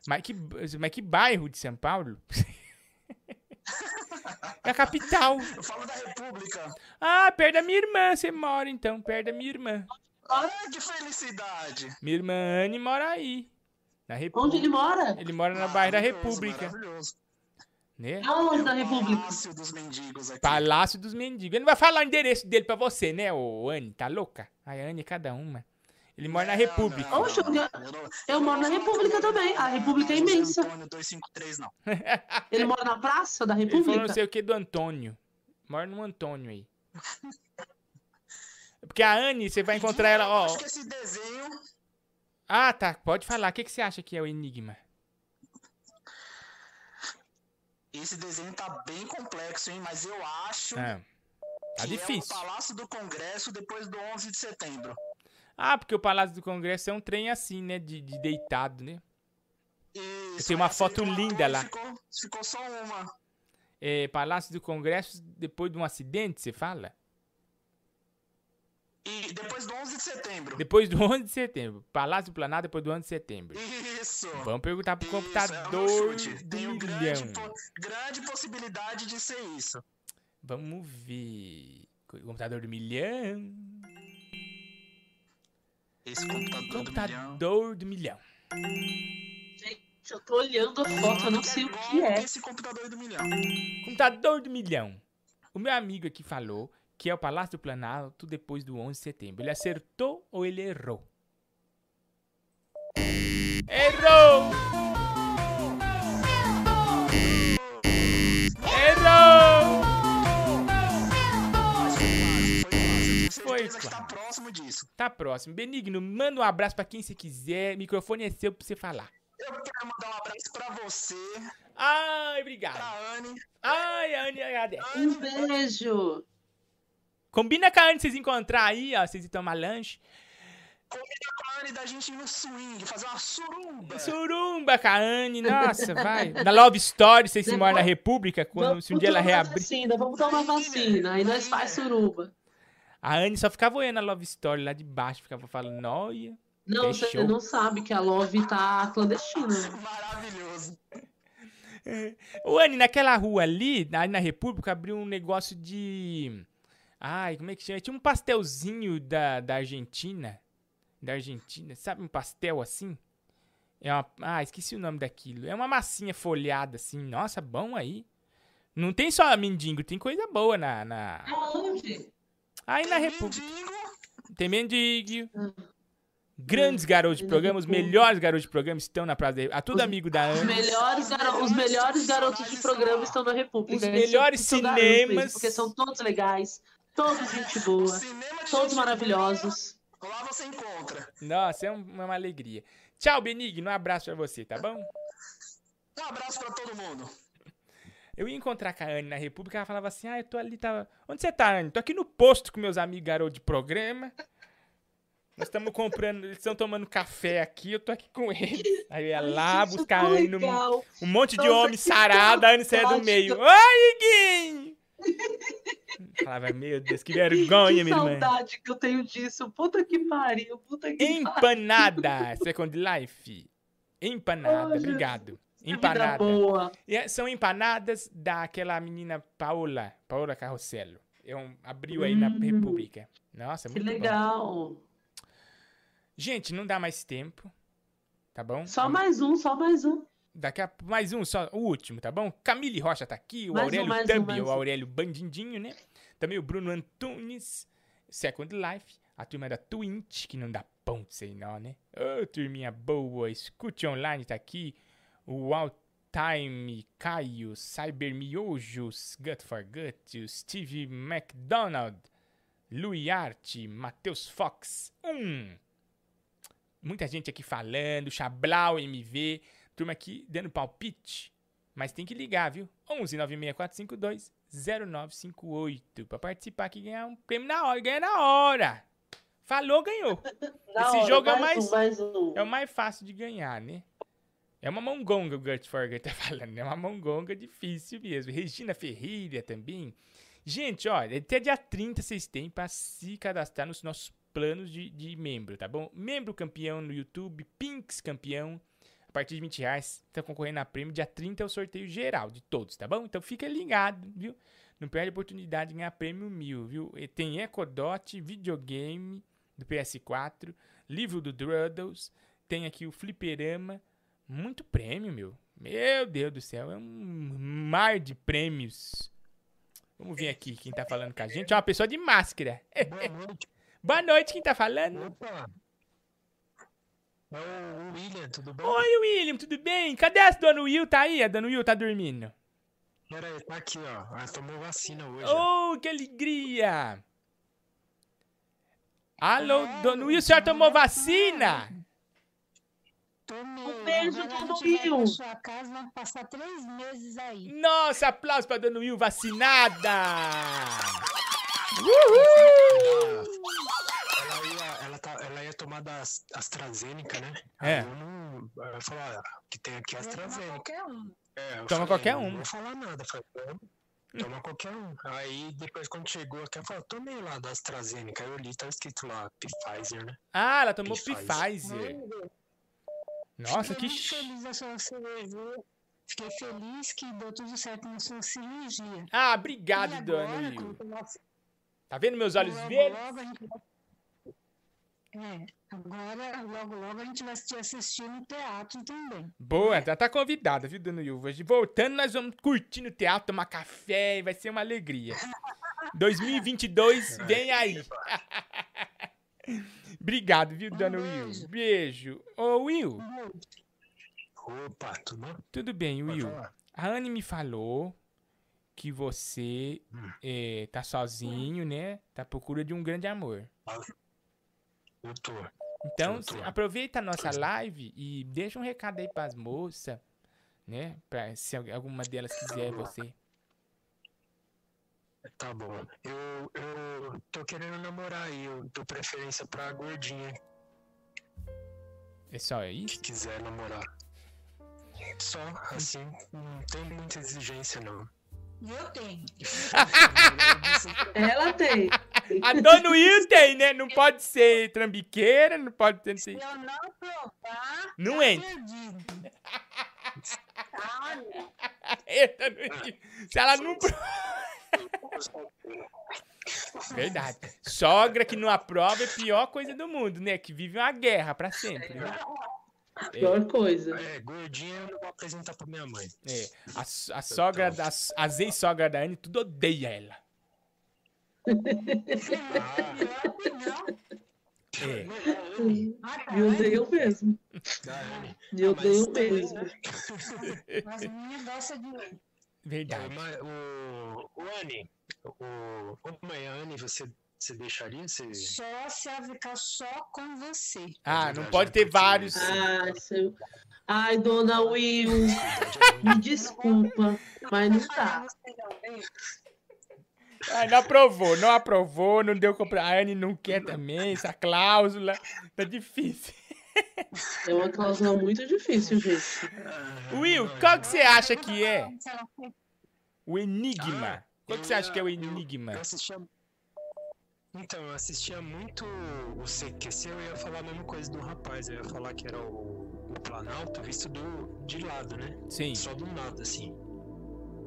Speaker 2: Mas que, mas que bairro de São Paulo? é a capital.
Speaker 42: Eu falo da República.
Speaker 2: Ah, perto da minha irmã você mora, então. Perto da minha irmã.
Speaker 42: Ah, que felicidade.
Speaker 2: Minha irmã Anne mora aí. Na República.
Speaker 9: Onde ele mora?
Speaker 2: Ele mora no bairro da República.
Speaker 42: Maravilhoso.
Speaker 2: Né?
Speaker 9: Aonde na República?
Speaker 42: Palácio dos Mendigos aqui.
Speaker 2: Palácio dos Mendigos. Ele não vai falar o endereço dele pra você, né, ô Anne? Tá louca? Ai, Anne é cada uma. Ele mora na República.
Speaker 9: Oxe, eu, eu moro na República também. A República é imensa.
Speaker 42: Antônio 253, não.
Speaker 9: Ele mora na praça da
Speaker 2: Ele falou
Speaker 9: República?
Speaker 2: não sei o que do Antônio. Mora no Antônio aí. Porque a Anne, você vai encontrar ela, ó.
Speaker 42: Acho que esse desenho
Speaker 2: Ah, tá. Pode falar. O que, que você acha que é o enigma?
Speaker 42: Esse desenho tá bem complexo, hein? Mas eu acho
Speaker 2: Ah, tá
Speaker 42: que
Speaker 2: difícil.
Speaker 42: é o Palácio do Congresso depois do 11 de setembro.
Speaker 2: Ah, porque o Palácio do Congresso é um trem assim, né? De, de deitado, né?
Speaker 42: Isso,
Speaker 2: Tem uma foto linda lá.
Speaker 42: Ficou, ficou só uma.
Speaker 2: É, Palácio do Congresso depois de um acidente, você fala?
Speaker 42: E depois do 11 de setembro.
Speaker 2: Depois do 11 de setembro. Palácio do Planalto depois do 11 de setembro.
Speaker 42: Isso.
Speaker 2: Vamos perguntar pro
Speaker 42: Isso, é
Speaker 2: computador
Speaker 42: chute.
Speaker 2: do
Speaker 42: Tenho
Speaker 2: milhão.
Speaker 42: grande, po- grande possibilidade de ser isso.
Speaker 2: Vamos ver. Computador do milhão.
Speaker 42: Esse computador do milhão.
Speaker 2: Computador do milhão.
Speaker 9: Gente, eu tô olhando a foto, eu não sei o que é.
Speaker 42: Esse computador do milhão.
Speaker 2: Computador do milhão. O meu amigo aqui falou que é o Palácio do Planalto depois do 11 de setembro. Ele acertou ou ele errou? Errou!
Speaker 42: Errou! Foi quase.
Speaker 2: Tá
Speaker 42: próximo disso.
Speaker 2: Tá próximo. Benigno, manda um abraço para quem você quiser. O microfone é seu para você falar.
Speaker 42: Eu quero mandar um abraço pra você.
Speaker 2: Ai, obrigado.
Speaker 42: Pra Anne.
Speaker 2: Ai, a Anne agradece.
Speaker 9: Um beijo.
Speaker 2: Combina com a Anne vocês encontrar aí, ó. Vocês ir tomar lanche.
Speaker 42: Combina com a Anne da gente ir no swing, fazer uma surumba.
Speaker 2: Surumba com a Anne, nossa, vai. Na Love Story, vocês se moram na República, quando, se um dia ela reabrir.
Speaker 9: vacina, vamos tomar vacina. Aí nós faz suruba.
Speaker 2: A Anne só ficava olhando a Love Story lá de baixo, ficava falando, noia.
Speaker 9: Não, você
Speaker 2: fechou."
Speaker 9: não sabe que a Love tá clandestina.
Speaker 42: Maravilhoso.
Speaker 2: Ô, Anne, naquela rua ali, na, na República, abriu um negócio de. Ai, como é que chama? Tinha um pastelzinho da, da Argentina. Da Argentina, sabe um pastel assim? É uma. Ah, esqueci o nome daquilo. É uma massinha folhada assim. Nossa, bom aí. Não tem só mendigo, tem coisa boa na. na...
Speaker 9: Aonde?
Speaker 2: Aí na República. Tem mendigo. Grandes garotos de programa, os melhores garotos de programa estão na Praça da República. Ah, tudo amigo da
Speaker 9: Os
Speaker 2: Anne.
Speaker 9: melhores, garo- os melhores garotos de programa estão na República.
Speaker 2: Os melhores
Speaker 9: mesmo,
Speaker 2: cinemas.
Speaker 9: porque são todos legais, todos gente boa, todos maravilhosos.
Speaker 42: Lá você encontra.
Speaker 2: Nossa, é um- é uma alegria. Tchau, Benigno. Um abraço pra você, tá bom?
Speaker 42: Um abraço pra todo mundo.
Speaker 2: Eu ia encontrar com a Anne na República, ela falava assim, ah, eu tô ali, tava... Onde você tá, Anne? Tô aqui no posto com meus amigos garotos de programa. Nós estamos comprando, eles estão tomando café aqui, eu tô aqui com eles. Aí eu ia lá buscar a Anne, no- um monte de
Speaker 9: Nossa,
Speaker 2: homem
Speaker 9: que
Speaker 2: sarado, a Anne saia do meio. Oi, Iguinho! Falava, meu Deus, que vergonha,
Speaker 9: que
Speaker 2: minha irmã.
Speaker 9: saudade que eu tenho disso. Puta que pariu, puta que pariu.
Speaker 2: Empanada, Second Life. Empanada,
Speaker 9: Ai,
Speaker 2: obrigado. Empanada.
Speaker 9: boa.
Speaker 2: E é- são empanadas daquela menina Paola, Paola Carrosselo. É um, abriu aí na
Speaker 9: Hum,
Speaker 2: República. Nossa,
Speaker 9: Que
Speaker 2: muito bom.
Speaker 9: legal.
Speaker 2: Gente, não dá mais tempo, tá bom?
Speaker 9: Só mais um, só mais um.
Speaker 2: Daqui a mais um, só o último, tá bom? Camille Rocha tá aqui, o
Speaker 9: Mais um,
Speaker 2: Aurélio
Speaker 9: um,
Speaker 2: Thumb,
Speaker 9: mais
Speaker 2: o
Speaker 9: um.
Speaker 2: Aurélio Bandindinho, né? Também o Bruno Antunes, Second Life, a turma da Twint, que não dá ponto sem nó, né? Ô, turminha boa, escute online, tá aqui. O All Time, Caio, Cyber Miojos, Gut for Gut, o Steve McDonald, Louis Art, Matheus Fox, um. Muita gente aqui falando, Chablau MV, turma aqui dando palpite. Mas tem que ligar, viu? 11 96452 0958 pra participar aqui e ganhar um prêmio na hora. Ganha na hora! Falou, ganhou.
Speaker 9: Na
Speaker 2: Esse
Speaker 9: hora,
Speaker 2: jogo é o
Speaker 9: mais
Speaker 2: mais,
Speaker 9: um,
Speaker 2: é o mais fácil de ganhar, né? É uma mongonga o Gert Forger tá falando. É uma mongonga difícil mesmo. Regina Ferreira também. Gente, olha, até dia 30 vocês têm pra se cadastrar nos nossos planos de, de membro, tá bom? Membro campeão no YouTube, Pinks campeão. Partir de 20 reais, tá concorrendo a prêmio. Dia 30 é o sorteio geral de todos, tá bom? Então fica ligado, viu? Não perde a oportunidade de ganhar prêmio mil, viu? E Tem Ecodot, videogame do PS4, livro do Druddles, tem aqui o Fliperama. Muito prêmio, meu. Meu Deus do céu, é um mar de prêmios. Vamos ver aqui quem tá falando com a gente. É uma pessoa de máscara.
Speaker 43: Boa noite.
Speaker 2: Boa noite, quem tá falando?
Speaker 43: Opa! É o William, tudo bom?
Speaker 2: Oi, William, tudo bem? Cadê a dona Will? Tá aí? A dona Will tá dormindo.
Speaker 43: Pera aí, tá aqui, ó. Ela tomou vacina hoje.
Speaker 2: Oh, que alegria! Alô, dona Will, a senhora tomou vacina?
Speaker 9: Um beijo, dona
Speaker 44: Will. Sua casa, vai passar três meses aí.
Speaker 2: Nossa, aplausos pra dona Will vacinada! Uhul!
Speaker 43: Ela tá, ela ia tomar da As- AstraZeneca, né?
Speaker 2: É.
Speaker 43: Aí eu não. Ela falou, ah, que tem aqui AstraZeneca.
Speaker 44: Qualquer um.
Speaker 43: É,
Speaker 2: Toma
Speaker 43: falei,
Speaker 2: qualquer
Speaker 43: não
Speaker 2: um.
Speaker 43: vou falar nada. Falei, toma, toma qualquer um. Aí depois, quando chegou aqui, ela falou, tomei lá da AstraZeneca. Aí eu li, tava escrito lá, Pfizer, né?
Speaker 2: Ah, ela tomou
Speaker 43: Pfizer.
Speaker 2: Nossa,
Speaker 44: Fiquei
Speaker 2: que.
Speaker 44: muito
Speaker 2: ch-
Speaker 44: feliz da sua cirurgia. Fiquei feliz que deu tudo certo na sua cirurgia.
Speaker 2: Ah, obrigado,
Speaker 44: E agora, o nosso-
Speaker 2: Tá vendo meus olhos
Speaker 44: logo,
Speaker 2: verdes?
Speaker 44: logo a gente vai- É, agora, logo, logo a gente vai te assistir no teatro também.
Speaker 2: Boa, já tá convidada, viu, dona Will? Hoje, voltando, nós vamos curtir no teatro, tomar café vai ser uma alegria. 2022, vem aí. Obrigado, viu, dona Will? Beijo. Ô, Will.
Speaker 43: Opa, tudo bom?
Speaker 2: Tudo bem, Will. A Anne me falou que você
Speaker 43: Hum.
Speaker 2: eh, tá sozinho, né? Tá à procura de um grande amor.
Speaker 43: Eu tô.
Speaker 2: Então, se- aproveita a nossa live e deixa um recado aí pras moças, né? Pra, se al- alguma delas quiser você.
Speaker 43: Tá bom. Eu, eu tô querendo namorar aí. Eu dou preferência pra gordinha
Speaker 2: É só isso?
Speaker 43: que quiser namorar. Só, assim, não tem muita exigência, não.
Speaker 44: Eu tenho.
Speaker 9: Ela tem.
Speaker 2: A Dona Will tem, né? Não pode ser trambiqueira, não pode ter...
Speaker 44: Se eu não provar,
Speaker 2: Não
Speaker 44: tá
Speaker 2: entra. não- Se ela não. Verdade. Sogra que não aprova é a pior coisa do mundo, né? Que vive uma guerra pra sempre. Né?
Speaker 9: Pior coisa.
Speaker 43: É, gordinha eu não vou apresentar pra minha mãe.
Speaker 2: É, a, a sogra da. As ex-sogra da Anne, tudo odeia ela. É.
Speaker 9: Me odeio mesmo. Me odeio
Speaker 43: também,
Speaker 9: mesmo.
Speaker 44: as meninas gostam de mim.
Speaker 2: Verdade.
Speaker 43: Mas, o, o Anne, o, mãe, a Anne, você, você deixaria? Você...
Speaker 44: Só se ela ficar só com você.
Speaker 2: Ah, não pode ter vários.
Speaker 9: Ai, seu... Ai, dona Will, me desculpa, mas não dá.
Speaker 2: Ai, não aprovou, não aprovou, não deu compra. A Anne não quer também, essa cláusula. Tá difícil.
Speaker 9: É uma cláusula muito difícil, gente.
Speaker 2: Will, qual que você acha que é? O enigma. Qual que você acha que é o enigma?
Speaker 43: Eu assistia... Então, eu assistia muito o CQC, eu ia falar a mesma coisa do rapaz, eu ia falar que era o, o Planalto visto do, de lado, né?
Speaker 2: Sim.
Speaker 43: Só do nada, assim.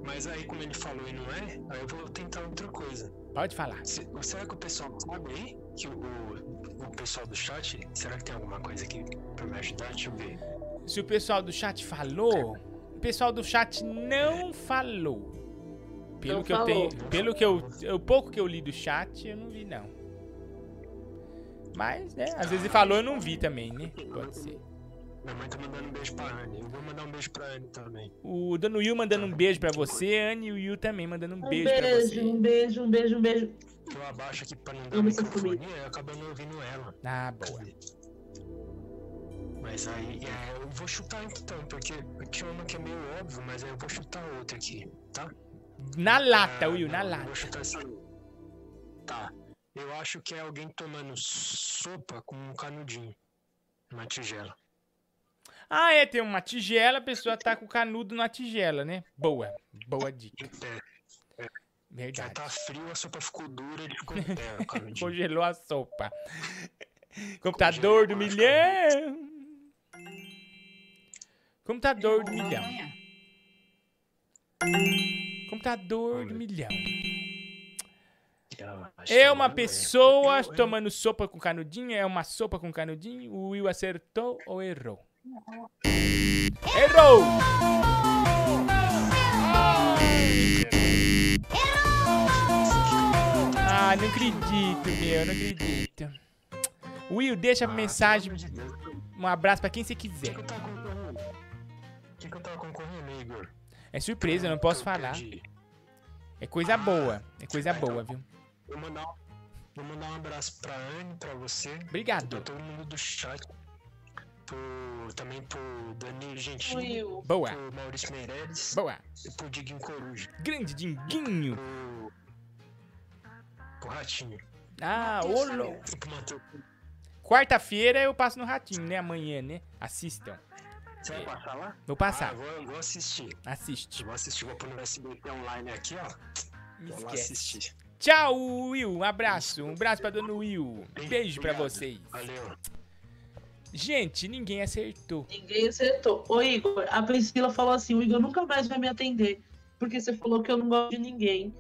Speaker 43: Mas aí, como ele falou e não é, aí eu vou tentar outra coisa.
Speaker 2: Pode falar.
Speaker 43: Se- será que o pessoal sabe aí? Que o, o, o pessoal do chat, será que tem alguma coisa aqui pra me ajudar? Deixa eu ver.
Speaker 2: Se o pessoal do chat falou, o pessoal do chat não falou. Pelo
Speaker 9: Não
Speaker 2: que eu
Speaker 9: falou.
Speaker 2: tenho, pelo que eu, o pouco que eu li do chat, eu não vi não. Mas, né, às vezes ele falou, eu não vi também, né? Pode ser.
Speaker 43: Minha mãe tá mandando um beijo pra Anne. Eu vou mandar um beijo pra Anne também.
Speaker 2: O Dano Will mandando um beijo pra você, Anne e o Will também mandando um
Speaker 9: Um
Speaker 2: beijo, pra você.
Speaker 9: um beijo, um beijo, um beijo.
Speaker 43: Eu abaixo aqui pra não dar
Speaker 9: Amo essa
Speaker 43: microfonia, eu acabo não ouvindo ela.
Speaker 2: Ah, boa.
Speaker 43: Mas aí, é, eu vou chutar então, porque aqui uma que é meio óbvio, mas aí eu vou chutar outra aqui, tá?
Speaker 2: Na lata, Will, na
Speaker 43: Eu
Speaker 2: lata.
Speaker 43: Vou chutar essa. Tá. Eu acho que é alguém tomando sopa com um canudinho. Uma tigela.
Speaker 2: Ah, é, tem uma tigela, a pessoa tá com o canudo na tigela, né? Boa, boa dica.
Speaker 43: É. Já
Speaker 2: Verdade.
Speaker 43: tá frio, a sopa ficou dura, ele ficou em pé, o canudinho.
Speaker 2: Congelou a sopa. Computador do milhão. Computador do milhão. Computador do milhão. É uma pessoa tomando sopa com canudinho? É uma sopa com canudinho? O Will acertou ou errou? Errou! Ah, não acredito, meu, não acredito. Will, deixa a mensagem. Um abraço pra quem você quiser.
Speaker 43: O que, que eu tava concorrendo, Igor?
Speaker 2: É surpresa, eu não posso falar. É coisa boa, é coisa boa, viu?
Speaker 43: Vou mandar, vou mandar um abraço pra Anne, pra você.
Speaker 2: Obrigado.
Speaker 43: Pra todo mundo do chat. Pro, também pro Danilo Gentili.
Speaker 9: Will.
Speaker 2: Boa.
Speaker 43: Pro Maurício Meirelles.
Speaker 2: Boa.
Speaker 43: E pro Diguinho Coruja.
Speaker 2: Grande Dinguinho.
Speaker 43: Pro, pro Ratinho.
Speaker 2: Ah, ô louco.
Speaker 43: Pro Matheus.
Speaker 2: Quarta-feira eu passo no Ratinho, né? Amanhã, né? Assistam.
Speaker 30: Você vai passar lá?
Speaker 2: Vou passar.
Speaker 43: Ah, vou, vou assistir.
Speaker 2: Assiste.
Speaker 43: Vou assistir, vou pôr no SBT online aqui, ó.
Speaker 2: Me
Speaker 43: Vou assistir.
Speaker 2: Tchau, Will. Um abraço. Um abraço pra Dona Will. Beijo pra vocês.
Speaker 43: Valeu.
Speaker 2: Gente, ninguém acertou.
Speaker 9: Ninguém acertou. Ô, Igor, a Priscila falou assim: o Igor nunca mais vai me atender. Porque você falou que eu não gosto de ninguém.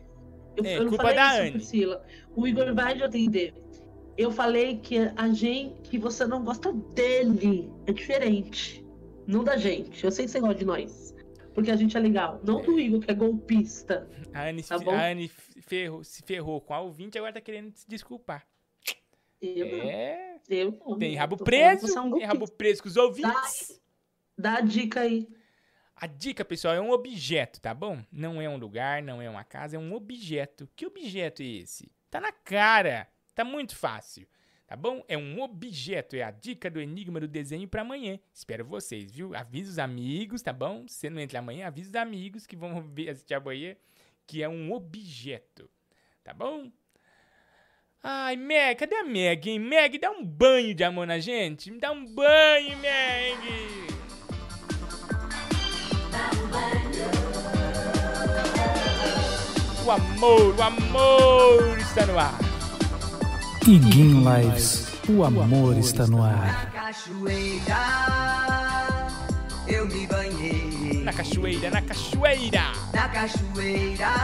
Speaker 9: Eu,
Speaker 2: É,
Speaker 9: eu não
Speaker 2: culpa
Speaker 9: falei
Speaker 2: da
Speaker 9: isso,
Speaker 2: Anne.
Speaker 9: Priscila. O Igor vai te atender. Eu falei que a gente, que você não gosta dele. É diferente. Não da gente. Eu sei que você gosta de nós. Porque a gente é legal. Não do Igor, que é golpista.
Speaker 2: A Anne,
Speaker 9: Tá bom?
Speaker 2: a Anne ferrou- se ferrou com a ouvinte e agora tá querendo se desculpar.
Speaker 9: Eu não. Eu não.
Speaker 2: Tem rabo preso.
Speaker 9: é
Speaker 2: Tem rabo preso com os ouvintes.
Speaker 9: Dá a dica aí.
Speaker 2: A dica, pessoal, é um objeto, tá bom? Não é um lugar, não é uma casa, é um objeto. Que objeto é esse? Tá na cara. Tá muito fácil. Tá bom? É um objeto, é a dica do enigma do desenho pra amanhã. Espero vocês, viu? Avisa os amigos, tá bom? Se você não entra amanhã, avisa os amigos que vão ver assistir amanhã, que é um objeto. Tá bom? Ai, Meg, cadê a Meg, hein? Meg, dá um banho de amor na gente. Me dá um banho, Meg. O amor, o amor está no ar.
Speaker 45: Iguinho Lives, o amor está no ar.
Speaker 7: cachoeira eu me banhei.
Speaker 2: Na cachoeira, na cachoeira.
Speaker 7: Na cachoeira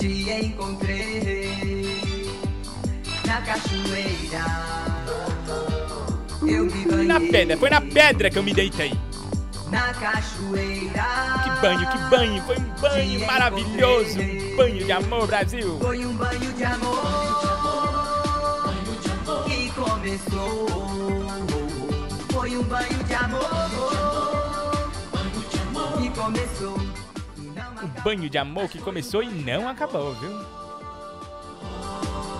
Speaker 7: te encontrei. Na cachoeira eu me banhei.
Speaker 2: Na pedra, foi na pedra que eu me deitei.
Speaker 7: Na cachoeira
Speaker 2: Que banho, que banho, foi um banho maravilhoso. Um banho de amor, Brasil.
Speaker 7: foi um banho de amor que começou. Foi um banho de amor que começou.
Speaker 2: Um banho de amor que começou e não acabou, viu?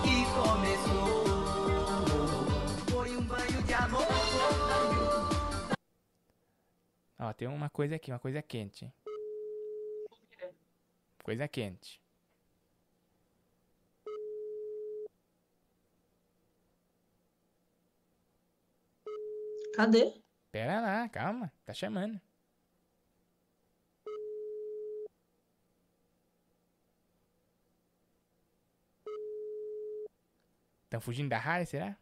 Speaker 7: Que começou.
Speaker 2: Ó, tem uma coisa aqui, uma coisa quente. Coisa quente.
Speaker 9: Cadê?
Speaker 2: Pera lá, calma, tá chamando. Estão fugindo da raia, será?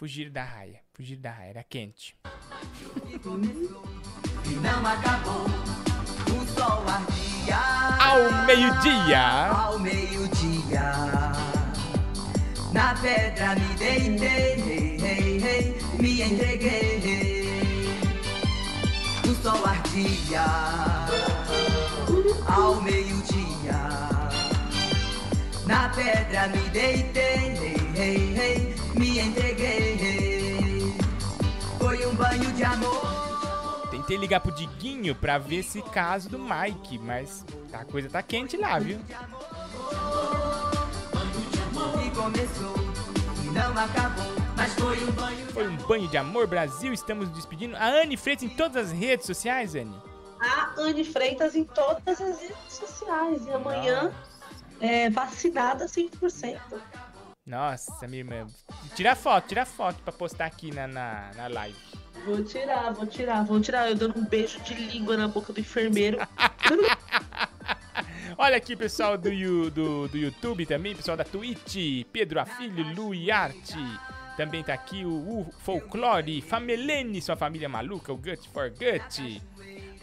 Speaker 2: Fugiram da raia, fugiram da raia, era quente.
Speaker 7: E não acabou. O sol ardia.
Speaker 2: Ao meio-dia.
Speaker 7: Ao meio-dia. Na pedra me deitei. Me entreguei. O sol ardia. Ao meio-dia. Na pedra me deitei. Hey, hey, me entreguei. Foi um banho de amor.
Speaker 2: Tentei ligar pro Diguinho pra ver esse caso do Mike, mas a coisa tá quente lá, viu?
Speaker 7: um banho.
Speaker 2: Foi um banho de amor, Brasil. Estamos nos despedindo. A Anne Freitas em todas as redes sociais, Anne.
Speaker 9: A Anne Freitas em todas as redes sociais. E amanhã é vacinada 100%.
Speaker 2: Nossa, minha irmã. Tira foto, tira foto pra postar aqui na, na, na live.
Speaker 9: Vou tirar, vou tirar, vou tirar. Eu dando um beijo de língua na boca do enfermeiro.
Speaker 2: Olha aqui, pessoal do, do, do YouTube também, pessoal da Twitch, Pedro Afilho, Lu e Arte. Também tá aqui o, o Folclore, Famelene, sua família maluca, o Gut for Gut.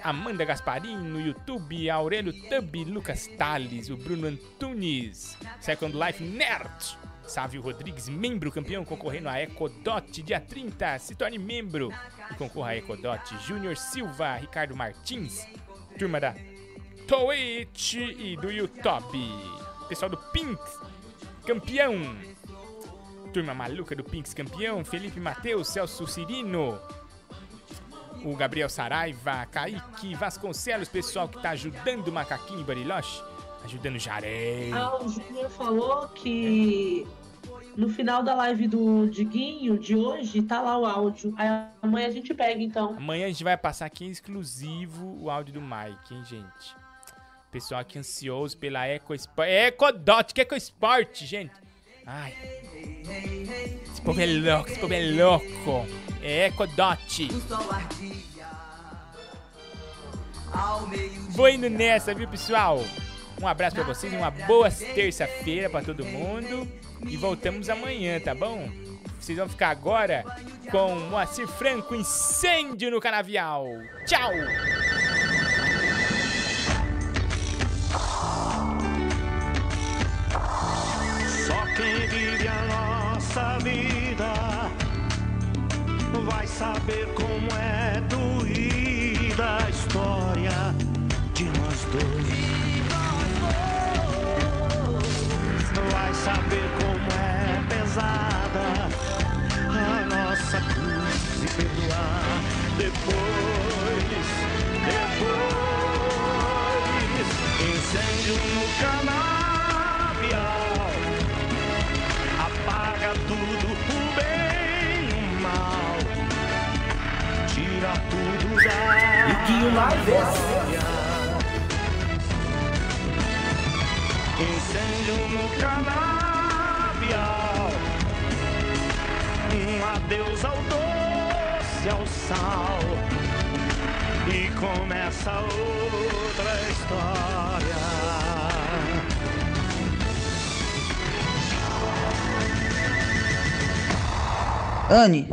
Speaker 2: Amanda Gasparim no YouTube, Aurélio Tub, Lucas Tales, o Bruno Antunes, Second Life Nerd, Sávio Rodrigues, membro campeão, concorrendo a Ecodot, dia 30, se torne membro. E concorra a Ecodot, Júnior Silva, Ricardo Martins, turma da Twitch e do YouTube, pessoal do Pinks, campeão, turma maluca do Pinks campeão, Felipe Mateus, Celso Cirino, o Gabriel Saraiva, Kaique Vasconcelos, pessoal que tá ajudando o Macaquinho Bariloche, ajudando o Jarei.
Speaker 9: Ah, o Júnior falou que no final da live do Diguinho de hoje tá lá o áudio. Aí amanhã a gente pega então.
Speaker 2: Amanhã a gente vai passar aqui exclusivo o áudio do Mike, hein, gente? Pessoal aqui ansioso pela Eco Sport. Ecodot, que Eco Sport, gente. Ai. Esse povo é louco, esse povo é louco. É Ecodot.
Speaker 7: O sol ardia. Ao meio
Speaker 2: Vou indo nessa, viu, pessoal? Um abraço pra vocês, uma boa terça-feira pra todo mundo. E voltamos amanhã, tá bom? Vocês vão ficar agora com Moacir Franco, Incêndio no Canavial. Tchau!
Speaker 46: Só quem vive a nossa vida vai saber como é doída a história de nós dois. Vai saber como é pesada a nossa cruz se perdoar depois, depois incêndio no canavial apaga
Speaker 13: tudo o
Speaker 47: bem e o mal.
Speaker 13: Tira tudo da e que uma vez incêndio no canavial adeus ao doce, ao sal. E começa outra história.
Speaker 22: Anne,